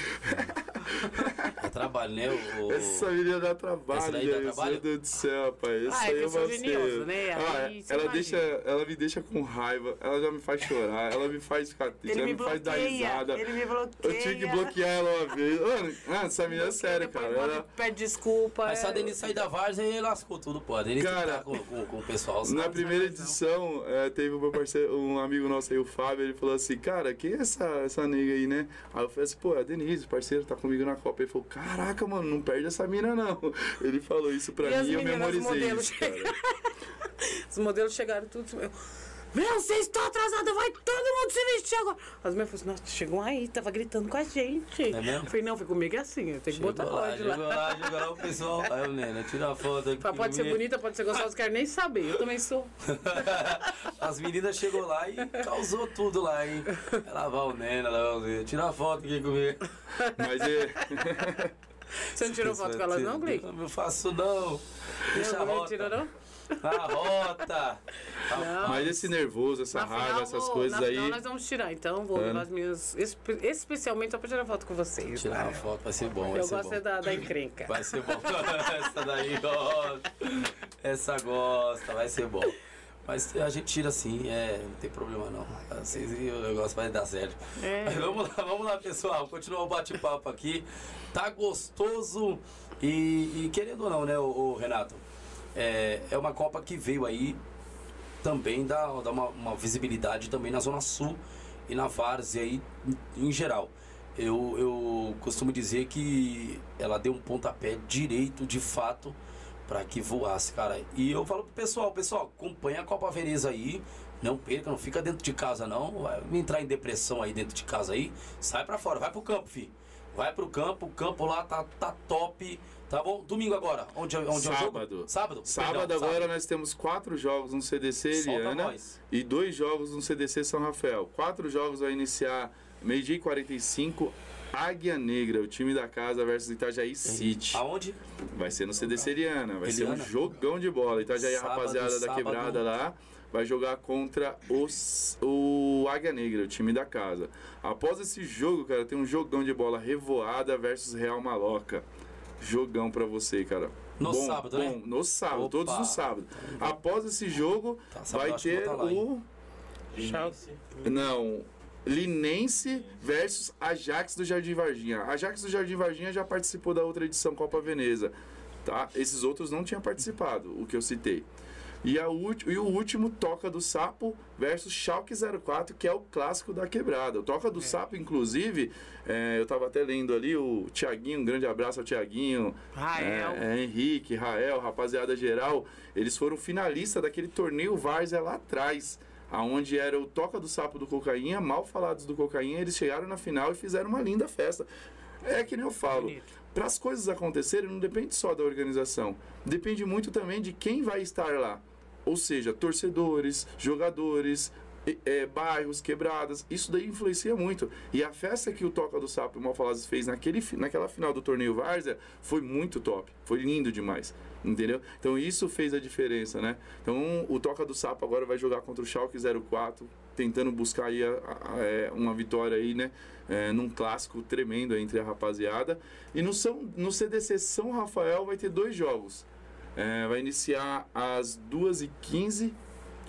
É trabalho, né? O, Essa menina dá Essa trabalho, daí dá trabalho? Meu Deus do céu, rapaz. Essa Ah, é aí sou vacilo. genioso, né? Ah, ela, deixa, ela me deixa com raiva, ela já me faz chorar, ela me faz ficar triste, ela me me, faz dar risada. ele me bloqueia. Eu tive que bloquear ela uma vez. Mano, mano, essa menina é séria, cara. Ela, Pede desculpa. Mas se a é- Denise sair da Várzea, ele lascou tudo, pô. Denise Cara, com, com, com o pessoal. Na sabe? primeira razão. edição, eh, teve meu parceiro, um amigo nosso aí, o Fábio, ele falou assim, cara, quem é essa, essa nega aí, né? Aí eu falei assim, pô, é a Denise, parceiro, tá comigo na Copa. Ele falou, caraca, mano, não perde essa mina, não. [laughs] Ele falou isso pra E mim e eu memorizei modelos isso, cara. [laughs] Os modelos chegaram tudo. Meu, você está atrasada, vai todo mundo se vestir agora. As minhas falaram assim, nossa, chegou aí, tava gritando com a gente. É mesmo? Eu falei, não, foi comigo é assim, eu tenho que Chegou botar lá, ódio lá. chegou lá, chegou lá o pessoal. Aí o Nena, tira a foto aqui. Fala, Pode ser bonita, pode ser gostosa, quero nem saber. Eu também sou. [laughs] As meninas chegou lá e causou tudo lá, hein? Ela vai o Nena, ela vai tira a foto aqui comigo. Mas é... [laughs] Você não tirou foto com elas não, Glick? Não, não faço não. Deixa a Não, não rota. tirou não? A rota. Não. Mas esse nervoso, essa Na raiva, final, essas vou- coisas na aí... final nós vamos tirar, então vou levar as minhas. espe- Especialmente só pra tirar foto com vocês. Tirar tá? uma foto, vai ser bom, vai Eu ser gosto bom. da, da encrenca. Vai ser bom. [laughs] Essa daí gosta. Essa gosta, vai ser bom. Mas a gente tira assim, é, não tem problema não. Vocês o negócio vai dar certo. É. Mas [laughs] vamos lá, vamos lá, pessoal. Continuar o bate-papo aqui. Tá gostoso. E, e querendo ou não, né, o, o Renato? É, é uma Copa que veio aí também dá uma, uma visibilidade também na Zona Sul e na Várzea aí em, geral. Eu, eu costumo dizer que ela deu um pontapé direito de fato para que voasse, cara. E eu falo pro pessoal, pessoal, acompanha a Copa Veneza aí, não perca, não fica dentro de casa não, vai entrar em depressão aí dentro de casa aí, sai para fora, vai pro campo, fi. Vai pro campo, o campo lá tá, tá top, tá bom? Domingo agora, onde, é- onde é o jogo? Sábado. Sábado? Sábado agora nós temos quatro jogos no CDC Eliana e dois jogos no CDC São Rafael. Quatro jogos vai iniciar meio-dia e 45, Águia Negra, o time da casa versus Itajaí City. Aonde? Vai ser no CDC Eliana, vai ser Eliana. um jogão de bola. Itajaí, a Sábado, rapaziada da sábado. quebrada lá, vai jogar contra os, o Águia Negra, o time da casa. Após esse jogo, cara, tem um jogão de bola Revoada versus Real Maloca. Jogão pra você, cara. No sábado, né? bom, No sábado, Opa. todos no sábado. Após esse jogo, Tá, sábado vai ter tá lá, o. Linense. Não. Linense versus Ajax do Jardim Varginha. Ajax do Jardim Varginha já participou da outra edição Copa Veneza. Tá? Esses outros não tinham participado, o que eu citei. E, a e o último, Toca do Sapo versus Schalke 04, que é o clássico da quebrada. O Toca do Sapo, inclusive, é, eu tava até lendo ali, o Tiaguinho, um grande abraço ao Tiaguinho, Rael. é, é, Henrique, Rael, rapaziada geral, eles foram finalistas daquele torneio Várzea lá atrás, aonde era o Toca do Sapo do Cocainha, mal falados do Cocainha, eles chegaram na final e fizeram uma linda festa. É que nem eu falo, para as coisas acontecerem não depende só da organização, depende muito também de quem vai estar lá. Ou seja, torcedores, jogadores, é, bairros, quebradas, isso daí influencia muito. E a festa que o Toca do Sapo e o Malfalados fez naquele, naquela final do torneio Várzea foi muito top, foi lindo demais, entendeu? Então isso fez a diferença, né? Então o Toca do Sapo agora vai jogar contra o Schalke 04, tentando buscar aí a- a- é, uma vitória aí, né? É, num clássico tremendo entre a rapaziada. E no, São, no CDC São Rafael vai ter dois jogos. É, vai iniciar às 2h15.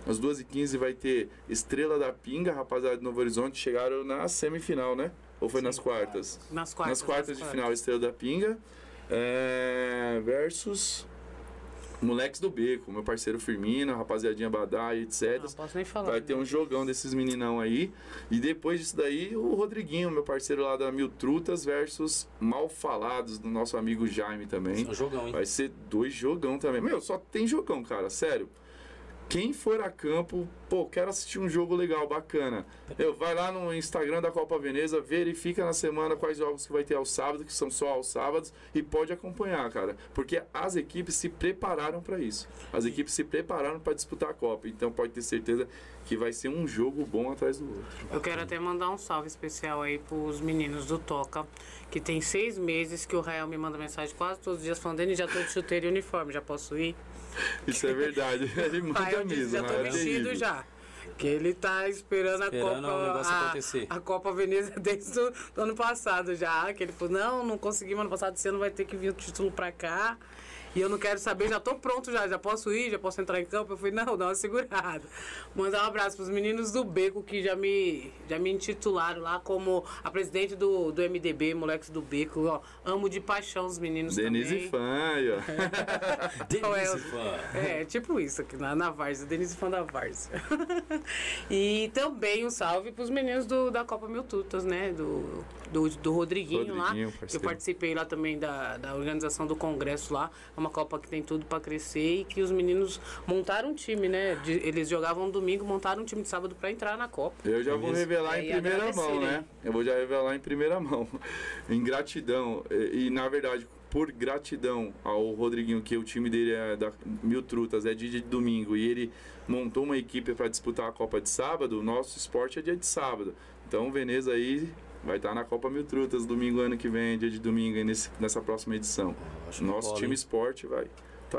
Às 2h15 vai ter Estrela da Pinga, rapaziada de Novo Horizonte. Chegaram na semifinal, né? ou foi nas quartas? Nas quartas. nas quartas de final, Estrela da Pinga é, versus Moleques do Beco, meu parceiro Firmino, rapaziadinha Badá e etc. Não posso nem falar. Vai ter um jogão desses meninão aí. E depois disso daí, o Rodriguinho, meu parceiro lá da Mil Trutas, versus Mal Falados, do nosso amigo Jaime também. É um jogão, hein? Vai ser dois jogão também. Meu, só tem jogão, cara, sério. Quem for a campo, pô, quero assistir um jogo legal, bacana. Eu vai lá no Instagram da Copa Veneza, verifica na semana quais jogos que vai ter aos sábados, que são só aos sábados, e pode acompanhar, cara. Porque as equipes se prepararam para isso. As equipes se prepararam para disputar a Copa. Então pode ter certeza que vai ser um jogo bom atrás do outro. Eu quero até mandar um salve especial aí pros meninos do Toca, que tem seis meses que o Rael me manda mensagem quase todos os dias falando, ele já tô de chuteiro e uniforme, já posso ir? [laughs] Isso é verdade. [laughs] Ele manda Aí eu disse, mesmo. já tô né? É vestido já. Que ele tá esperando, Esperando a Copa. a, acontecer. a Copa Veneza [laughs] desde o do ano passado já. Que ele falou, não, não conseguimos ano passado, esse ano vai ter que vir o título pra cá. E eu não quero saber, já tô pronto já, já posso ir, já posso entrar em campo. Eu falei, não, dá uma segurada. [laughs] Mandar um abraço pros meninos do Beco que já me, já me intitularam lá como a presidente do, do MDB, moleques do Beco. Ó, amo de paixão os meninos Denise também. ó. [laughs] Denise, é, fã. É, tipo isso aqui na, na Várzea, Denise fã da Várzea. [laughs] e também um salve pros meninos do, da Copa Mil Tutas, né? Do, do, do Rodriguinho, lá. Rodriguinho, que Eu parceiro. participei lá também da, da organização do congresso lá. É uma Copa que tem tudo pra crescer e que os meninos montaram um time, né? De- eles jogavam domingo, montaram um time de sábado pra entrar na Copa. Eu já vou Beleza. revelar É, em e primeira mão, né? Eu vou já revelar em primeira mão. [laughs] em gratidão. E, e, na verdade, por gratidão ao Rodriguinho, que o time dele é da Mil Trutas, é dia de domingo, e ele montou uma equipe para disputar a Copa de sábado, o nosso esporte é dia de sábado. Então, o Veneza aí vai estar na Copa Mil Trutas domingo ano que vem, dia de domingo, aí nesse, nessa próxima edição. Acho Nosso bola, time hein? esporte vai. Tá,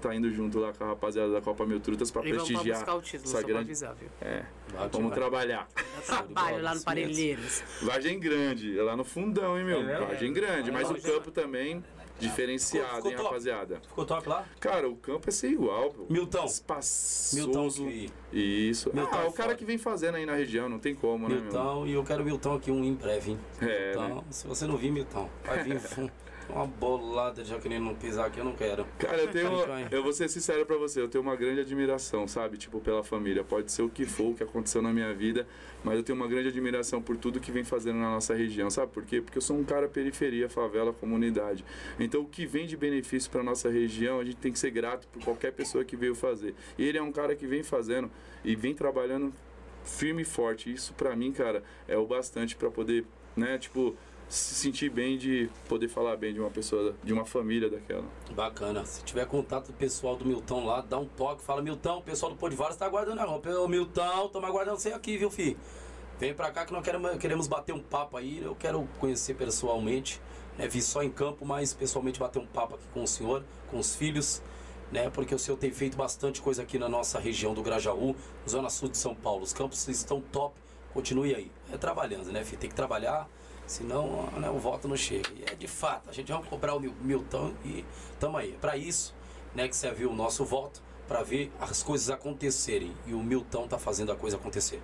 tá indo junto lá com a rapaziada da Copa Mil Trutas para E vamos prestigiar buscar o título, essa só pra grande. avisar, viu? É, Vai, vamos vai. trabalhar. [laughs] Trabalho lá no. Parelheiros. Vargem grande, é lá no fundão, hein, meu? É? Vargem grande, É, mas o campo também diferenciado, Ficou- ficou hein, top. rapaziada? Ficou top lá? Cara, o campo é ser igual, pô. Milton. Espaçoso. Milton que... Isso. Milton ah, é o cara que vem fazendo aí na região, não tem como, né, meu? Milton, e eu quero Milton aqui um em breve, hein? É, Milton, né? se você não vir, Milton, vai vir [laughs] uma bolada já querendo não pisar aqui, eu não quero. Cara, eu tenho. Eu vou ser sincero pra você, eu tenho uma grande admiração, sabe? Tipo, pela família. Pode ser o que for, o que aconteceu na minha vida, mas eu tenho uma grande admiração por tudo que vem fazendo na nossa região, sabe por quê? Porque eu sou um cara periferia, favela, comunidade. Então, o que vem de benefício pra nossa região, a gente tem que ser grato por qualquer pessoa que veio fazer. E ele é um cara que vem fazendo e vem trabalhando firme e forte. Isso pra mim, cara, é o bastante pra poder, né, tipo, se sentir bem de poder falar bem de uma pessoa, de uma família daquela. Bacana. Se tiver contato pessoal do Milton lá, dá um toque, fala, Milton, o pessoal do Podivares tá aguardando a roupa. Ô, Milton, estamos aguardando você aqui, viu, filho? Vem pra cá que nós queremos, queremos bater um papo aí. Eu quero conhecer pessoalmente. Né? Vi só em campo, mas pessoalmente bater um papo aqui com o senhor, com os filhos. Né? Porque o senhor tem feito bastante coisa aqui na nossa região do Grajaú, Zona Sul de São Paulo. Os campos estão top. Continue aí. É trabalhando, né, filho? Tem que trabalhar, senão né, o voto não chega. E é de fato, a gente vai cobrar o Mil- Milton e tamo aí. Pra isso né, que serviu o nosso voto, para ver as coisas acontecerem. E o Milton tá fazendo a coisa acontecer.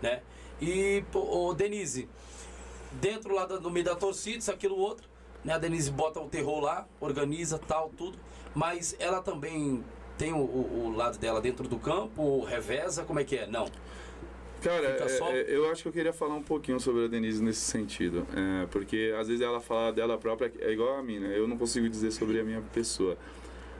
Né? E, ô, Denise, dentro lá no meio da torcida, isso, aquilo, outro, né? A Denise bota o terror lá, organiza tal, tudo, mas ela também tem o, o- o lado dela dentro do campo, reveza, como é que é? Não. Cara, Fica é- só- é- eu acho que eu queria falar um pouquinho sobre a Denise nesse sentido. É, porque às vezes ela fala dela própria, é igual a mim, né? Eu não consigo dizer sobre a minha pessoa.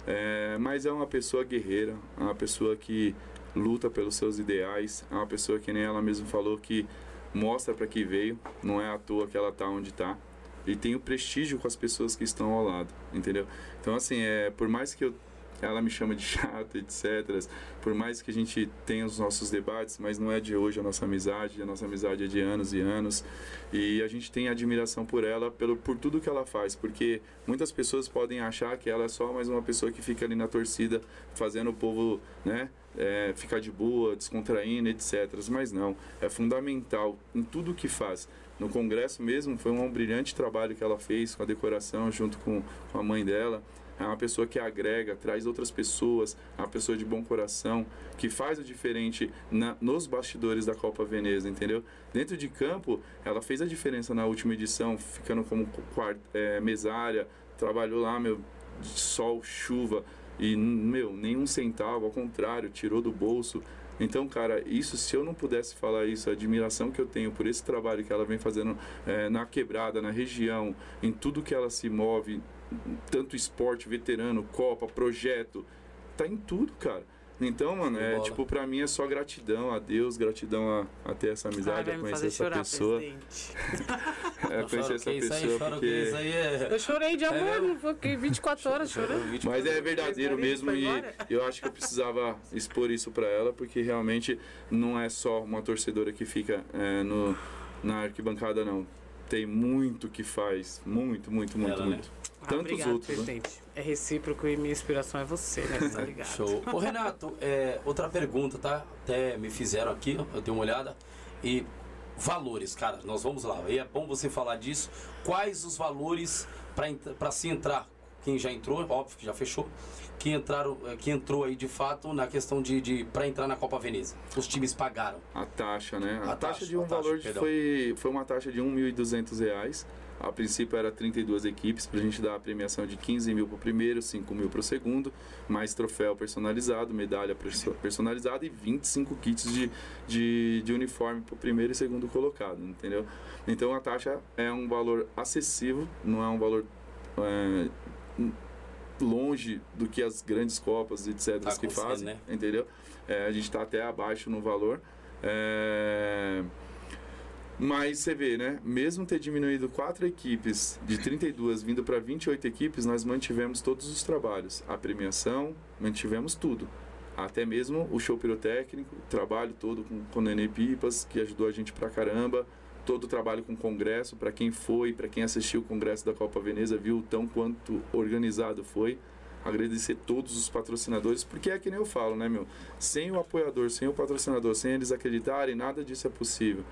É, mas é uma pessoa guerreira, é uma pessoa que luta pelos seus ideais, é uma pessoa que nem ela mesma falou que mostra para que veio, não é à toa que ela tá onde tá. E tem o prestígio com as pessoas que estão ao lado, entendeu? Então, assim, é, por mais que eu, ela me chama de [laughs] chato, etc., por mais que a gente tenha os nossos debates, mas não é de hoje a nossa amizade, a nossa amizade é de anos e anos. E a gente tem admiração por ela, pelo, por tudo que ela faz, porque muitas pessoas podem achar que ela é só mais uma pessoa que fica ali na torcida, fazendo o povo, né, é, ficar de boa, descontraindo, etc. Mas não, é fundamental em tudo que faz. No congresso mesmo, foi um brilhante trabalho que ela fez com a decoração, junto com, com a mãe dela. É uma pessoa que agrega, traz outras pessoas, é uma pessoa de bom coração, que faz o diferente na, nos bastidores da Copa Veneza, entendeu? Dentro de campo, ela fez a diferença na última edição, ficando como quart, é, mesária, trabalhou lá, meu, sol, chuva, e, meu, nenhum centavo, ao contrário, tirou do bolso. Então, cara, isso, se eu não pudesse falar isso, a admiração que eu tenho por esse trabalho que ela vem fazendo é, na quebrada, na região, em tudo que ela se move, tanto esporte, veterano, Copa, projeto, tá em tudo, cara. Então, mano, é bola. tipo, pra mim é só gratidão a Deus, gratidão a, a ter essa amizade, vai a conhecer essa chorar, pessoa. [laughs] É, conhecer essa aí, pessoa, que porque. aí é... Eu chorei de amor, mesmo? não fiquei 24 horas chorando. Mas é verdadeiro mesmo e eu acho que eu precisava expor isso pra ela, porque realmente não é só uma torcedora que fica é, no, na arquibancada, não. Tem muito que faz, muito, muito, muito, Ela, né? muito. Ah, Tantos obrigado, outros, né? presidente. É recíproco e minha inspiração é você, né? [laughs] Tá ligado? Show. Ô Renato, é, outra pergunta, tá? Até me fizeram aqui, eu dei uma olhada. E valores, cara, nós vamos lá. E é bom você falar disso. Quais os valores para se entrar? Quem já entrou, óbvio que já fechou. Que, entraram, eh, que entrou aí de fato na questão de, de para entrar na Copa Veneza. Os times pagaram. A taxa, né? A, A taxa, taxa, de um taxa, valor de, perdão. foi, foi uma taxa de 1.200 reais. A princípio era 32 equipes, pra gente dar a premiação de 15 mil pro primeiro, 5 mil pro segundo, mais troféu personalizado, medalha perso- personalizada e 25 kits de, de, de uniforme pro primeiro e segundo colocado, entendeu? Então a taxa é um valor acessível, não é um valor é, longe do que as grandes copas, etc., Tá que fazem, né? entendeu? É, a gente está até abaixo no valor. É, Mas você vê, né? Mesmo ter diminuído quatro equipes de 32 vindo para 28 equipes, nós mantivemos todos os trabalhos. A premiação, mantivemos tudo. Até mesmo o show pirotécnico, o trabalho todo com, com o Nenê Pipas, que ajudou a gente pra caramba. Todo o trabalho com o congresso, para quem foi, para quem assistiu o congresso da Copa Veneza, viu o tão quanto organizado foi. Agradecer todos os patrocinadores, porque é que nem eu falo, né, meu? Sem o apoiador, sem o patrocinador, sem eles acreditarem, nada disso é possível.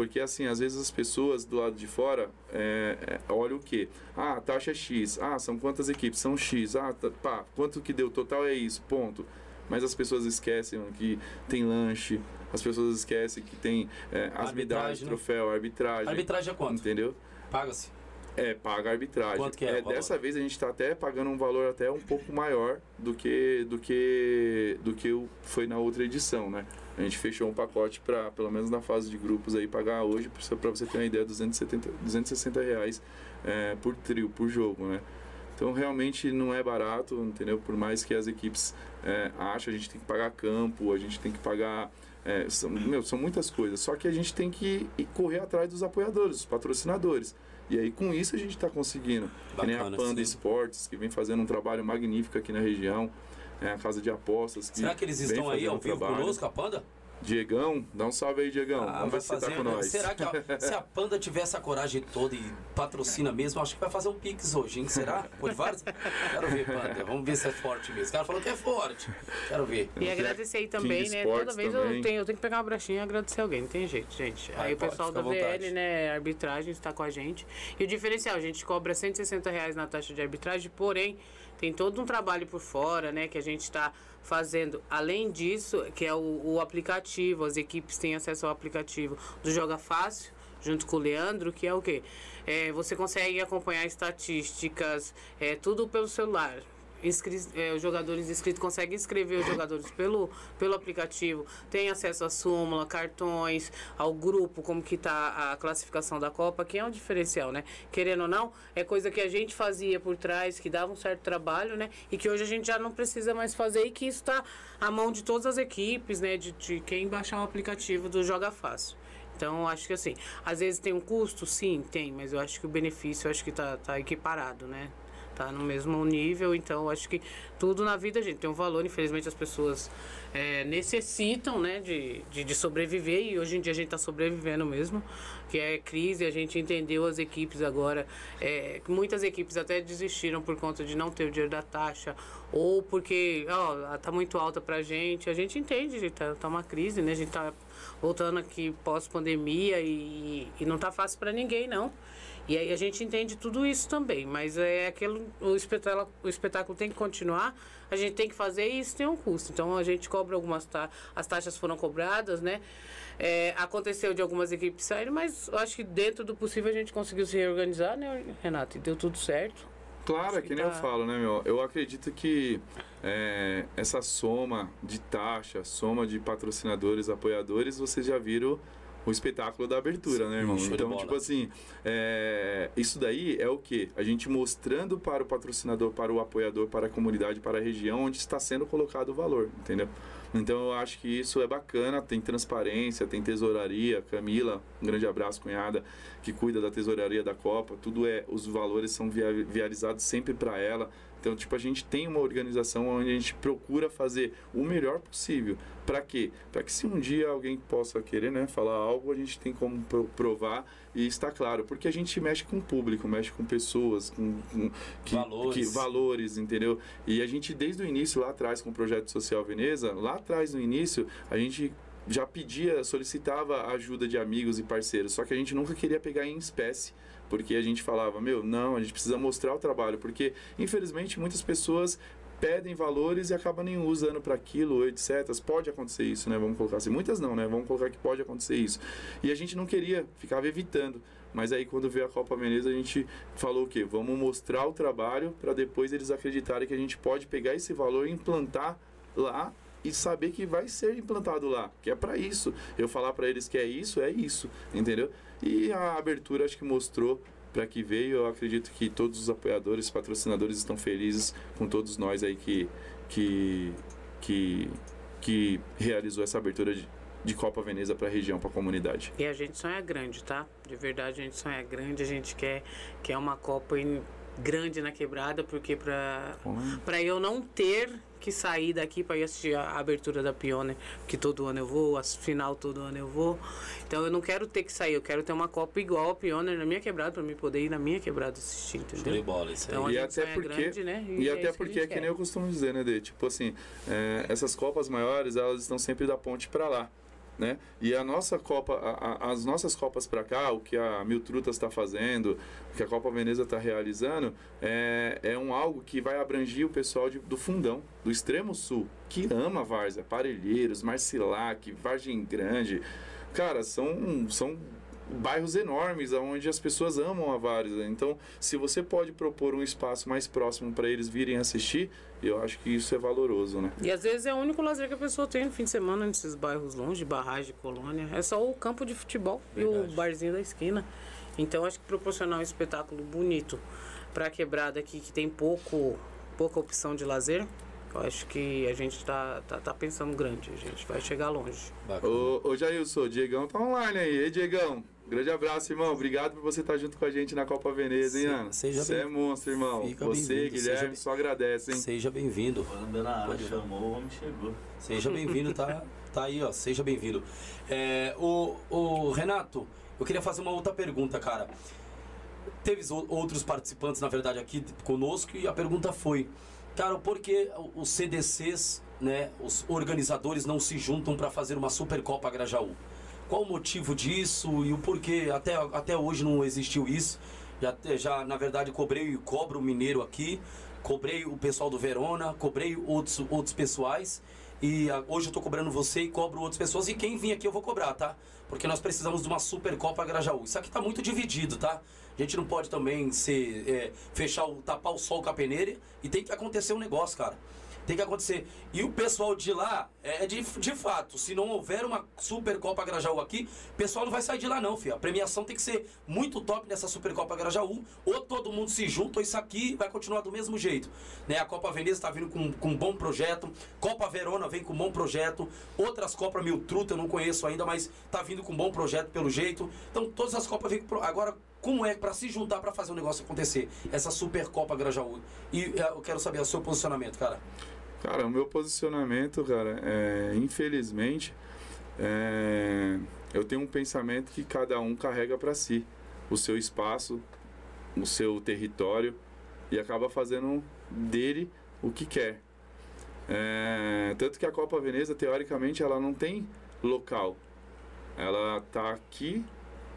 Porque assim, às vezes as pessoas do lado de fora é, é, olham o quê? Ah, a taxa é X. Ah, são quantas equipes? São X. Ah, tá, pá, quanto que deu total é isso, ponto. Mas as pessoas esquecem que tem lanche, as pessoas esquecem que tem é, as medalhas, né? troféu, arbitragem. Arbitragem é quanto? Entendeu? Paga-se. É, paga a arbitragem. Quanto que é valor? dessa vez a gente está até pagando um valor até um pouco maior do que do que do que foi na outra edição, né? A gente fechou um pacote para, pelo menos na fase de grupos aí, pagar hoje, para você ter uma ideia, 270, 260 reais é, por trio, por jogo, né? Então realmente não é barato, entendeu? Por mais que as equipes é, achem, a gente tem que pagar campo, a gente tem que pagar. é, são, meu, são muitas coisas. Só que a gente tem que correr atrás dos apoiadores, dos patrocinadores. E aí com isso a gente está conseguindo. que nem a Bacana, Panda sim. Esportes, que vem fazendo um trabalho magnífico aqui na região. É a casa de apostas. Que Será que eles estão aí fazendo ao vivo trabalho. conosco, a Panda? Diegão, dá um salve aí, Diegão. Ah, Vamos vai ver se tá fazer, com né? nós. Será que a- [laughs] se a Panda tiver essa coragem toda e patrocina mesmo, acho que vai fazer um Pix hoje, hein? Será? Pode? Quero ver, Panda. Vamos ver se é forte mesmo. O cara falou que é forte. Quero ver. E agradecer aí também, King né? Sports Toda vez também. eu tenho, eu tenho que pegar uma brechinha e agradecer alguém, não tem jeito, gente. Vai, aí o pessoal da. VL, né, arbitragem, está com a gente. E o diferencial, a gente cobra 160 reais na taxa de arbitragem, porém, tem todo um trabalho por fora, né, que a gente está fazendo. Além disso, que é o, o aplicativo, as equipes têm acesso ao aplicativo do Joga Fácil, junto com o Leandro, que é o quê? É, você consegue acompanhar estatísticas, é, tudo pelo celular. É, os jogadores inscritos conseguem inscrever os jogadores pelo, pelo aplicativo, tem acesso à súmula, cartões, ao grupo, como que está a classificação da Copa, que é um diferencial, né? Querendo ou não, é coisa que a gente fazia por trás, que dava um certo trabalho, né? E que hoje a gente já não precisa mais fazer e que isso está à mão de todas as equipes, né? De, de quem baixar o aplicativo do Joga Fácil. Então, acho que assim, às vezes tem um custo, sim, tem, mas eu acho que o benefício, acho que tá, tá equiparado, né? Tá no mesmo nível, então acho que tudo na vida, gente, tem um valor. Infelizmente, as pessoas é, necessitam, né, de, de, de sobreviver e hoje em dia a gente tá sobrevivendo mesmo, que é crise. A gente entendeu as equipes agora, é, muitas equipes até desistiram por conta de não ter o dinheiro da taxa ou porque, ó, tá muito alta pra gente. A gente entende, gente, tá, tá uma crise, né? A gente tá voltando aqui pós-pandemia e, e não tá fácil para ninguém, não. E aí a gente entende tudo isso também, mas é aquilo, o espetáculo, o espetáculo tem que continuar, a gente tem que fazer e isso tem um custo. Então a gente cobra algumas taxas, as taxas foram cobradas, né? É, aconteceu de algumas equipes saírem, mas eu acho que dentro do possível a gente conseguiu se reorganizar, né, Renato? E deu tudo certo. Claro, é que que nem eu tá- falo, né, meu? Eu acredito que é, essa soma de taxa, soma de patrocinadores, apoiadores, vocês já viram o espetáculo da abertura, né, irmão? show de Então, tipo assim, é, isso daí é o quê? A gente mostrando para o patrocinador, para o apoiador, para a comunidade, para a região onde está sendo colocado o valor, entendeu? Então eu acho que isso é bacana, tem transparência, tem tesouraria, Camila, um grande abraço, cunhada, que cuida da tesouraria da Copa, tudo é, os valores são via- vializados sempre para ela. Então, tipo, a gente tem uma organização onde a gente procura fazer o melhor possível. Para quê? Para que se um dia alguém possa querer, né, falar algo, a gente tem como pro- provar e está claro, porque a gente mexe com o público, mexe com pessoas, com, com que, Valores. que- valores, entendeu? E a gente desde o início lá atrás com o projeto Social Veneza, lá atrás no início, a gente já pedia, solicitava ajuda de amigos e parceiros, só que a gente nunca queria pegar em espécie, porque a gente falava, meu, não, a gente precisa mostrar o trabalho, porque infelizmente muitas pessoas pedem valores e acabam nem usando para aquilo, etc. Pode acontecer isso, né? Vamos colocar assim. Muitas não, né? Vamos colocar que pode acontecer isso. E a gente não queria, ficava evitando. Mas aí quando veio a Copa Menezes, a gente falou o quê? Vamos mostrar o trabalho para depois eles acreditarem que a gente pode pegar esse valor e implantar lá e saber que vai ser implantado lá, que é para isso. Eu falar para eles que é isso, é isso, entendeu? E a abertura acho que mostrou para que veio. Eu acredito que todos os apoiadores, patrocinadores estão felizes com todos nós aí que que que, que realizou essa abertura de, de Copa Veneza para a região, para a comunidade. E a gente sonha grande, tá? De verdade, a gente sonha grande, a gente quer, quer uma Copa em- grande na quebrada, porque pra, pra eu não ter que sair daqui para ir assistir a abertura da Pioneer, que todo ano eu vou, a final todo ano eu vou. Então eu não quero ter que sair, eu quero ter uma Copa igual a Pioneer na minha quebrada, para mim poder ir na minha quebrada assistir, Show de entendeu? bola, isso aí. Então, a E gente até sonha porque, grande, né? e é até que porque gente é que nem eu costumo dizer, né, Dê? Tipo assim, é, essas copas maiores, elas estão sempre da ponte para lá. Né? E a nossa Copa, a- a- as nossas Copas para cá, o que a Mil Trutas está fazendo, o que a Copa Veneza está realizando, é, é um algo que vai abranger o pessoal de- do fundão, do extremo sul, que ama Várzea, Parelheiros, Marcilac, Vargem Grande. Cara, são, são bairros enormes onde as pessoas amam a Várzea. Então, se você pode propor um espaço mais próximo para eles virem assistir, eu acho que isso é valoroso, né? E às vezes é o único lazer que a pessoa tem no fim de semana nesses bairros longe, barragem, colônia. É só o campo de futebol e Verdade. o barzinho da esquina. Então acho que proporcionar um espetáculo bonito para a quebrada aqui que tem pouco, pouca opção de lazer, eu acho que a gente tá, tá, tá pensando grande, a gente vai chegar longe. Bacana. Ô, ô Jailson, o Diegão tá online aí. Ei, Diegão, grande abraço, irmão. Obrigado por você estar junto com a gente na Copa Veneza, hein, Ana? seja Você é bem- monstro, irmão. Fica você, Guilherme, bem- só agradece, hein? Seja bem-vindo. Pode chamou, o homem chegou. Seja bem-vindo, tá, tá aí, ó. Seja bem-vindo. É, o, o Renato, eu queria fazer uma outra pergunta, cara. Teve outros participantes, na verdade, aqui conosco e a pergunta foi, cara, por que os CDCs, né, os organizadores não se juntam para fazer uma Supercopa Grajaú? Qual o motivo disso e o porquê? Até, até hoje não existiu isso. Já, já, na verdade, cobrei e cobro o Mineiro aqui, cobrei o pessoal do Verona, cobrei outros, outros pessoais. E ah, hoje eu tô cobrando você e cobro outras pessoas. E quem vir aqui eu vou cobrar, tá? Porque nós precisamos de uma Supercopa Grajaú. Isso aqui tá muito dividido, tá? A gente não pode também ser, é, fechar o, tapar o sol com a peneira. E tem que acontecer um negócio, cara. Tem que acontecer. E o pessoal de lá, é de, de fato, se não houver uma Supercopa Grajaú aqui, o pessoal não vai sair de lá não, filho. A premiação tem que ser muito top nessa Supercopa Grajaú. Ou todo mundo se junta, ou isso aqui vai continuar do mesmo jeito. Né? A Copa Veneza está vindo com, com um bom projeto. Copa Verona vem com um bom projeto. Outras Copas Mil Truta eu não conheço ainda, mas tá vindo com um bom projeto pelo jeito. Então todas as Copas vêm com Agora, como é para se juntar para fazer o negócio acontecer? Essa Supercopa Grajaú. E é, eu quero saber o seu posicionamento, cara. Cara, o meu posicionamento, cara, é, infelizmente, é, eu tenho um pensamento que cada um carrega para si o seu espaço, o seu território e acaba fazendo dele o que quer. É, tanto que a Copa Veneza, teoricamente, ela não tem local. Ela tá aqui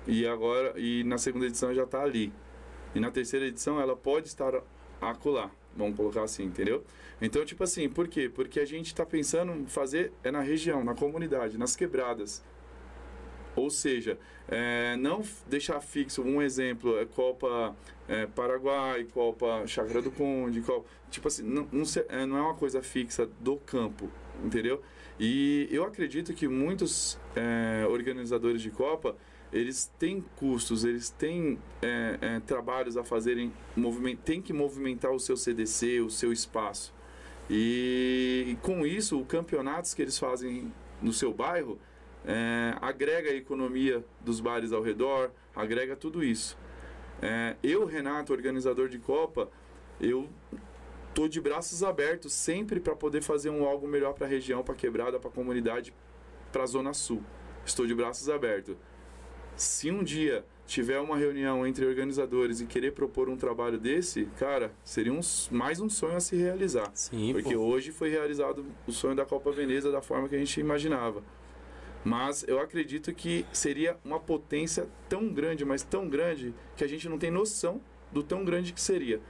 e agora e na segunda edição já está ali. E na terceira edição ela pode estar acolá, vamos colocar assim, entendeu? Então, tipo assim, por quê? Porque a gente está pensando fazer é na região, na comunidade, nas quebradas. Ou seja, é, não deixar fixo, um exemplo, é Copa é, Paraguai, Copa Chácara do Conde, Copa, tipo assim, não, não, é, não é uma coisa fixa do campo, entendeu? E eu acredito que muitos é, organizadores de Copa, eles têm custos, eles têm é, é, trabalhos a fazerem, moviment, tem que movimentar o seu CDC, o seu espaço. E com isso, os campeonatos que eles fazem no seu bairro é, agrega a economia dos bares ao redor, agrega tudo isso. É, eu, Renato, organizador de Copa, eu tô de braços abertos sempre para poder fazer um algo melhor para a região, para quebrada, para a comunidade, para a Zona Sul. Estou de braços abertos. Se um dia tiver uma reunião entre organizadores e querer propor um trabalho desse, cara, seria um, mais um sonho a se realizar. Sim, Porque pô. hoje foi realizado o sonho da Copa Veneza da forma que a gente imaginava. Mas eu acredito que seria uma potência tão grande, mas tão grande, que a gente não tem noção do tão grande que seria.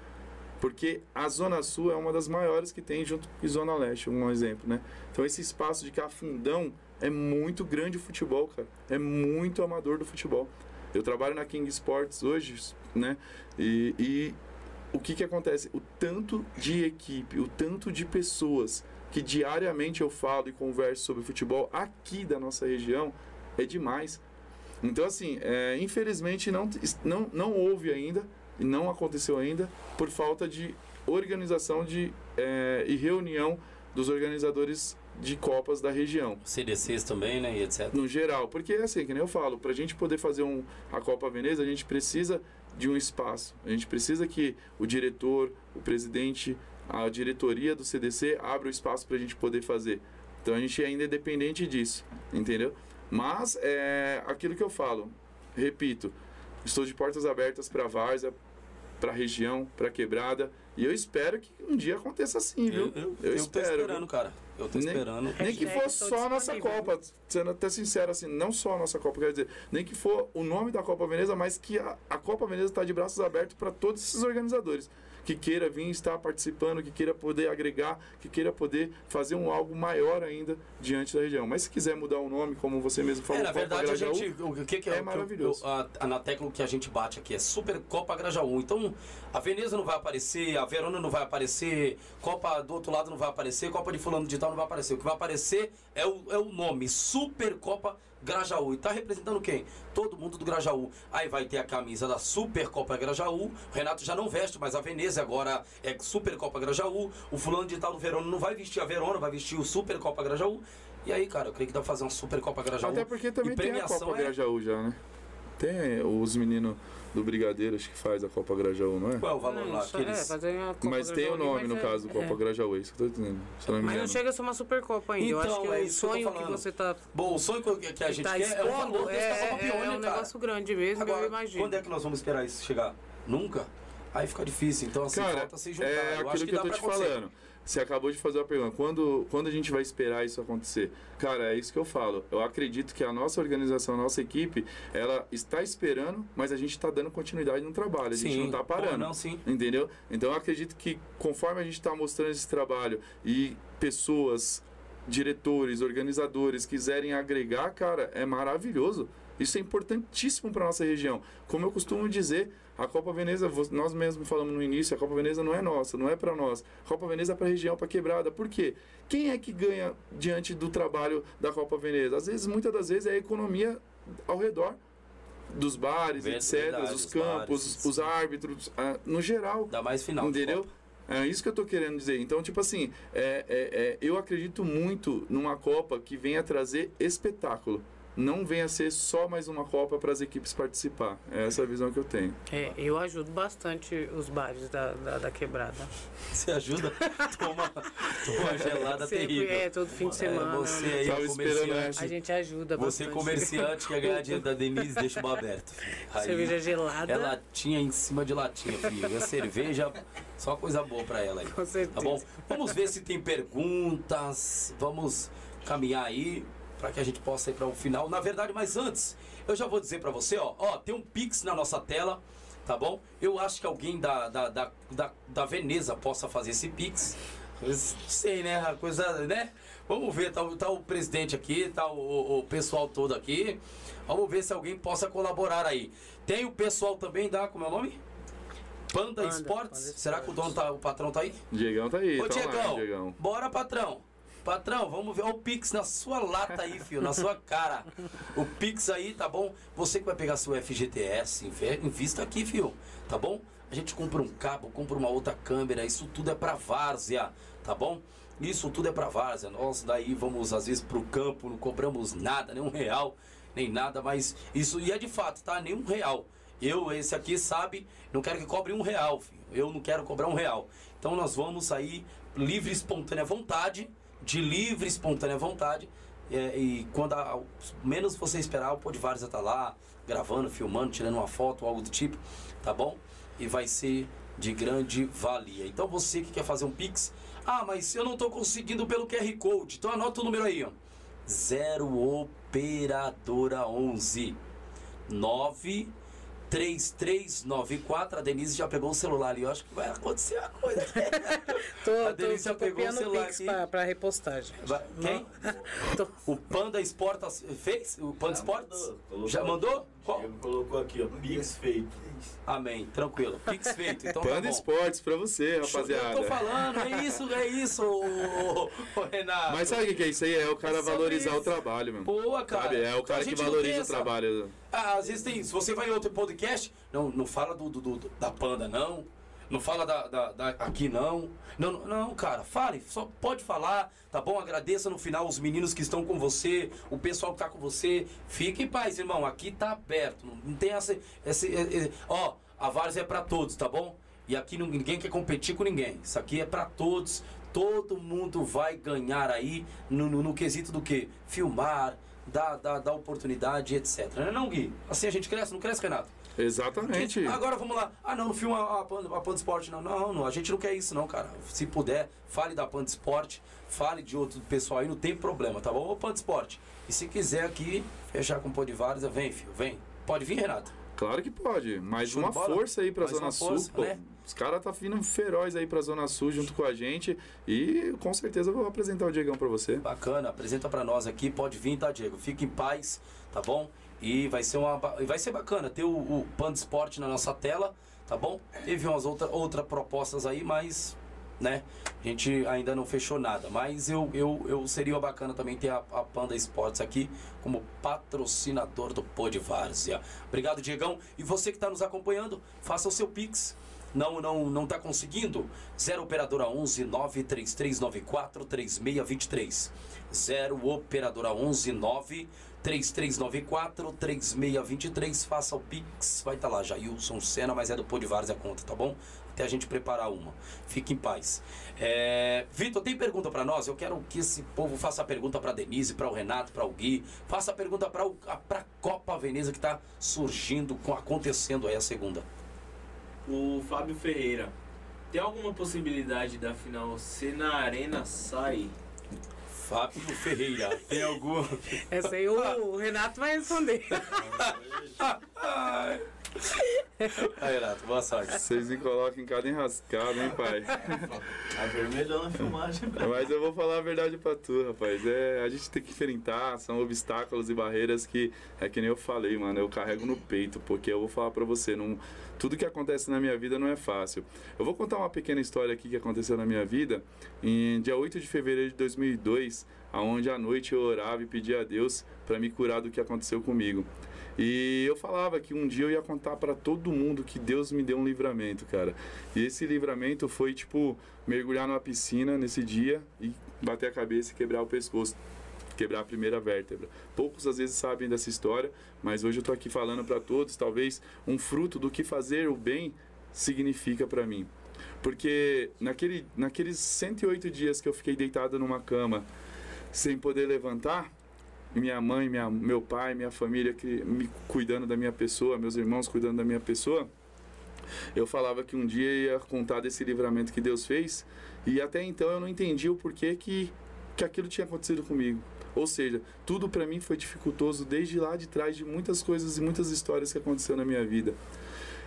Porque a Zona Sul é uma das maiores que tem junto com a Zona Leste, um exemplo, né? Então esse espaço de Cafundão é muito grande o futebol, cara. É muito amador do futebol. Eu trabalho na King Sports hoje, né? E, e o que que acontece? O tanto de equipe, o tanto de pessoas que diariamente eu falo e converso sobre futebol aqui da nossa região é demais. Então, assim, é, infelizmente não, não, não houve ainda, e não aconteceu ainda, por falta de organização de, é, e reunião dos organizadores de Copas da região CDCs também, né? E etc. no geral. Porque assim, que nem eu falo, para a gente poder fazer um, a Copa Veneza, a gente precisa de um espaço. A gente precisa que o diretor, o presidente, a diretoria do CDC abra o espaço para a gente poder fazer. Então a gente ainda é dependente disso, entendeu? Mas é aquilo que eu falo, repito, estou de portas abertas para a Várzea, para a região, para a quebrada, e eu espero que um dia aconteça assim, viu? Eu, eu, eu tô espero. esperando, cara. Eu tô Nem- esperando. Nem que Hashtag for só a nossa. Copa, sendo até sincero, assim, não só a nossa Copa, quer dizer, nem que for o nome da Copa Veneza, mas que a, a Copa Veneza está de braços abertos para todos esses organizadores. Que queira vir estar participando, que queira poder agregar, que queira poder fazer um algo maior ainda diante da região. Mas se quiser mudar o nome, como você mesmo falou, É, na Copa verdade, a Grajaú, gente. O que, que é, é maravilhoso. a, a, na tecla que a gente bate aqui é Super Copa Grajaú. Então, a Veneza não vai aparecer, a Verona não vai aparecer, Copa do outro lado não vai aparecer, Copa de Fulano de Tal não vai aparecer. O que vai aparecer é o, é o nome Super Copa Grajaú. E tá representando quem? Todo mundo do Grajaú. Aí vai ter a camisa da Super Copa Grajaú. O Renato já não veste, mas a Veneza agora é Super Copa Grajaú. O fulano de tal do Verona não vai vestir a Verona, vai vestir o Super Copa Grajaú. E aí, cara, eu creio que dá pra fazer uma Super Copa Grajaú. Até porque também tem a premiação Copa é- Grajaú já, né? Tem os meninos do Brigadeiro, acho que faz a Copa Grajaú, não é? Qual é o valor Não, lá? só- Que eles- é, fazer a Copa Mas tem o Grajaú, nome, no mas caso, é- Copa é. Grajaú, é isso que eu tô eu não Mas não chega a ser uma Supercopa ainda. eu Então, acho que é o isso que eu tô sonho que, falando. você tá, Bom, o sonho que que a gente tá quer é o expondo valor é, desse da Copa é, Pione, é um cara. negócio grande mesmo, eu Agora, imagino. quando é que nós vamos esperar isso chegar? Nunca? Aí fica difícil. Então, assim, Cara, falta se juntar. é eu acho aquilo que, que, eu dá tô pra te acontecer. falando. Você acabou de fazer a pergunta. Quando, quando a gente vai esperar isso acontecer? Cara, é isso que eu falo. Eu acredito que a nossa organização, a nossa equipe, ela está esperando, mas a gente está dando continuidade no trabalho. A gente Sim, não está pô, parando. não, sim. Entendeu? Então eu acredito que conforme a gente está mostrando esse trabalho e pessoas, diretores, organizadores quiserem agregar, cara, é maravilhoso. Isso é importantíssimo para nossa região. Como eu costumo dizer, a Copa Veneza, nós mesmos falamos no início, a Copa Veneza não é nossa, não é para nós. A Copa Veneza é para a região, para quebrada. Por quê? Quem é que ganha diante do trabalho da Copa Veneza? Às vezes, muitas das vezes, é a economia ao redor dos bares, Ver- etc., verdade, os os campos, bares, os árbitros, no geral. Dá mais final. de Entendeu? É isso que eu tô querendo dizer. Então, tipo assim, é, é, é, eu acredito muito numa Copa que venha trazer espetáculo. Não venha ser só mais uma Copa para as equipes participar. É essa a visão que eu tenho. É, eu ajudo bastante os bares da, da, da quebrada. Você ajuda? [laughs] Toma, toma gelada Sempre, terrível. é, todo fim de semana. É, você aí, comerciante. A gente ajuda Você bastante. comerciante quer ganhar dinheiro da Denise, deixa o bar aberto. Aí, Cerveja gelada. É latinha em cima de latinha, filho. E a cerveja, só coisa boa pra ela aí. Com certeza. Tá bom? Vamos ver se tem perguntas. Vamos caminhar aí para que a gente possa ir para o final. Na verdade, mas antes, eu já vou dizer para você, ó, ó, tem um Pix na nossa tela, tá bom? Eu acho que alguém da, da, da, da, da Veneza possa fazer esse Pix. Sei, né? A coisa, né? Vamos ver, tá, o- tá o presidente aqui, tá o, o pessoal todo aqui. Vamos ver se alguém possa colaborar aí. Tem o pessoal também da, como é o nome? Panda, Panda, Esportes. Será que o dono tá, o patrão tá aí? Diegão tá aí, Ô, tá Diegão, online, Diegão. bora, patrão. Patrão, vamos ver Ó, o Pix na sua lata aí, filho, na sua cara. O Pix aí, tá bom? Você que vai pegar seu FGTS, invista aqui, filho, tá bom? A gente compra um cabo, compra uma outra câmera, isso tudo é pra várzea, tá bom? Isso tudo é pra várzea. Nós daí vamos às vezes pro campo, não cobramos nada, nem um real, nem nada, mas isso, e é de fato, tá? Nem um real. Eu, esse aqui, sabe, não quero que cobre um real, filho. Eu não quero cobrar um real. Então nós vamos aí, livre espontânea vontade, de livre espontânea vontade. e quando a- menos você esperar, o Podvar já tá lá, gravando, filmando, tirando uma foto, algo do tipo, tá bom? E vai ser de grande valia. Então você que quer fazer um Pix, ah, mas eu não tô conseguindo pelo QR Code. Então anota o número aí, ó. 0 operadora 11 9 3394. A Denise já pegou o celular ali. Eu acho que vai acontecer uma coisa. [laughs] Tô, A tô, Denise já tô pegou o celular Pix aqui. pra, pra repostagem. Vai- Quem? [laughs] O Panda Esportas fez? O Panda Esportes? Já mandou? Diego colocou aqui, ó, Pix feito. Amém, tranquilo. Pix feito. Então tá Panda bom. Esportes pra você, Eu tô rapaziada. falando, é isso, é isso, ô, ô, Renato. Mas sabe o que é isso aí? É o cara É valorizar isso. o trabalho, meu. Boa, cara. Sabe? É o cara que valoriza o trabalho. Ah, às vezes tem. Se você vai em outro podcast, não, não fala do, do- do- da Panda, não. Não fala da, da- da- aqui, não. não. Não, cara, fale. Só pode falar, tá bom? Agradeça no final os meninos que estão com você, o pessoal que tá com você. Fique em paz, irmão. Aqui tá aberto. Não, tem essa. essa é- é- ó, a Várzea é pra todos, tá bom? E aqui ninguém quer competir com ninguém. Isso aqui é pra todos. Todo mundo vai ganhar aí no, no- no quesito do que? Filmar, dar, dar, dar oportunidade, etc. Não é não, Gui? Assim a gente cresce, não cresce, Renato? Exatamente. Agora vamos lá. Ah, não, não filma a, a, a Panda Sport, não. não. Não, a gente não quer isso, não, cara. Se puder, fale da Panda Sport, fale de outro pessoal aí, não tem problema, tá bom? Ô, Panda Sport. E se quiser aqui fechar com o Pô de Várzea, vem, filho, vem. Pode vir, Renato? Claro que pode. Mais Show uma força aí pra Mais Zona uma Sul. força, né? Os caras tá vindo feroz aí pra Zona Sul junto com a gente. E com certeza eu vou apresentar o Diegão pra você. Bacana, apresenta pra nós aqui, pode vir, tá, Diego? Fique em paz, tá bom? E vai ser uma vai ser bacana ter o, o Panda Sport na nossa tela, tá bom? Teve umas outras outra propostas aí, mas né? A gente ainda não fechou nada, mas eu, eu, eu seria bacana também ter a, a Panda Esportes aqui como patrocinador do Pod Várzea. Obrigado, Diegão. E você que está nos acompanhando, faça o seu Pix. Não, não, não tá conseguindo? 0 operadora 11 93394 3623. 0 operadora 11 9 3394 3623. Faça o Pix. Vai estar lá, Jailson Senna, mas é do Pod Várzea a conta, tá bom? Até a gente preparar uma. Fique em paz. É, Vitor, tem pergunta para nós? Eu quero que esse povo faça a pergunta para Denise, para o Renato, para o Gui. Faça a pergunta para a Copa Veneza que está surgindo, com- acontecendo aí a segunda. O Fábio Ferreira. Tem alguma possibilidade da final ser na Arena Sai? Fábio Ferreira, tem alguma? Essa aí o Renato vai responder. [laughs] Aí, Renato, boa sorte. Vocês me colocam em cada enrascada, hein, pai? [laughs] A vermelha na filmagem. Mas eu vou falar a verdade pra tu, rapaz. É, a gente tem que enfrentar, são obstáculos e barreiras que, é que nem eu falei, mano, eu carrego no peito, porque eu vou falar pra você, não, tudo que acontece na minha vida não é fácil. Eu vou contar uma pequena história aqui que aconteceu na minha vida, em dia 8 de fevereiro de 2002, aonde à noite eu orava e pedia a Deus pra me curar do que aconteceu comigo. E eu falava que um dia eu ia contar pra todo mundo que Deus me deu um livramento, cara. E esse livramento foi tipo mergulhar numa piscina nesse dia e bater a cabeça e quebrar o pescoço, quebrar a primeira vértebra. Poucos às vezes sabem dessa história, mas hoje eu tô aqui falando pra todos, talvez um fruto do que fazer o bem significa pra mim. Porque naquele, naqueles 108 dias que eu fiquei deitado numa cama sem poder levantar, minha mãe, minha, meu pai, minha família que me cuidando da minha pessoa, meus irmãos cuidando da minha pessoa, eu falava que um dia ia contar desse livramento que Deus fez e até então eu não entendi o porquê que, que aquilo tinha acontecido comigo. Ou seja, tudo para mim foi dificultoso desde lá de trás de muitas coisas e muitas histórias que aconteceram na minha vida.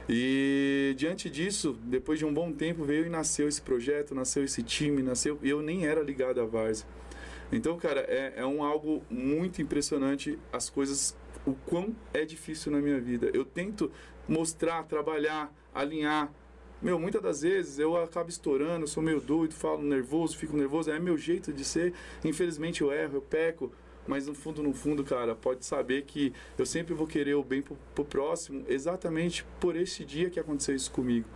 E diante disso, depois de um bom tempo, veio e nasceu esse projeto, nasceu esse time, nasceu. Eu nem era ligado à Várzea. Então, cara, é, é um algo muito impressionante as coisas, o quão é difícil na minha vida. Eu tento mostrar, trabalhar, alinhar. Meu, muitas das vezes eu acabo estourando, sou meio doido, falo nervoso, fico nervoso, é meu jeito de ser. Infelizmente eu erro, eu peco, mas no fundo, no fundo, cara, pode saber que eu sempre vou querer o bem pro, pro próximo, exatamente por esse dia que aconteceu isso comigo.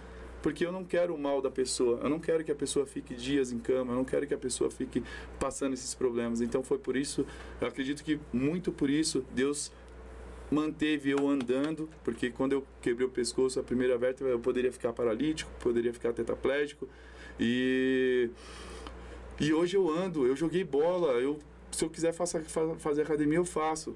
Porque eu não quero o mal da pessoa, eu não quero que a pessoa fique dias em cama, eu não quero que a pessoa fique passando esses problemas. Então foi por isso, eu acredito que muito por isso, Deus manteve eu andando, porque quando eu quebrei o pescoço, a primeira vértebra, eu poderia ficar paralítico, poderia ficar tetraplégico. E, e hoje eu ando, eu joguei bola, eu, se eu quiser faça, fa- fazer academia, eu faço.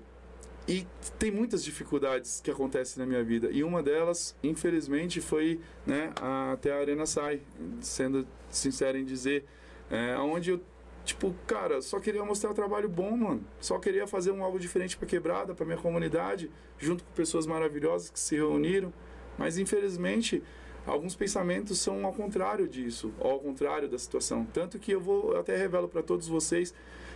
E tem muitas dificuldades que acontecem na minha vida. E uma delas, infelizmente, foi né, até a Arena Sai, sendo sincero em dizer, é, onde eu Tipo, cara, só queria mostrar um trabalho bom, mano. Só queria fazer um algo diferente pra quebrada, pra minha comunidade, junto com pessoas maravilhosas que se reuniram. Mas infelizmente, alguns pensamentos são ao contrário disso, ao contrário da situação. Tanto que eu vou eu até revelo para todos vocês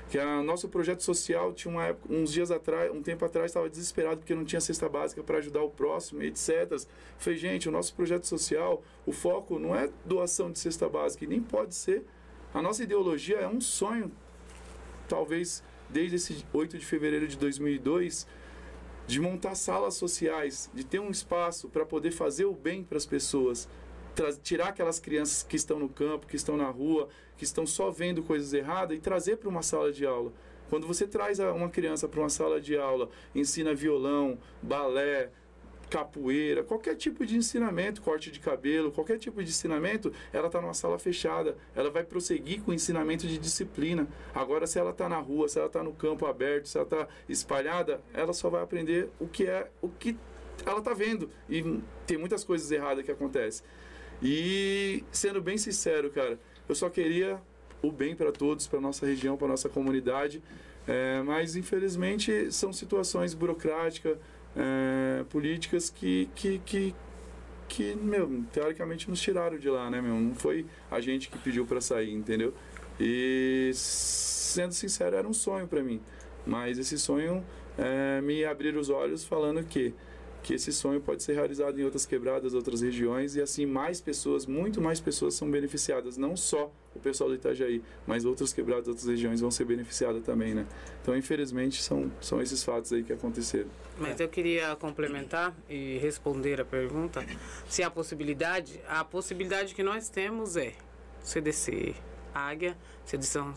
que o nosso projeto social tinha uma época, uns dias atrás, um tempo atrás, estava desesperado porque não tinha cesta básica para ajudar o próximo, etc. Falei, gente, o nosso projeto social, o foco não é doação de cesta básica, e nem pode ser. A nossa ideologia é um sonho, talvez desde esse 8 de fevereiro de 2002, de montar salas sociais, de ter um espaço para poder fazer o bem para as pessoas, tirar aquelas crianças que estão no campo, que estão na rua, que estão só vendo coisas erradas e trazer para uma sala de aula. Quando você traz uma criança para uma sala de aula, ensina violão, balé, capoeira, qualquer tipo de ensinamento, corte de cabelo, qualquer tipo de ensinamento, ela está numa sala fechada. Ela vai prosseguir com o ensinamento de disciplina. Agora, se ela está na rua, se ela está no campo aberto, se ela está espalhada, ela só vai aprender o que é o que ela está vendo. E tem muitas coisas erradas que acontecem. E sendo bem sincero, cara, eu só queria o bem para todos, para nossa região, para nossa comunidade. É, mas infelizmente são situações burocráticas, é, políticas que, que, que, que, meu, teoricamente nos tiraram de lá, né, meu? Não foi a gente que pediu para sair, entendeu? E sendo sincero, era um sonho para mim. Mas esse sonho é, me abrir os olhos falando que que esse sonho pode ser realizado em outras quebradas, outras regiões e assim mais pessoas, muito mais pessoas são beneficiadas, não só o pessoal do Itajaí, mas outras quebradas, outras regiões vão ser beneficiadas também, né? Então, infelizmente, são, são esses fatos aí que aconteceram. Mas eu queria complementar e responder a pergunta. Se há possibilidade, a possibilidade que nós temos é CDC Águia, CDC São,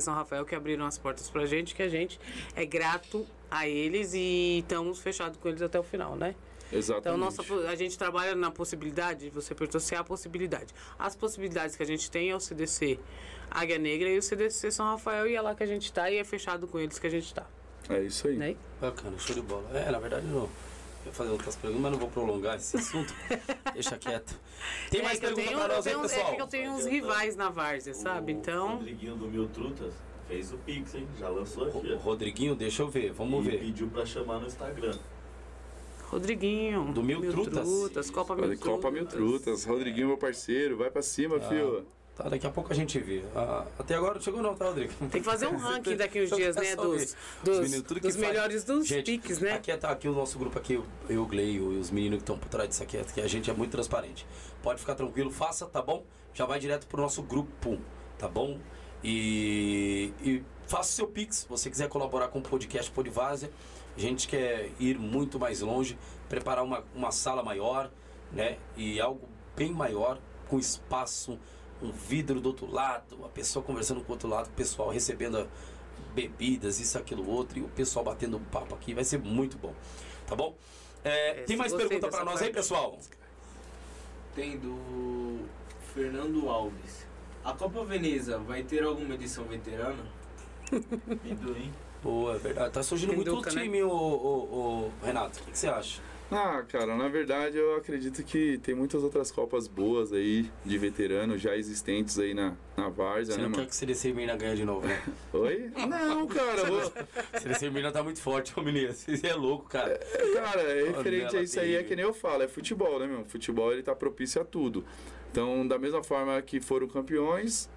São Rafael, que abriram as portas pra gente, que a gente é grato a eles e estamos fechados com eles até o final, né? Exatamente. Então, nossa, a gente trabalha na possibilidade, você perguntou se há possibilidade. As possibilidades que a gente tem é o CDC Águia Negra e o CDC São Rafael, e é lá que a gente está e é fechado com eles que a gente está. É isso aí. Né? Bacana, show de bola. É, na verdade, não. Eu ia fazer outras perguntas, mas não vou prolongar esse assunto. [laughs] Deixa quieto. Tem mais é que eu pergunta tenho, pra eu nós aí, tenho uns- pessoal? É que eu tenho uns rivais na várzea, sabe? O Então, Rodriguinho do Mil Trutas fez o Pix, hein? Já lançou aqui. Ó. Rodriguinho, deixa eu ver, vamos e ver. pediu pra chamar no Instagram. Rodriguinho. Do Mil Trutas? Copa Mil Trutas. Copa Mil Trutas. Rodriguinho, meu parceiro, vai pra cima, fio. Tá, daqui a pouco a gente vê. Ah, até agora não chegou não, tá, Rodrigo? Tem que fazer um [laughs] ranking daqui uns dias, né? Dos, Os dos, meninos, dos melhores dos Gente, piques, né? Aqui tá aqui o nosso grupo aqui, eu, eu, o Gleio e os meninos que estão por trás disso aqui, que a gente é muito transparente. Pode ficar tranquilo, faça, tá bom? Já vai direto pro nosso grupo, tá bom? E, e faça o seu Pix, se você quiser colaborar com o podcast Podvárzea. A gente quer ir muito mais longe, preparar uma, uma sala maior, né? E algo bem maior, com espaço, um vidro do outro lado, a pessoa conversando com o outro lado, o pessoal recebendo bebidas, isso, aquilo, outro, e o pessoal batendo um papo aqui, vai ser muito bom. Tá bom? É, É, tem mais pergunta pra dessa nós aí, pessoal? Tem do Fernando Alves. A Copa Veneza vai ter alguma edição veterana? [laughs] Amendoim. Boa, é verdade. Tá surgindo Tem muito né? time, o, o, o Renato. O que você acha? Ah, cara, na verdade eu acredito que tem muitas outras Copas boas aí, de veteranos já existentes aí na, na Várzea, Você né, não quer que o CDC Mirna ganhe de novo, né? [laughs] Oi? Não, cara, vou... O CDC Mirna tá muito forte, ô menino. Você é louco, cara. Cara, é referente a isso aí, é que nem eu falo, é futebol, né, meu? Futebol ele tá propício a tudo. Então, da mesma forma que foram campeões,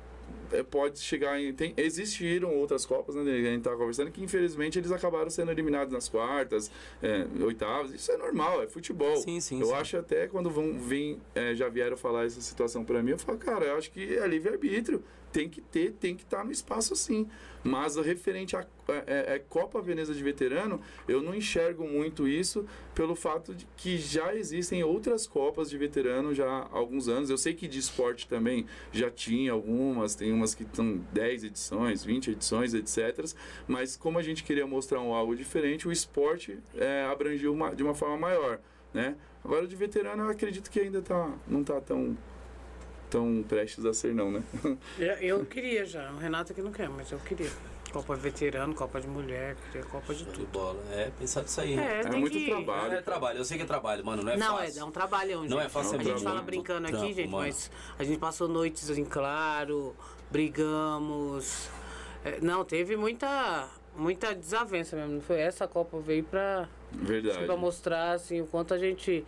é, pode chegar em. Tem, existiram outras Copas, né? A gente tava conversando que infelizmente eles acabaram sendo eliminados nas quartas, é, oitavas. Isso é normal, é futebol. Sim, sim, Eu sim. acho até quando vão vem, é, já vieram falar essa situação pra mim, eu falo, cara, eu acho que é livre-arbítrio. Tem que ter, tem que estar no espaço sim. Mas o referente à é, é, Copa Veneza de Veterano, eu não enxergo muito isso pelo fato de que já existem outras Copas de Veterano já há alguns anos. Eu sei que de esporte também já tinha algumas, tem umas que estão 10 edições, 20 edições, etc. Mas como a gente queria mostrar um algo diferente, o esporte é, abrangiu uma- de uma forma maior. Né? Agora de veterano eu acredito que ainda tá, não está tão, tão prestes a ser não, né? [laughs] Eu, eu queria já. O Renato que não quer, mas eu queria. Copa de veterano, Copa de mulher, queria Copa de De tudo. bola. É pensar nisso aí. É, É muito que... trabalho. É trabalho, eu sei que é trabalho, mano, não é não, fácil. é, é um trabalhão, gente. Não é fácil, é A gente fala brincando aqui, trampo, gente, mano. mas a gente passou noites em claro, brigamos. É, não, teve muita, muita desavença mesmo. Não foi? Essa Copa veio pra, Verdade. pra mostrar assim, o quanto a gente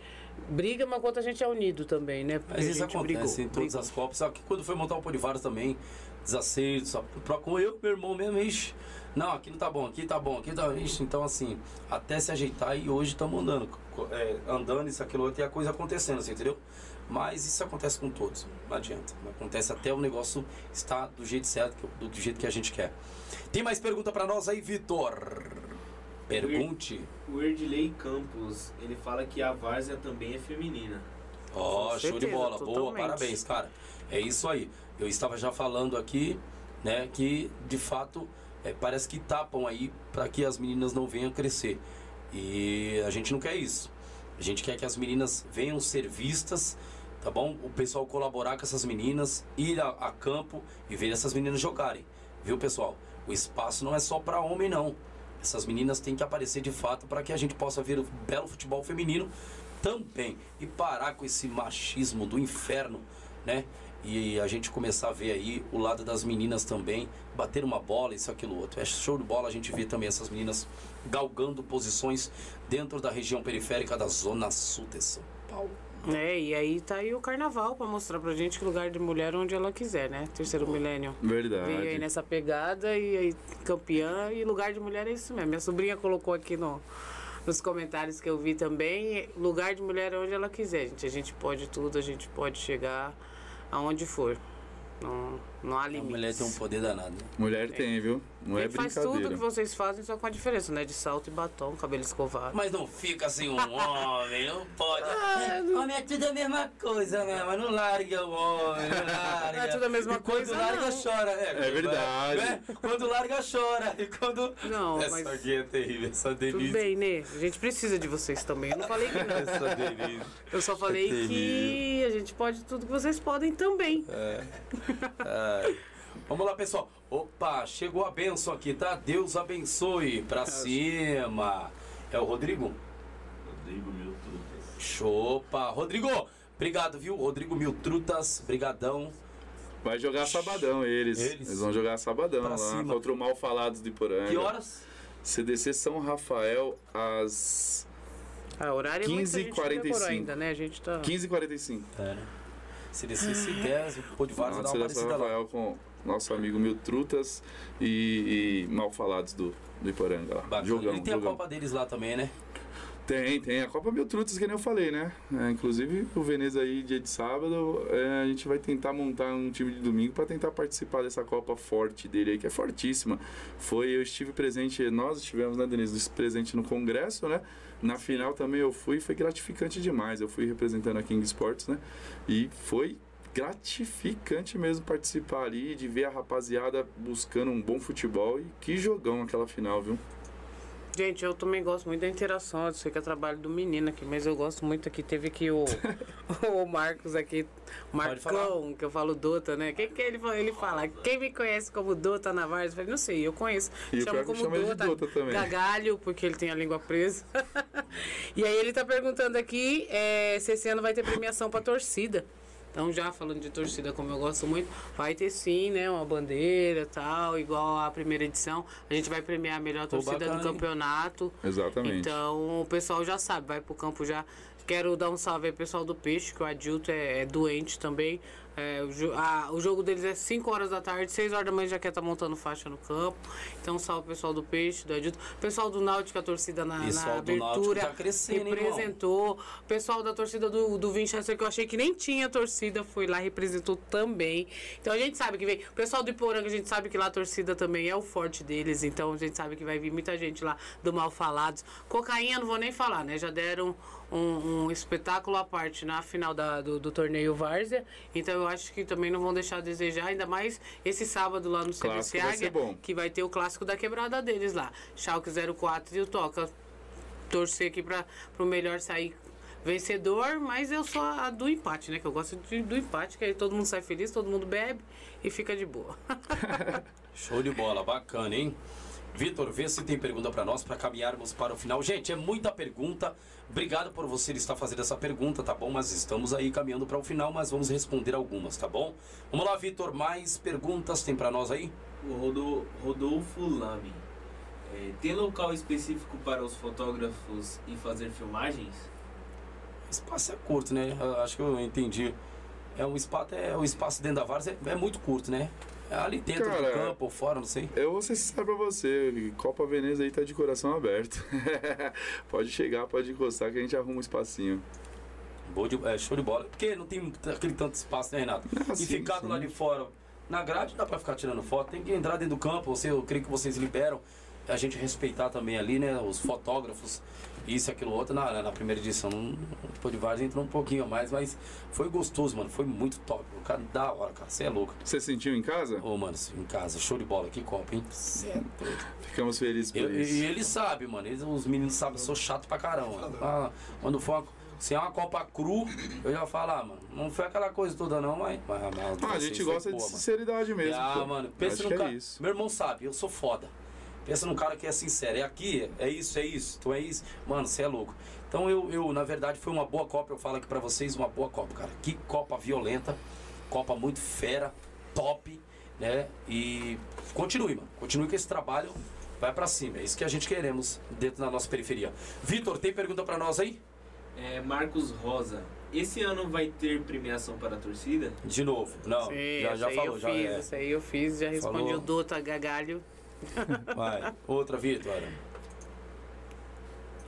briga, mas quanto a gente é unido também, né? Porque Mas isso acontece brigou, em todas brigou. as Copas. Só que quando foi montar o Polivares também, desacertos, só com eu, meu irmão mesmo, ixi, não, aqui não tá bom, aqui tá bom, aqui tá. Ixi, então assim, até se ajeitar e hoje estamos andando. é, andando, isso, aquilo, outro, e a coisa acontecendo, assim, entendeu? Mas isso acontece com todos, não adianta. Acontece até o negócio estar do jeito certo, do jeito que a gente quer. Tem mais pergunta pra nós aí, Vitor? Pergunte. O Erdley Campos, ele fala que a Várzea também é feminina. Ó, Com show de bola. Boa, totalmente. parabéns, cara. É isso aí. Eu estava já falando aqui, né, que de fato é, parece que tapam aí para que as meninas não venham crescer. E a gente não quer isso. A gente quer que as meninas venham ser vistas, tá bom? O pessoal colaborar com essas meninas, ir a, a campo e ver essas meninas jogarem. Viu, pessoal? O espaço não é só para homem, não. Essas meninas têm que aparecer de fato para que a gente possa ver o belo futebol feminino também e parar com esse machismo do inferno, né? E a gente começar a ver aí o lado das meninas também, bater uma bola, isso, aquilo, outro. É show de bola a gente ver também essas meninas galgando posições dentro da região periférica da Zona Sul de São Paulo. É, e aí tá aí o carnaval pra mostrar pra gente que lugar de mulher é onde ela quiser, né? Terceiro milênio. Veio aí Verdade. nessa pegada e aí campeã e lugar de mulher é isso mesmo. Minha sobrinha colocou aqui no, nos comentários que eu vi também, lugar de mulher é onde ela quiser, gente. A gente pode tudo, a gente pode chegar aonde for. Não, não há A limites. mulher tem um poder danado. né? Mulher tem, viu? Não é Ele faz tudo que vocês fazem, só com a diferença, né? De salto e batom, cabelo escovado. Mas não fica assim um homem, não pode. [laughs] Homem é tudo a mesma coisa, né? Mas não larga o homem, não larga. [laughs] Não é tudo a mesma E quando coisa, larga, não. chora. É, É verdade. né? Quando larga, chora. E quando. Não, essa mas- aqui é terrível, essa Tudo delícia. bem, né? A gente precisa de vocês também. Eu não falei que não. Essa delícia. Eu só falei É que a gente pode tudo que vocês podem também. Ai. [laughs] Vamos lá, pessoal. Opa, chegou a benção aqui, tá? Deus abençoe. Pra cima. É o Rodrigo? Rodrigo Milton. Chopa. Rodrigo, obrigado, viu? Rodrigo Mil Trutas, brigadão. Vai jogar sabadão eles. Eles. Eles, vão jogar sabadão Pra lá cima. contra o Mal Falados de Poranga. Que horas? CDC São Rafael às A horário é muito a gente não 15h45. decorou ainda, né? A gente tá... 15h45. É, né? Se descer se der, o Pô de Várzea dá uma parecida lá. Com nosso amigo Mil Trutas e, e Mal Falados do, do Iporanga lá. Bacana. Jogão, e tem a jogão. Copa deles lá também, né? Tem, tem. A Copa Mil Trutas, que nem eu falei, né? É, inclusive, o Veneza aí, dia de sábado, é, a gente vai tentar montar um time de domingo para tentar participar dessa Copa forte dele aí, que é fortíssima. Foi, eu estive presente, nós estivemos, né, Denise, presente no congresso, né? Na final também eu fui, foi gratificante demais. Eu fui representando a King Sports, né? E foi gratificante mesmo participar ali, de ver a rapaziada buscando um bom futebol e que jogão aquela final, viu? Gente, eu também gosto muito da interação. Eu sei que é trabalho do menino aqui, mas eu gosto muito aqui. Teve aqui o, [laughs] o Marcos aqui, Marcão, que eu falo Dota, né? Quem que ele fala? Ele fala, quem me conhece como Dota na Varsa? Eu falei, não sei, eu conheço. E Chamo que como chama Dota, Dota também. Gagalho, porque ele tem a língua presa. [laughs] e aí ele tá perguntando aqui é, se esse ano vai ter premiação pra torcida. Então, já falando de torcida, como eu gosto muito, vai ter sim, né? Uma bandeira tal, igual a primeira edição. A gente vai premiar a melhor torcida bacana, do hein? campeonato. Exatamente. Então, o pessoal já sabe, vai pro campo já. Quero dar um salve aí, pessoal do Peixe, que o Adilto é, é doente também. É, o, a- o jogo deles é 5 horas da tarde, 6 horas da manhã já quer estar montando faixa no campo. Então, salve pessoal do Peixe, do Adilto. Pessoal do Náutico, a torcida na, na abertura. tá crescendo, hein, representou. Pessoal da torcida do, do Winchester, que eu achei que nem tinha torcida, foi lá, representou também. Então, a gente sabe que vem. O pessoal do Iporanga, a gente sabe que lá a torcida também é o forte deles. Então, a gente sabe que vai vir muita gente lá do Mal Falados. Cocaína, não vou nem falar, né? Já deram um, um espetáculo à parte na final da- do, do torneio Várzea. Então eu acho que também não vão deixar a desejar, ainda mais esse sábado lá no CDC vai Águia, bom. que vai ter o clássico da quebrada deles lá. Schalke 04 e o Toca. Torcer aqui para o melhor sair vencedor, mas eu sou a do empate, né? Que eu gosto de- do empate, que aí todo mundo sai feliz, todo mundo bebe e fica de boa. [laughs] Show de bola, bacana, hein? Vitor, vê se tem pergunta para nós para caminharmos para o final. Gente, é muita pergunta. Obrigado por você estar fazendo essa pergunta, tá bom? Mas estamos aí caminhando para o final, mas vamos responder algumas, tá bom? Vamos lá, Vitor, mais perguntas tem para nós aí? O Rodo- Rodolfo Lame. É, tem local específico para os fotógrafos e fazer filmagens? Espaço é curto, né? Eu acho que eu entendi. É um espaço, é o espaço dentro da várzea é, é muito curto, né? É ali dentro do Cara, campo ou fora, não sei. Eu vou ser sincero pra você, Copa Veneza aí tá de coração aberto. [laughs] pode chegar, pode encostar que a gente arruma um espacinho. Boa de- é, show de bola. Porque não tem aquele tanto espaço, né, Renato? Ah, e sim, ficar do sim. lado de fora, na grade, não dá pra ficar tirando foto. Tem que entrar dentro do campo. Você, eu creio que vocês liberam. A gente respeitar também ali, né? Os fotógrafos, isso, aquilo, outro. Na, na primeira edição, o Podivars entrou um pouquinho a mais, mas foi gostoso, mano. Foi muito top. O cara, da hora, cara. Você é louco. Você sentiu em casa? Ô, mano, em casa, show de bola. Que copa, hein? Cê é doido. Ficamos felizes por Eu- isso. E ele sabe, mano. Eles, os meninos sabem, eu sou chato pra caramba. Ah, quando for uma, se é uma Copa Cru, eu já falo, ah, mano, não foi aquela coisa toda não, mas. mas, mas Ah, a gente gosta de boa, mano. sinceridade mesmo. Ah, pô. mano, pensa no que cara. é isso. Meu irmão sabe, eu sou foda. Pensa num cara que é sincero, é aqui, é isso, é isso, então é isso. Mano, você é louco. Então eu, eu, na verdade, foi uma boa Copa, eu falo aqui pra vocês, uma boa Copa, cara. Que Copa violenta, Copa muito fera, top, né? E continue, mano. Continue com esse trabalho, vai pra cima. É isso que a gente queremos dentro da nossa periferia. Vitor, tem pergunta pra nós aí? É, Marcos Rosa. Esse ano vai ter premiação para a torcida? De novo. Não, Sim, já, já falou, eu já fiz, é. essa aí eu fiz, já respondi Falou. o Dota Gagalho. [laughs] Vai. Outra, Vitor.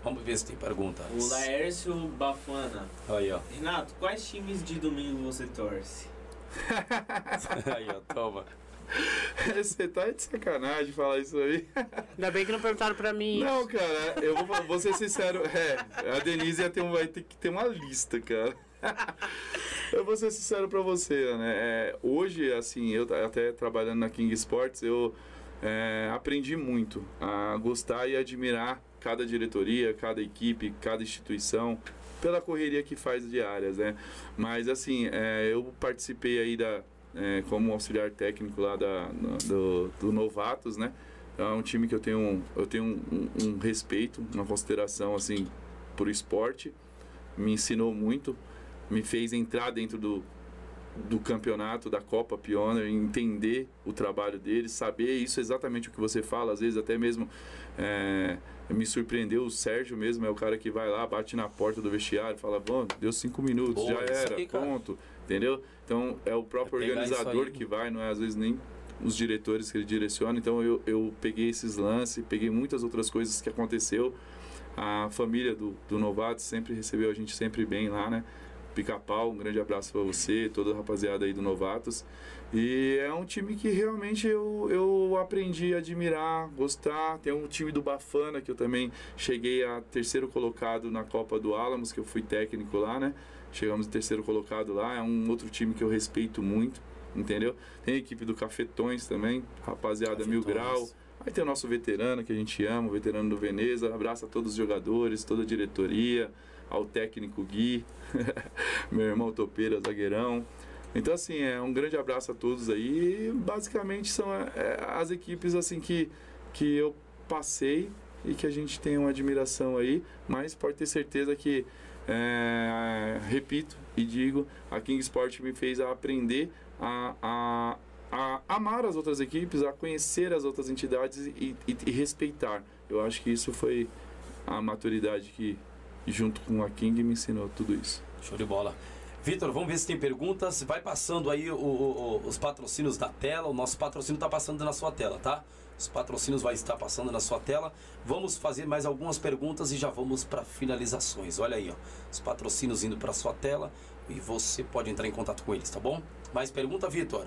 Vamos ver se tem perguntas. O Laércio Bafana. Aí, ó. Renato, quais times de domingo você torce? [laughs] Aí, ó, toma. [laughs] Você tá de sacanagem falar isso aí. Ainda bem que não perguntaram pra mim. Não, cara, eu vou, vou ser sincero. É, a Denise ia ter um- vai ter que ter uma lista, cara. Eu vou ser sincero pra você, né? É, hoje, assim, eu até trabalhando na King Sports, eu é, aprendi muito a gostar e admirar cada diretoria, cada equipe, cada instituição, pela correria que faz diárias, né? Mas, assim, é, eu participei aí da, é, como auxiliar técnico lá da, no- do, do Novatos, né? É um time que eu tenho, eu tenho um, um- um respeito, uma consideração, assim, por esporte. Me ensinou muito, me fez entrar dentro do, do campeonato, da Copa Pioneer, entender o trabalho deles, saber isso exatamente o que você fala, às vezes até mesmo é, me surpreendeu, o Sérgio mesmo é o cara que vai lá, bate na porta do vestiário, fala, bom, deu cinco minutos, Boa, já era, aí, cara. ponto, entendeu? Então é o próprio É organizador que vai, não é às vezes nem os diretores que ele direciona, então eu, eu peguei esses lances, peguei muitas outras coisas que aconteceu, a família do, do Novato sempre recebeu a gente sempre bem lá, né? Pica-Pau, um grande abraço para você, toda a rapaziada aí do Novatos. E é um time que realmente eu, eu aprendi a admirar, gostar. Tem um time do Bafana que eu também cheguei a terceiro colocado na Copa do Álamos, que eu fui técnico lá, né? Chegamos em terceiro colocado lá. É um outro time que eu respeito muito, entendeu? Tem a equipe do Cafetões também, rapaziada Mil Cafetões. Grau. Aí tem o nosso veterano que a gente ama, o veterano do Veneza. Abraço a todos os jogadores, toda a diretoria, ao técnico Gui, [laughs] meu irmão Topeira, zagueirão. Então, assim, é um grande abraço a todos aí. Basicamente são é, as equipes assim que, que eu passei e que a gente tem uma admiração aí, mas pode ter certeza que, é, repito e digo, a King Sport me fez aprender a, a, a amar as outras equipes, a conhecer as outras entidades e, e, e respeitar. Eu acho que isso foi a maturidade que, junto com a King, me ensinou tudo isso. Show de bola. Vitor, vamos ver se tem perguntas. Vai passando aí o, o, os patrocínios da tela. O nosso patrocínio está passando na sua tela, tá? Os patrocínios vai estar passando na sua tela. Vamos fazer mais algumas perguntas e já vamos para finalizações. Olha aí, ó. Os patrocínios indo para sua tela e você pode entrar em contato com eles, tá bom? Mais pergunta, Vitor?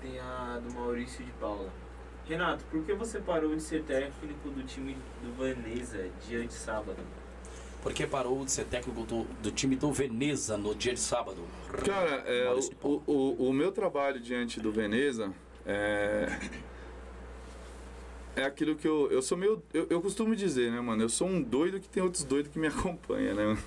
Tem a do Maurício de Paula. Renato, por que você parou de ser técnico do time do Vanessa dia de sábado? Por que parou de ser técnico do, do time do Veneza no dia de sábado? Cara, é, o, o, o, meu trabalho diante do Veneza é, é aquilo que eu. Eu sou meio. Eu, eu costumo dizer, né, mano? Eu sou um doido que tem outros doidos que me [laughs] acompanham, né?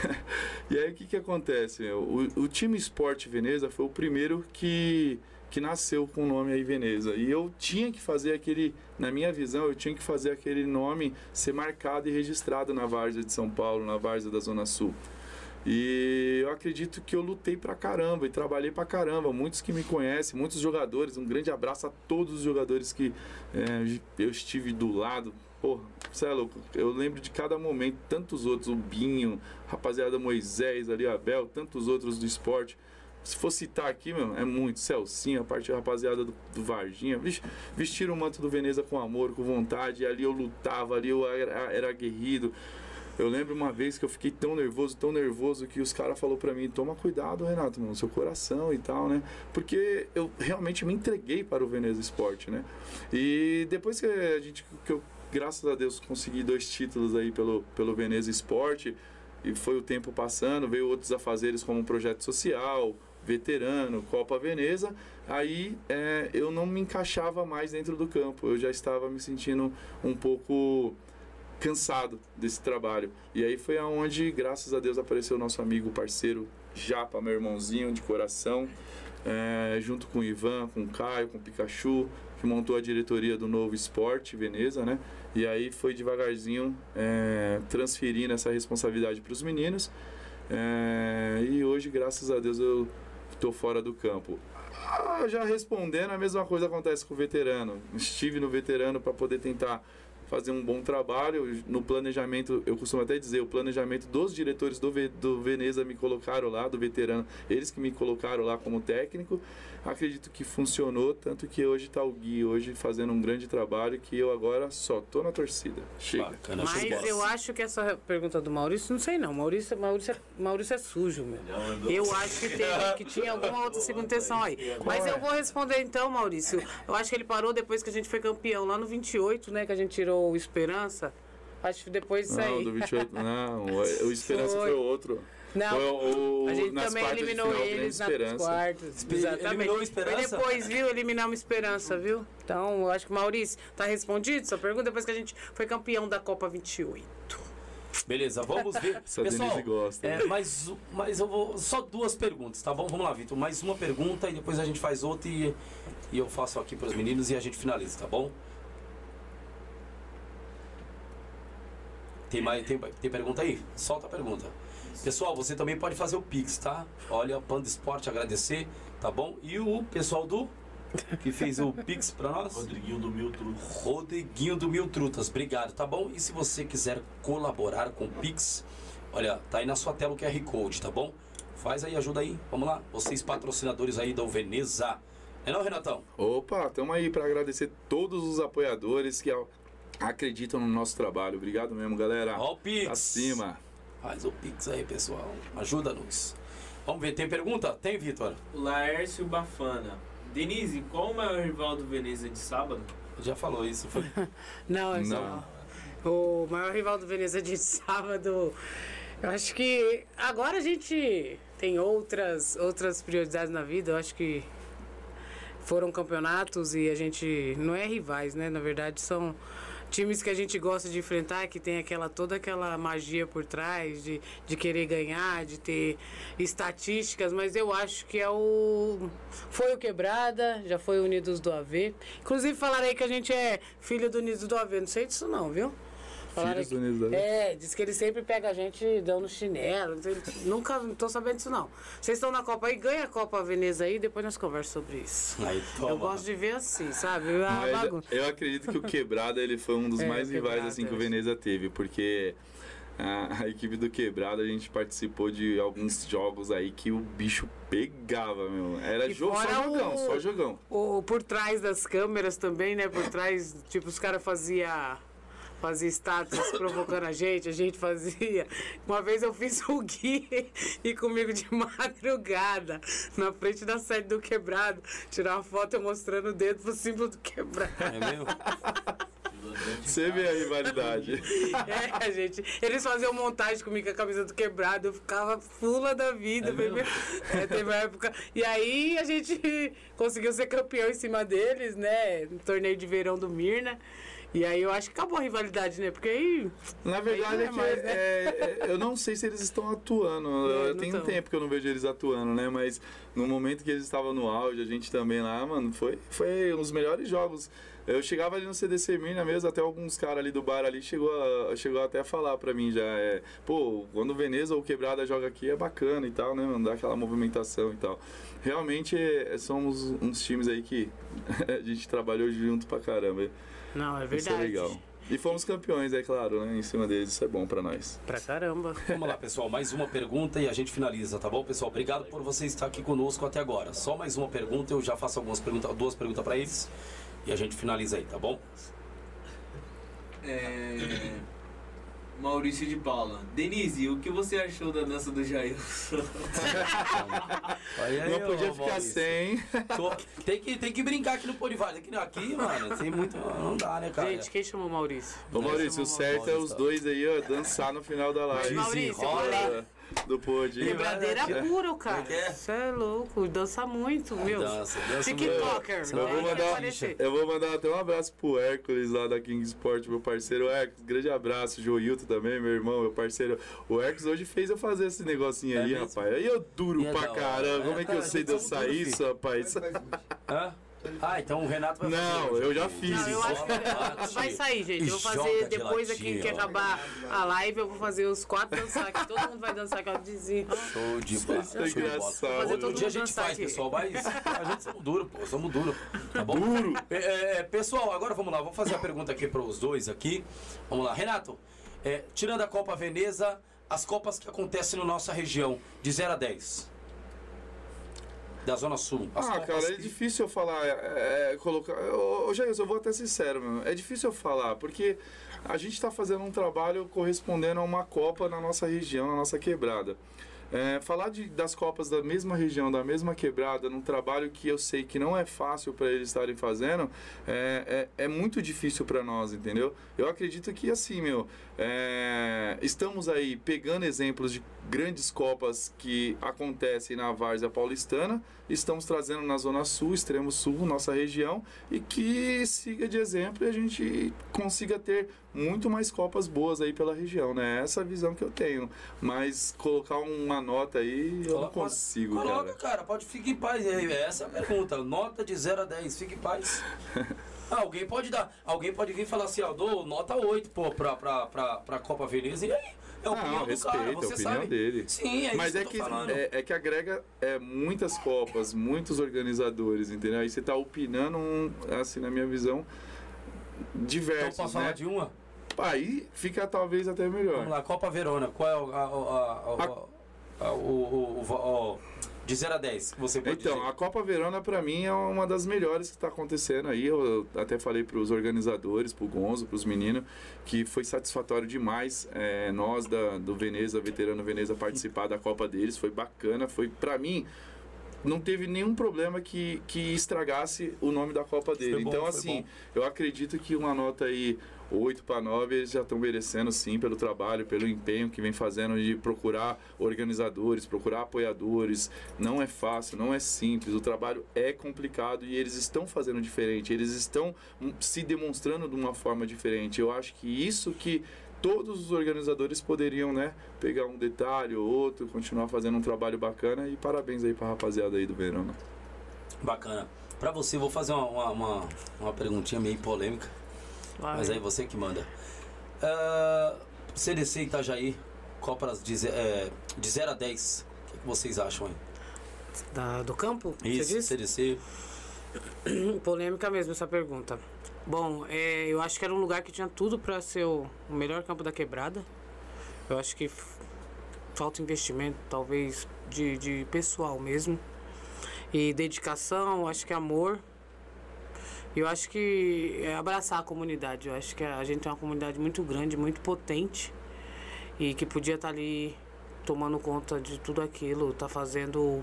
[laughs] e aí o que, que acontece? O, o time Esporte Veneza foi o primeiro que que nasceu com o nome aí Veneza. E eu tinha que fazer aquele, na minha visão, eu tinha que fazer aquele nome ser marcado e registrado na Várzea de São Paulo, na Várzea da Zona Sul. E eu acredito que eu lutei pra caramba e trabalhei pra caramba. Muitos que me conhecem, muitos jogadores. Um grande abraço a todos os jogadores que é, eu estive do lado. Porra, você é louco. Eu lembro de cada momento, tantos outros, o Binho, rapaziada Moisés ali, Abel, tantos outros do esporte se for citar aqui, meu, é muito. Celcinho, a parte rapaziada do, do Varginha. Vestiram o manto do Veneza com amor, com vontade. ali eu lutava, ali eu era, era aguerrido. Eu lembro uma vez que eu fiquei tão nervoso, tão nervoso, que os caras falaram pra mim, toma cuidado, Renato, mano, seu coração e tal, né? Porque eu realmente me entreguei para o Veneza Esporte, né? E depois que a gente, que eu, graças a Deus, consegui dois títulos aí pelo, pelo Veneza Esporte, e foi o tempo passando, veio outros afazeres como um projeto social, veterano, Copa Veneza, aí é, eu não me encaixava mais dentro do campo, eu já estava me sentindo um pouco cansado desse trabalho. E aí foi aonde, graças a Deus, apareceu o nosso amigo, parceiro Japa, meu irmãozinho de coração, é, junto com o Ivan, com o Caio, com o Pikachu, que montou a diretoria do Novo Esporte Veneza, né? E aí foi devagarzinho é, transferindo essa responsabilidade para os meninos. É, e hoje, graças a Deus, eu estou fora do campo. Ah, já respondendo, a mesma coisa acontece com o veterano. Estive no veterano para poder tentar fazer um bom trabalho. No planejamento, eu costumo até dizer, o planejamento dos diretores do, do Veneza me colocaram lá, do veterano, eles que me colocaram lá como técnico. Acredito que funcionou, tanto que hoje está o Gui hoje fazendo um grande trabalho que eu agora só tô na torcida. Chega. Bacana, Mas eu acho que essa pergunta do Maurício, não sei não. Maurício, Maurício, é, Maurício é sujo, meu. Eu acho que, teve, que tinha alguma outra segunda intenção aí. Mas eu vou responder então, Maurício. Eu acho que ele parou depois que a gente foi campeão, lá no 28, né? Que a gente tirou o Esperança. Acho que depois disso aí. Não, do 28, não. O [laughs] Esperança foi, foi outro. Não, o, o, a gente também eliminou final, eles nas quartas. Exatamente. Eliminou Esperança? E depois, viu, eliminamos Esperança, viu? Então, eu acho que, Maurício, tá respondido sua pergunta depois que a gente foi campeão da Copa 28. Beleza, vamos ver. [laughs] Essa Pessoal, gosta. É, mas, mas eu vou. Só duas perguntas, tá bom? Vamos lá, Vitor. Mais uma pergunta e depois a gente faz outra e, e eu faço aqui para os meninos e a gente finaliza, tá bom? Tem, mais, tem, tem pergunta aí? Solta a pergunta. Pessoal, você também pode fazer o Pix, tá? Olha, Panda Esporte agradecer, tá bom? E o pessoal do que fez o Pix pra nós? Rodriguinho do Mil Trutas. Rodriguinho do Mil Trutas, obrigado, tá bom? E se você quiser colaborar com o Pix, olha, tá aí na sua tela o QR Code, tá bom? Faz aí, ajuda aí, vamos lá. Vocês patrocinadores aí da Veneza. É não, Renatão? Opa, estamos aí para agradecer todos os apoiadores que acreditam no nosso trabalho. Obrigado mesmo, galera. Ó o Pix. Acima. Faz o Pix aí, pessoal. Ajuda-nos. Vamos ver, tem pergunta? Tem, Vitor? Laércio Bafana. Denise, qual o maior rival do Veneza de sábado? Já falou isso, foi? [laughs] não, é não. O maior rival do Veneza de sábado. Eu acho que agora a gente tem outras, outras prioridades na vida. Eu acho que foram campeonatos e a gente não é rivais, né? Na verdade são times que a gente gosta de enfrentar, que tem aquela toda aquela magia por trás de, de querer ganhar, de ter estatísticas, mas eu acho que é o foi o Quebrada, já foi o Unidos do AV. Inclusive falaram aí que a gente é filho do Unidos do AV, não sei disso não, viu? Falaram Filhos que- Unidos do AV? É, diz que ele sempre pega a gente dando chinelo. Nunca não tô sabendo disso não. Vocês estão na Copa aí, ganha a Copa Veneza aí, depois nós conversamos sobre isso. Aí, toma. Eu gosto de ver assim, sabe? A bagunça. eu acredito que o Quebrada ele foi um dos [laughs] É, mais rivais assim que o é. Veneza teve, porque a, a equipe do Quebrada a gente participou de alguns jogos aí que o bicho pegava, meu. Era jogo, só jogão, o- só jogão. O, por trás das câmeras também, né? Por trás, tipo, os caras faziam fazia status provocando a gente, a gente fazia. Uma vez eu fiz o Gui e comigo de [laughs] madrugada, na frente da sede do quebrado, tirar uma foto eu mostrando o dedo pro símbolo do quebrado. É mesmo? Você vê a rivalidade. [laughs] É, gente. Eles faziam montagem comigo com a camisa do quebrado, eu ficava fula da vida. É bebê. É, teve uma época. E aí a gente conseguiu ser campeão em cima deles, né? No torneio de verão do Mirna. E aí eu acho que acabou a rivalidade, né? Porque aí. Na verdade não é é que mais, né? é- é- eu não sei se eles estão atuando. [laughs] É, Tem um tempo que eu não vejo eles atuando, né? Mas no momento que eles estavam no auge, a gente também lá, mano, foi, foi um dos melhores jogos. Eu chegava ali no CDC Mirna mesmo, até alguns caras ali do bar ali chegou, a- chegou até a falar pra mim já, é, pô, quando o Veneza ou o Quebrada joga aqui é bacana e tal, né, mano, dá aquela movimentação e tal. Realmente é, somos uns times aí que [laughs] a gente trabalhou junto pra caramba. Não, é Isso verdade. é legal. E fomos campeões, é claro, né? Em cima deles, isso é bom pra nós. Pra caramba. Vamos lá, pessoal. Mais uma pergunta e a gente finaliza, tá bom, pessoal? Obrigado por você estar aqui conosco até agora. Só mais uma pergunta, eu já faço algumas perguntas, duas perguntas para eles e a gente finaliza aí, tá bom? É... Maurício de Paula. Denise, o que você achou da dança do Jailson? [laughs] Aí, aí, Não podia ficar Maurício. sem. Tô- tem, que, tem que brincar aqui no Polivar. Aqui, aqui, mano, tem muito. Não dá, né, cara? Gente, quem chamou o Maurício? Ô Maurício, o certo é os Maurício. dois aí, ó, dançar no final da live. Maurício, Desenrola. Do pod. Quebradeira pura, cara. Como é é? Você é louco, dança muito, meu. Dança, dança TikToker. muito. Eu vou, mandar, eu vou mandar até um abraço pro Hércules lá da King Sport, meu parceiro Hércules. Grande abraço, Joilton também, meu irmão, meu parceiro. O Hércules hoje fez eu fazer esse negocinho É aí, mesmo? rapaz. Aí eu duro E é pra hora, caramba. né? Como é que eu sei dançar isso, rapaz? Hã? Ah, então o Renato vai fazer. Não, hoje. eu já fiz. Não, eu acho que vai sair, gente. Eu vou fazer depois aqui que acabar a live, eu vou fazer os quatro dançar aqui. Todo mundo vai dançar aquela vizinha. Show de bola. Isso é show de bola. engraçado. Fazer Outro todo dia a gente faz, aqui. pessoal, mas [laughs] a gente somos duro, pô, somos duro, tá bom? Duro. pessoal, agora vamos lá, vamos fazer a pergunta aqui para os dois aqui. Vamos lá, Renato, é, tirando a Copa Veneza, as Copas que acontecem na nossa região, de 0 a 10. Da Zona Sul. As Ah, cara, é que- difícil eu falar, é, é, colocar. Ô, ô, Jair, eu vou até sincero, meu. É difícil eu falar, porque a gente está fazendo um trabalho correspondendo a uma Copa na nossa região, na nossa quebrada. É, falar de, das Copas da mesma região, da mesma quebrada, num trabalho que eu sei que não é fácil para eles estarem fazendo, é, é, é muito difícil para nós, entendeu? Eu acredito que assim, meu, é, estamos aí pegando exemplos de grandes Copas que acontecem na Várzea Paulistana, estamos trazendo na Zona Sul, Extremo Sul, nossa região, e que siga de exemplo e a gente consiga ter muito mais Copas boas aí pela região, né? Essa é a visão que eu tenho. Mas colocar uma nota aí, eu não Coloca- consigo, Coloca, cara. cara, pode ficar em paz. É, Essa é a pergunta. Nota de 0 a 10, fique em paz. [laughs] Ah, alguém pode dar. Alguém pode vir e falar assim, ó, dou nota 8, pô, pra, pra, pra, pra Copa Veneza. E aí? É a opinião Não, do respeito, cara, a você opinião sabe. dele. Sim, é Mas isso é que que, é, é que agrega é, muitas copas, muitos organizadores, entendeu? Aí você tá opinando, um, assim, na minha visão, Então diversos, posso falar né? de uma? Aí fica talvez até melhor. Vamos lá, Copa Verona. Qual é o. A, a, a, a, a- o, o, o- o- de 0 a 10 que você pode Então, dizer? a Copa Verona pra mim é uma das melhores que está acontecendo aí. Eu até falei para os organizadores, pro Gonzo, pros meninos, que foi satisfatório demais é, nós da, do Veneza, veterano Veneza, participar da Copa deles. Foi bacana, foi pra mim não teve nenhum problema que, que estragasse o nome da Copa dele. Bom, então, assim, bom. eu acredito que uma nota aí 8 para 9 eles já estão merecendo sim pelo trabalho, pelo empenho que vem fazendo de procurar organizadores, procurar apoiadores. Não é fácil, não é simples, o trabalho é complicado e eles estão fazendo diferente, eles estão hum, se demonstrando de uma forma diferente. Eu acho que isso que todos os organizadores poderiam, né, pegar um detalhe ou outro, continuar fazendo um trabalho bacana e parabéns aí pra rapaziada aí do Verão. Bacana. Pra você, vou fazer uma, uma, uma, uma perguntinha meio polêmica, Mas aí você que manda. Ah, CDC Itajaí, Copas de, ze- é, de 0 a 10, o que, que vocês acham aí? Da- do campo? Isso? CDC. [clears throat] Polêmica mesmo essa pergunta. Bom, é, eu acho que era um lugar que tinha tudo para ser o, o melhor campo da quebrada. Eu acho que falta investimento, talvez, de, de pessoal mesmo. E dedicação, acho que amor. Eu acho que é abraçar a comunidade. Eu acho que a gente tem uma comunidade muito grande, muito potente. E que podia estar ali tomando conta de tudo aquilo, tá fazendo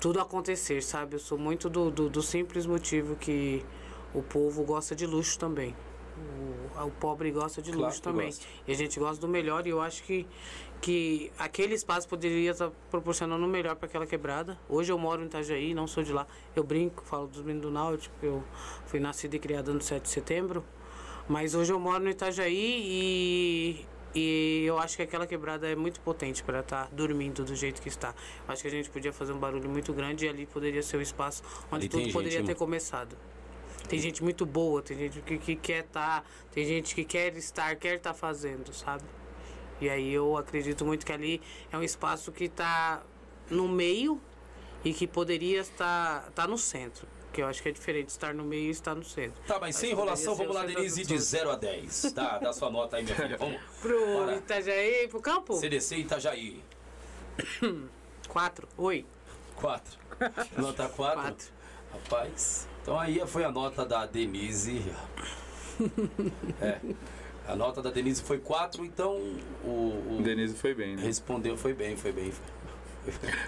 tudo acontecer, sabe? Eu sou muito do, do, do simples motivo que o povo gosta de luxo também. O, o pobre gosta de Claro luxo também. gosta. E a gente gosta do melhor e eu acho que, que aquele espaço poderia estar proporcionando o melhor para aquela quebrada. Hoje eu moro em Itajaí, não sou de lá. Eu brinco, falo dos meninos do Náutico, eu fui nascida e criada no 7 de setembro. Mas hoje eu moro no Itajaí e, e eu acho que aquela quebrada é muito potente para estar dormindo do jeito que está. Eu acho que a gente podia fazer um barulho muito grande e ali poderia ser o espaço onde Ali tudo poderia gente, ter hein? começado. Tem gente muito boa, tem gente que, que quer estar, tem gente que quer estar, quer estar fazendo, sabe? E aí eu acredito muito que ali é um espaço que está no meio e que poderia estar tá no centro. Que eu acho que é diferente estar no meio e estar no centro. Tá, mas sem Acho que enrolação, vamos lá, Denise, de todo. 0 a 10. Tá, dá sua nota aí, minha filha. Vamos. [laughs] Pro Bora. Itajaí, pro campo? CDC Itajaí. [coughs] Quatro. Oi. 4. [laughs] Nota 4. Quatro. Rapaz. Então aí foi a nota da Denise. [laughs] É. A nota da Denise foi 4, então o, O Denise foi bem, né? respondeu foi bem, foi bem.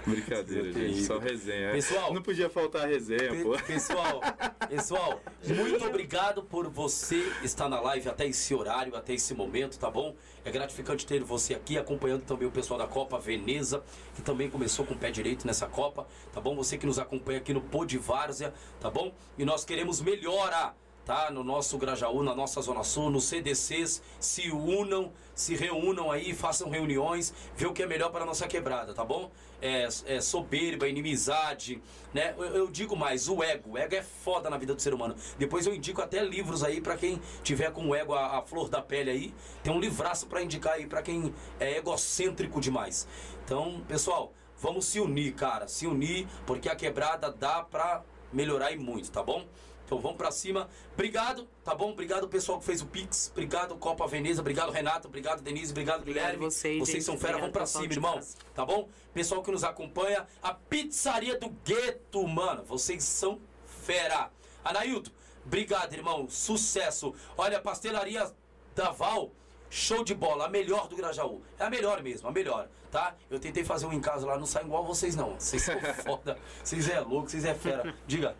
Brincadeira, gente. Só resenha. Pessoal, Não podia faltar a resenha, Pe- pô. Pessoal, pessoal, muito obrigado por você estar na live até esse horário, até esse momento, tá bom? É gratificante ter você aqui, acompanhando também o pessoal da Copa Veneza, que também começou com o pé direito nessa Copa, tá bom? Você que nos acompanha aqui no Pod Várzea, tá bom? E nós queremos melhora, tá? No nosso Grajaú, na nossa Zona Sul, nos CDCs, se unam, se reúnam aí, façam reuniões, vê o que é melhor para a nossa quebrada, tá bom? É, é soberba, inimizade, né? Eu, eu digo mais, o ego, o ego é foda na vida do ser humano. Depois eu indico até livros aí para quem tiver com o ego a, a flor da pele aí, tem um livraço para indicar aí para quem é egocêntrico demais. Então, pessoal, vamos se unir, cara, se unir, porque a quebrada dá pra melhorar e muito, tá bom? Então vamos pra cima. Obrigado, tá bom? Obrigado pessoal que fez o Pix. Obrigado Copa Veneza. Obrigado Renato. Obrigado Denise. Obrigado Obrigado Guilherme. vocês, Vocês são fera. Vamos pessoal cima, irmão. Tá bom? Pessoal que nos acompanha. A Pizzaria do Gueto, mano. Vocês são fera. Anailton, obrigado, irmão. Sucesso. Olha, a pastelaria da Val. Show de bola, a melhor do Grajaú. É a melhor mesmo, a melhor, tá? Eu tentei fazer um em casa lá, não sai igual vocês não. Vocês são [laughs] foda. Vocês é louco, vocês é fera. Diga.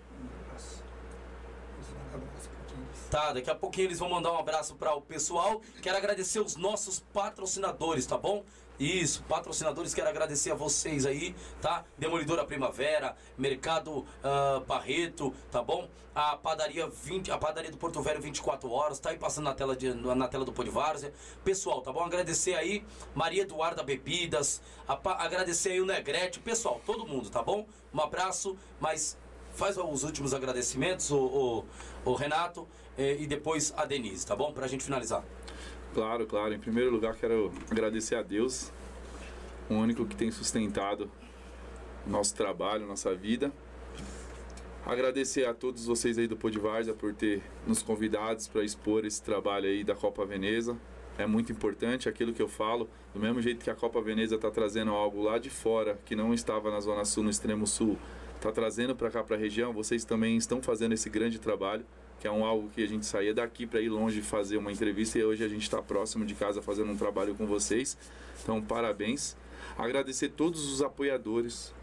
Você manda um abraço pra quem eles- Tá, daqui a pouquinho eles vão mandar um abraço para o pessoal. Quero agradecer os nossos patrocinadores, tá bom? Isso, patrocinadores, quero agradecer a vocês aí, tá? Demolidora Primavera, Mercado ah, Barreto, tá bom? A padaria 20, a padaria do Porto Velho 24 horas, tá aí passando na tela, de, na tela do Podvárzea. Pessoal, tá bom? Agradecer aí Maria Eduarda Bebidas, a agradecer aí o Negrete, pessoal, todo mundo, tá bom? Um abraço, mas faz os últimos agradecimentos, o, o, o Renato, e depois a Denise, tá bom? Pra gente finalizar. Claro, claro. Em primeiro lugar, quero agradecer a Deus, o único que tem sustentado nosso trabalho, nossa vida. Agradecer a todos vocês aí do Podvarza por ter nos convidados para expor esse trabalho aí da Copa Veneza. É muito importante aquilo que eu falo, do mesmo jeito que a Copa Veneza está trazendo algo lá de fora, que não estava na Zona Sul, no extremo sul, está trazendo para cá, para a região, vocês também estão fazendo esse grande trabalho, que é um algo que a gente saía daqui para ir longe fazer uma entrevista e hoje a gente está próximo de casa fazendo um trabalho com vocês. Então, parabéns. Agradecer todos os apoiadores,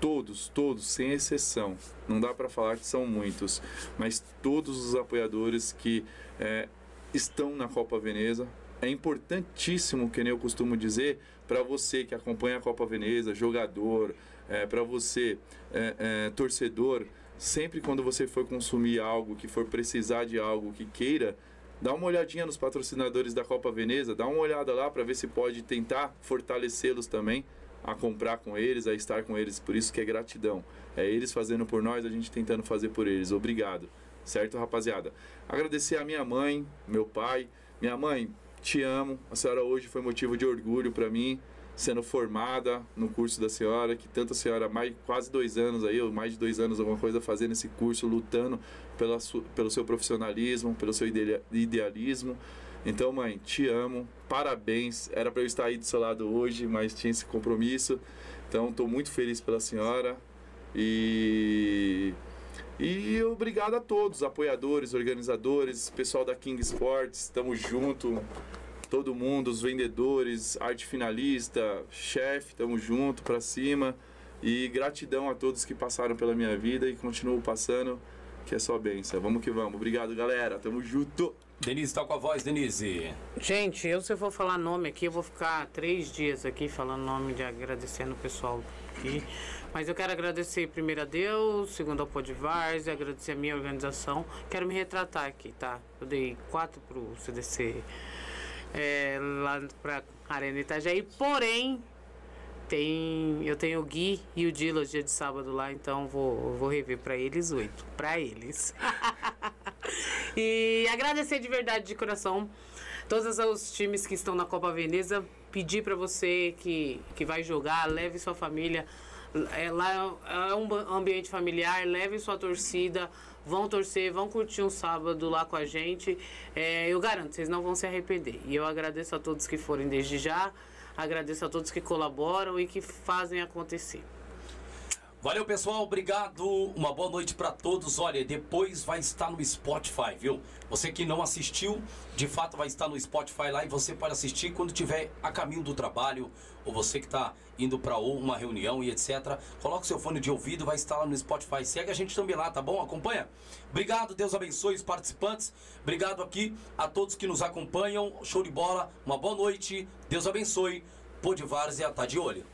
todos, todos, sem exceção, não dá para falar que são muitos, mas todos os apoiadores que é, estão na Copa Veneza. É importantíssimo, que nem eu costumo dizer, para você que acompanha a Copa Veneza, jogador, é, para você, é, é, torcedor, sempre quando você for consumir algo, que for precisar de algo, que queira, dá uma olhadinha nos patrocinadores da Copa Veneza, dá uma olhada lá para ver se pode tentar fortalecê-los também a comprar com eles, a estar com eles. Por isso que é gratidão. É eles fazendo por nós, a gente tentando fazer por eles. Obrigado. Certo, rapaziada? Agradecer a minha mãe, meu pai. Minha mãe, te amo. A senhora hoje foi motivo de orgulho para mim, sendo formada no curso da senhora, que tanto a senhora, mais quase dois anos aí, ou mais de dois anos, alguma coisa, fazendo esse curso, lutando pela, pelo seu profissionalismo, pelo seu idealismo. Então, mãe, te amo, parabéns. Era para eu estar aí do seu lado hoje, mas tinha esse compromisso. Então, estou muito feliz pela senhora. E e obrigado a todos, apoiadores, organizadores, pessoal da King Sports, estamos junto, todo mundo, os vendedores, arte finalista, chefe, estamos junto para cima. E gratidão a todos que passaram pela minha vida e continuam passando, que é só benção. Vamos que vamos. Obrigado, galera. Tamo junto. Denise, tá com a voz, Denise. Gente, eu se eu for falar nome aqui, eu vou ficar três dias aqui falando nome de agradecendo o pessoal aqui. Mas eu quero agradecer primeiro a Deus, segundo ao Podvars, agradecer a minha organização. Quero me retratar aqui, tá? Eu dei quatro pro CDC é, lá pra Arena Itajaí, porém, tem, eu tenho o Gui e o Dila dia de sábado lá, então vou, vou rever para eles oito. Para eles. [laughs] e agradecer de verdade, de coração, todos os times que estão na Copa Veneza. Pedir para você que, que vai jogar, leve sua família. É, lá é um ambiente familiar, leve sua torcida, vão torcer, vão curtir um sábado lá com a gente. É, eu garanto, vocês não vão se arrepender. E eu agradeço a todos que forem desde já. Agradeço a todos que colaboram e que fazem acontecer. Valeu, pessoal. Obrigado. Uma boa noite para todos. Olha, depois vai estar no Spotify, viu? Você que não assistiu, de fato vai estar no Spotify lá e você pode assistir quando tiver a caminho do trabalho ou você que está indo para uma reunião e etc. Coloque seu fone de ouvido, vai estar lá no Spotify. Segue a gente também lá, tá bom? Acompanha. Obrigado, Deus abençoe os participantes. Obrigado aqui a todos que nos acompanham. Show de bola. Uma boa noite. Deus abençoe. Pô de Várzea tá de olho.